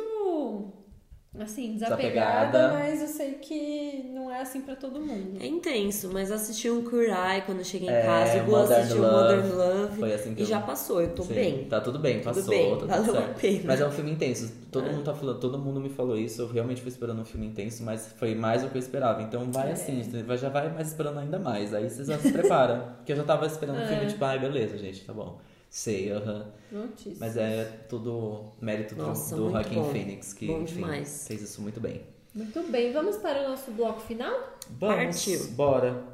Assim, desapegada, Desapegada. mas eu sei que não é assim pra todo mundo. É intenso, mas assisti um Kurai quando eu cheguei em É, casa. O Modern assistiu Love. Modern Love. Foi assim que E eu- já passou, eu tô Sim, bem. Tá tudo bem, Tudo passou, bem, tá tudo valeu a certo. pena. Mas é um filme intenso. Todo É. mundo tá falando, todo mundo me falou isso. Eu realmente fui esperando um filme intenso, mas foi mais do que eu esperava. Então vai É. assim, já vai mais esperando ainda mais. Aí você já se prepara. Porque eu já tava esperando um É. filme, tipo, ai, beleza, gente, tá bom. Sei, aham. Prontíssimo. Mas é tudo mérito do, Nossa, do muito Joaquin bom. Phoenix, que enfim, fez isso muito bem. Muito bem, vamos para o nosso bloco final? Vamos, Partiu. bora.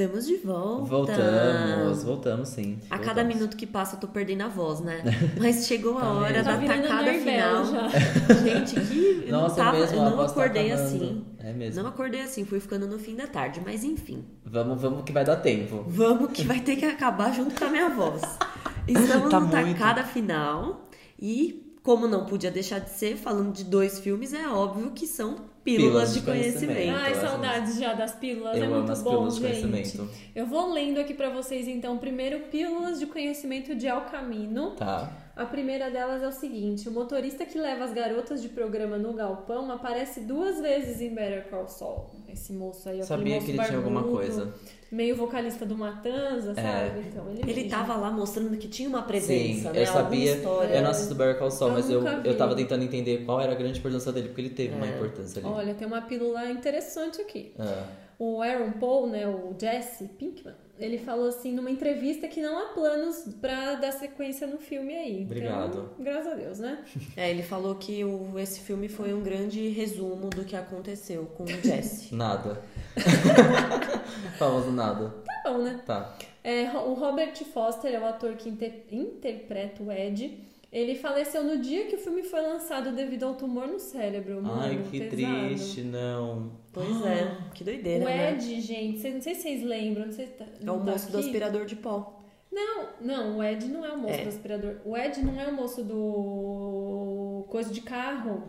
Estamos de volta. Voltamos, voltamos sim. A cada voltamos. minuto que passa eu tô perdendo a voz, né? Mas chegou a Tá hora da Tá virando tacada final. Gente, que eu Nossa, não tava, mesmo, eu não tá acordei acabando. assim. É mesmo. Não acordei assim, fui ficando no fim da tarde, mas enfim. Vamos, vamos que vai dar tempo. Vamos que vai ter que acabar junto com a minha voz. Estamos Tá no muito. tacada final e, como não podia deixar de ser, falando de dois filmes, é óbvio que são pílulas, Pílulas de de conhecimento. conhecimento. Ai, saudades já das pílulas, Eu é amo muito as bom, pílulas de gente. conhecimento. Eu vou lendo aqui pra vocês então, primeiro pílulas de conhecimento de Al Camino. Tá. A primeira delas é o seguinte: o motorista que leva as garotas de programa no galpão aparece duas vezes em Better Call Saul. Esse moço aí, aquele Sabia moço que ele tinha alguma barbudo, coisa. Meio vocalista do Matanza, sabe? Então, ele, Ele mesmo. tava lá mostrando que tinha uma Sim, presença, né? eu sabia. Alguma história. Eu não assisto Better Call Saul, Eu mas eu, vi. eu tava tentando entender qual era a grande importância dele, porque ele teve uma É. importância ali. Olha, tem uma pílula interessante aqui. Ah, O Aaron Paul, né, o Jesse Pinkman, ele falou assim numa entrevista que não há planos pra dar sequência no filme aí. Então, Obrigado. graças a Deus, né? É, ele falou que o, esse filme foi um grande resumo do que aconteceu com o Jesse. nada. Famoso nada. Tá bom, né? Tá. É, o Robert Foster é o ator que inter- interpreta o Ed. Ele faleceu no dia que o filme foi lançado devido ao tumor no cérebro. Mano, Ai, que pesado. triste, não. Pois é, que doideira, O né? Ed, gente, cê- não sei se vocês lembram. Não sei se tá, É não o tá moço do aqui. aspirador de pó. Não, não, o Ed não é o moço É. do aspirador. O Ed não é o moço do coisa de carro.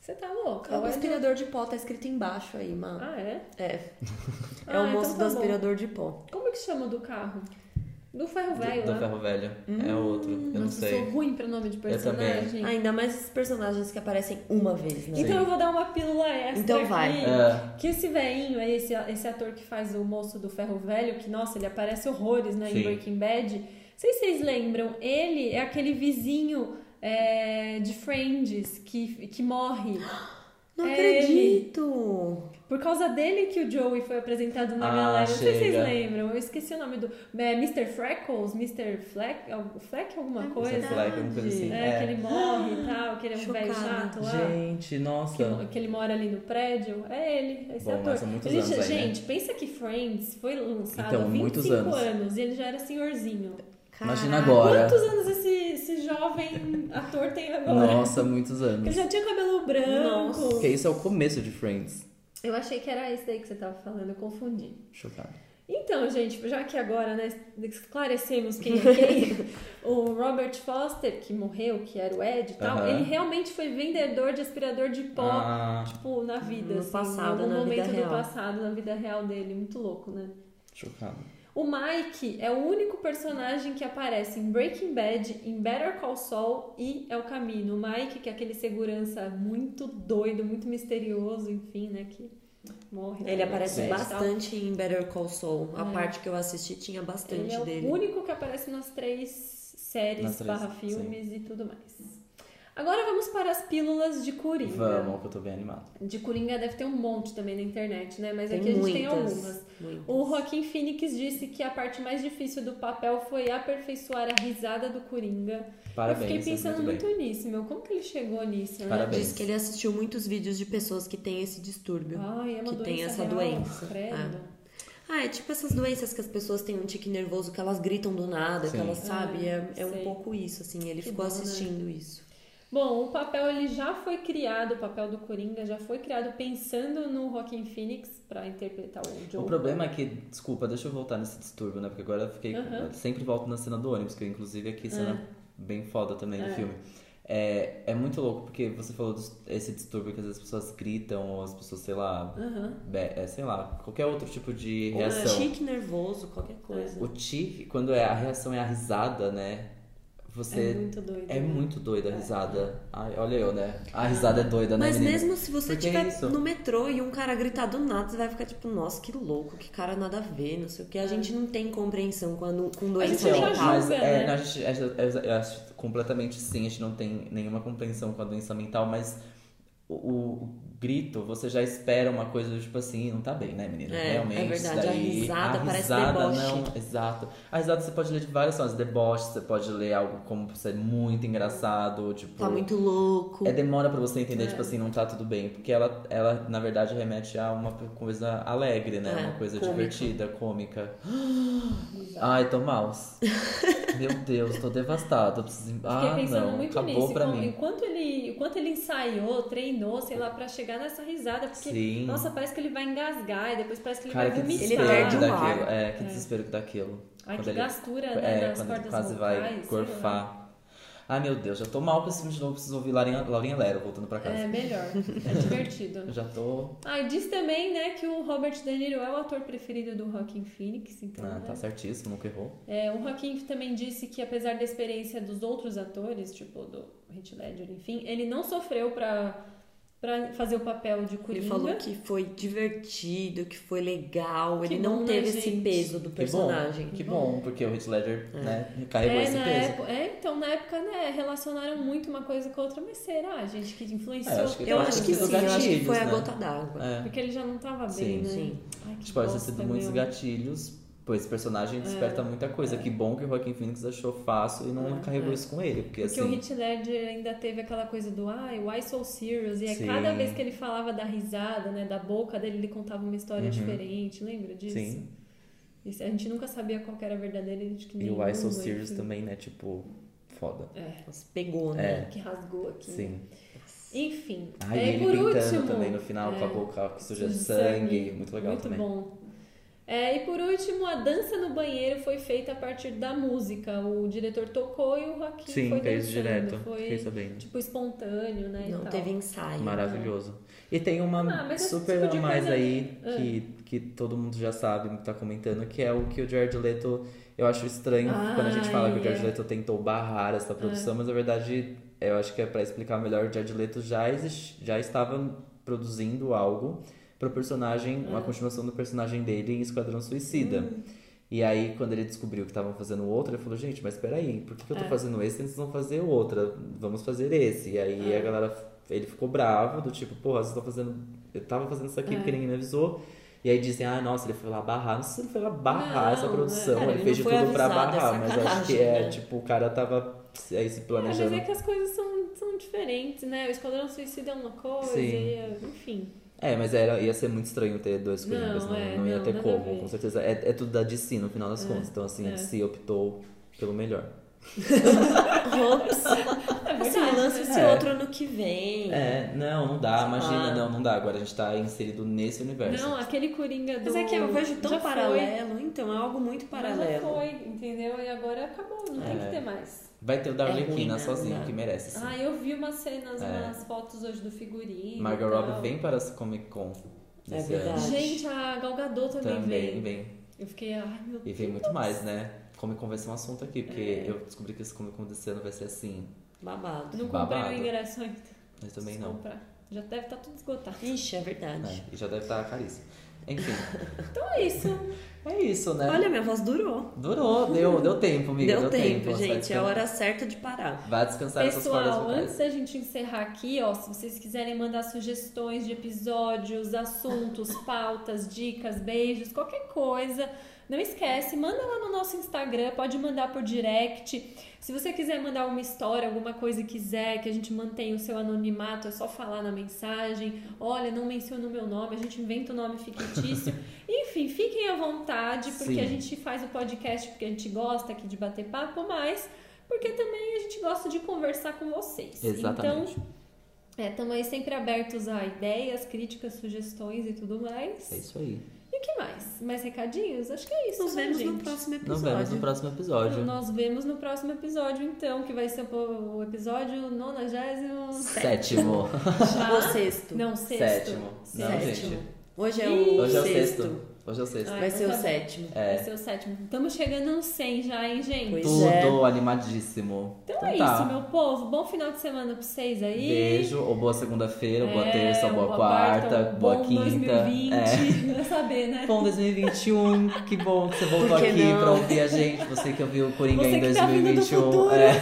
Você tá louca? É o aspirador de pó, tá escrito embaixo aí, mano. Ah, é? É. É Ah, o moço então do tá bom. aspirador de pó. Como que chama do carro? Do ferro Do, velho do lá. Ferro Velho. é outro. Eu não Nossa, sei. eu sou ruim pra nome de Eu também. personagem. Ainda mais esses personagens que aparecem uma vez, né? Então Sim. eu vou dar uma pílula extra Então aqui. vai. É. Que esse velhinho, aí, esse, esse ator que faz o moço do Ferro Velho, que, nossa, ele aparece horrores né, em. Breaking Bad. Não sei se vocês lembram, ele é aquele vizinho é, de Friends que, que morre. Não É acredito! Por causa dele que o Joey foi apresentado na Ah, galera. Não sei se vocês chega. lembram. Eu esqueci o nome do. É, Mr. Freckles? Mr. Fleck? Fleck alguma É coisa? Mr. Fleck, alguma coisa assim. É, que ele morre e tal, que ele é um velho Chocada. chato lá. Gente, nossa. Que, que ele mora ali no prédio. É ele, esse Bom, ator. há muitos Ele anos já- aí, né? gente, pensa que Friends foi lançado Então, há 25 muitos anos. e ele já era senhorzinho. Imagina Caraca. agora. Quantos anos esse, esse jovem ator tem agora? Nossa, muitos Ele anos. já tinha cabelo branco. Nossa. Porque isso é o começo de Friends. Eu achei que era esse daí que você tava falando, eu confundi. Chocado. Então, gente, já que agora né, esclarecemos quem é quem, o Robert Foster, que morreu, que era o Ed e tal, Aham. ele realmente foi vendedor de aspirador de pó, Ah, tipo, na vida, No assim, passado, em algum momento real. do passado, na vida real dele. Muito louco, né? chocado. O Mike é o único personagem que aparece em Breaking Bad, em Better Call Saul e É o Camino. O Mike, que é aquele segurança muito doido, muito misterioso, enfim, né, que morre. Ele aparece Bad tal. bastante em Better Call Saul. A É. parte que eu assisti tinha bastante Ele é dele. o único que aparece nas três séries Nas três, barra filmes e tudo mais. Agora vamos para as pílulas de Coringa. Vamos, que eu tô bem animado. De Coringa deve ter um monte também na internet, né? Mas Tem aqui a gente muitas. tem algumas. muitas. O Joaquim Phoenix disse que a parte mais difícil do papel foi aperfeiçoar a risada do Coringa. Parabéns, Eu fiquei pensando muito muito, nisso, meu. Como que ele chegou nisso, né? Parabéns. Diz que ele assistiu muitos vídeos de pessoas que têm esse distúrbio. Ai, é uma que doença tem essa real, doença. credo. Ah, é tipo essas doenças que as pessoas têm um tique nervoso, que elas gritam do nada, Sim. que elas, sabe? É, é um pouco isso, assim. Ele Que ficou bom, né? assistindo isso. Bom, o papel ele já foi criado, o papel do Coringa já foi criado pensando no Joaquim Phoenix pra interpretar o Joe. O problema é que, desculpa, deixa eu voltar nesse distúrbio, né? Porque agora eu fiquei. Eu sempre volto na cena do ônibus, que inclusive aqui cena bem foda também É. no filme. É, é muito louco, porque você falou desse distúrbio que às vezes as pessoas gritam, ou as pessoas, sei lá, é, sei lá, qualquer outro tipo de Ou reação. tique nervoso, qualquer coisa. O tique, quando é, a reação é a risada, né? Você. É muito doido. É né? muito doida a risada. Ai, olha eu, né? A risada é doida, né, Mas menina? mesmo se você é estiver isso. no metrô e um cara gritar do nada, você vai ficar tipo, nossa, que louco, que cara nada a ver, não sei o que. A gente não tem compreensão quando, com doença gente mental. mas julga, é, né? não, a gente, a gente- eu acho completamente sim, a gente não tem nenhuma compreensão com a doença mental, mas o, o grito, você já espera uma coisa do tipo assim, não tá bem, né, menina? É, Realmente. é verdade, isso a daí, risada a parece risada, deboche. não, exato. A risada você pode ler de várias formas, deboche, você pode ler algo como ser muito engraçado, tipo. Tá muito louco. É demora pra você entender, tipo assim, não tá tudo bem. Porque ela, ela, na verdade, remete a uma coisa alegre, né? É, uma coisa cômica. divertida, cômica. Ai, tô mal. Meu Deus, tô devastado. Preciso... Ah, não, muito acabou nisso. pra como- mim. Enquanto ele, enquanto ele ensaiou, treinou, sei lá, pra chegar nessa risada. Porque, Sim. nossa, parece que ele vai engasgar e depois parece que ele Cara, vai vomitar. Ele desespero perde o daquilo. ar. É, que desespero daquilo. Ai, Quando que ele- gastura, né, É, das quando ele cordas quase vocais, vai gorfar. Ai, meu Deus, já tô mal com esse filme de novo. Preciso ouvir Laurinha, Laurinha Lero voltando pra casa. É melhor, é divertido. Já tô... Ah, e diz também, né, que o Robert De Niro é o ator preferido do Joaquin Phoenix, então, Ah, né? tá certíssimo, nunca errou. É, o Joaquin também disse que apesar da experiência dos outros atores, tipo do Heath Ledger, enfim, ele não sofreu pra, pra fazer o papel de Coringa. Ele falou que foi divertido, que foi legal. Que ele não bom, né, teve esse gente? peso do Que personagem. bom, que bom, porque o Heath Ledger, né, carregou é, esse peso. época, é, então na época, né, relacionaram muito uma coisa com a outra, mas será, gente, que influenciou? É, acho que Eu acho que sim, eu acho que gatilhos, foi a né? gota d'água. É. Porque ele já não tava Sim, bem, né? sim. Ai, que Acho que pode ter sido muitos gatilhos, pois esse personagem desperta muita coisa. Que bom que o Joaquin Phoenix achou fácil e não carregou isso com ele. Porque, Porque assim. o Heath Ledger ainda teve aquela coisa do ai, why so serious? E aí Sim. cada vez que ele falava da risada, né, da boca dele, ele contava uma história diferente, lembra disso? Uhum. Sim. Isso, a gente nunca sabia qual que era a verdadeira, a gente que E o Why So Serious enfim. também, né? Tipo, foda. É, Mas pegou, né? que rasgou aqui. Sim. Enfim. Ai, é, ele por pintando último, também no final com a é, boca que suja de de sangue. Muito legal muito também. bom. É, e por último, a dança no banheiro foi feita a partir da música. O diretor tocou e o Joaquim Sim, foi fez dançando. direto. Foi, Fiquei sabendo. tipo, espontâneo, né? e Não tal. teve ensaio. Maravilhoso. E tem uma Ah, super tipo a mais aí Ah. que, que todo mundo já sabe, tá comentando, que é o que o Jared Leto. Eu acho estranho quando a gente fala que o Jared é. Leto tentou barrar essa produção, mas na verdade eu acho que é pra explicar melhor, o Jared Leto já, exist, já estava produzindo algo pro personagem, É. uma continuação do personagem dele em Esquadrão Suicida. E aí, quando ele descobriu que estavam fazendo outro, ele falou, gente, mas peraí, por que, que eu tô É. fazendo esse e eles vão fazer outra? Vamos fazer esse. E aí É. a galera, ele ficou bravo, do tipo, porra, vocês estão fazendo. Eu tava fazendo isso aqui É. porque ninguém me avisou. E aí dizem, ah, nossa, ele foi lá barrar. Não sei se ele foi lá barrar Não, essa produção, é. Cara, ele fez de tudo pra é barrar, mas acho que é, né? tipo, o cara tava aí se É, mas planejando. é que as coisas são, são diferentes, né? O Esquadrão Suicida é uma coisa, e, enfim. É, mas era, ia ser muito estranho ter dois Coringas, Não, não, é, não ia não, ter como, com certeza. É, é tudo da DC no final das contas, então assim, a é. DC optou pelo melhor. Ops. Assim, lança esse É. outro ano que vem. É, não, não dá, imagina, Ah. não, não dá. Agora a gente tá inserido nesse universo. Não, aquele Coringa do... Mas é que eu vejo tão já foi, paralelo, então é algo muito Mas paralelo. já foi, entendeu? E agora acabou, não tem É. que ter mais. Vai ter o da É Arlequina né? sozinho, dá. que merece. Sim. Ah, eu vi umas cenas, É. umas fotos hoje do figurino. Margot e. Robbie vem para a Comic Con. É verdade. ano. Gente, a Gal Gadot também, Também veio. vem. Eu fiquei, ai meu E Deus. vem muito mais, né? Comic Con vai ser um assunto aqui, porque É. eu descobri que esse Comic Con desse ano vai ser assim. Babado. Não comprei babado. o ingresso ainda. Mas também Preciso não. comprar. Já deve estar tudo esgotado. Ixi, é verdade. né? E já deve estar caríssimo. Enfim, Então é isso. é isso, né? Olha, minha voz durou. Durou, deu, deu tempo, amiga. Deu, Deu, tempo, Vai gente. É a hora certa de parar. Vai descansar Pessoal, antes da gente encerrar aqui, ó, se vocês quiserem mandar sugestões de episódios, assuntos, pautas, dicas, beijos, qualquer coisa, não esquece, manda lá no nosso Instagram, pode mandar por direct. Se você quiser mandar uma história, alguma coisa quiser, que a gente mantenha o seu anonimato, é só falar na mensagem. Olha, não menciona o meu nome, a gente inventa o nome fictício. Enfim, fiquem à vontade, porque Sim. a gente faz o podcast porque a gente gosta aqui de bater papo, mas porque também a gente gosta de conversar com vocês. Exatamente. Então, estamos aí sempre abertos a ideias, críticas, sugestões e tudo mais. É isso aí. E o que mais? Mais recadinhos? Acho que é isso, Nos né, vemos gente? no próximo Nos episódio. vemos no próximo episódio. Nós vemos no próximo episódio, então, que vai ser o episódio 97. Sétimo. Ou sexto. Não, sexto. Sétimo. Não, Sétimo. gente. Hoje é o Hoje é o sexto. Hoje é o sexto. Ai, Vai então ser o tá sétimo. Vai É. ser o sétimo. Estamos chegando no 100 já, hein, gente? Pois Tudo é. animadíssimo. Então, é tá. isso, meu povo. Bom final de semana pra vocês aí. Beijo, ou boa segunda-feira, ou boa É, terça, ou boa, boa quarta, quarta, boa bom quinta. 2020. É. Vai saber, né? Bom 2021, que bom que você voltou que aqui não? pra ouvir a gente. Você que ouviu o Coringa Você em que tá vindo do 2021. futuro. é.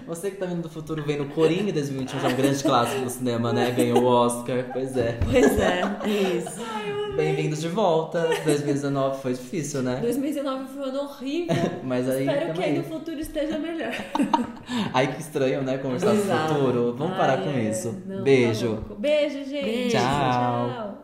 Você que tá vindo do futuro vendo Coringa em 2021, já é um grande clássico do cinema, né? Ganhou o Oscar, pois é. Pois é, é isso. Bem-vindos de volta. 2019 foi difícil, né? 2019 foi um ano horrível. Mas aí Espero que aí no futuro esteja melhor. Ai, que estranho, né? Conversar do futuro. Vamos parar Ai, com é. isso. Não, tá Beijo. Beijo, gente. Beijo. Tchau. Tchau.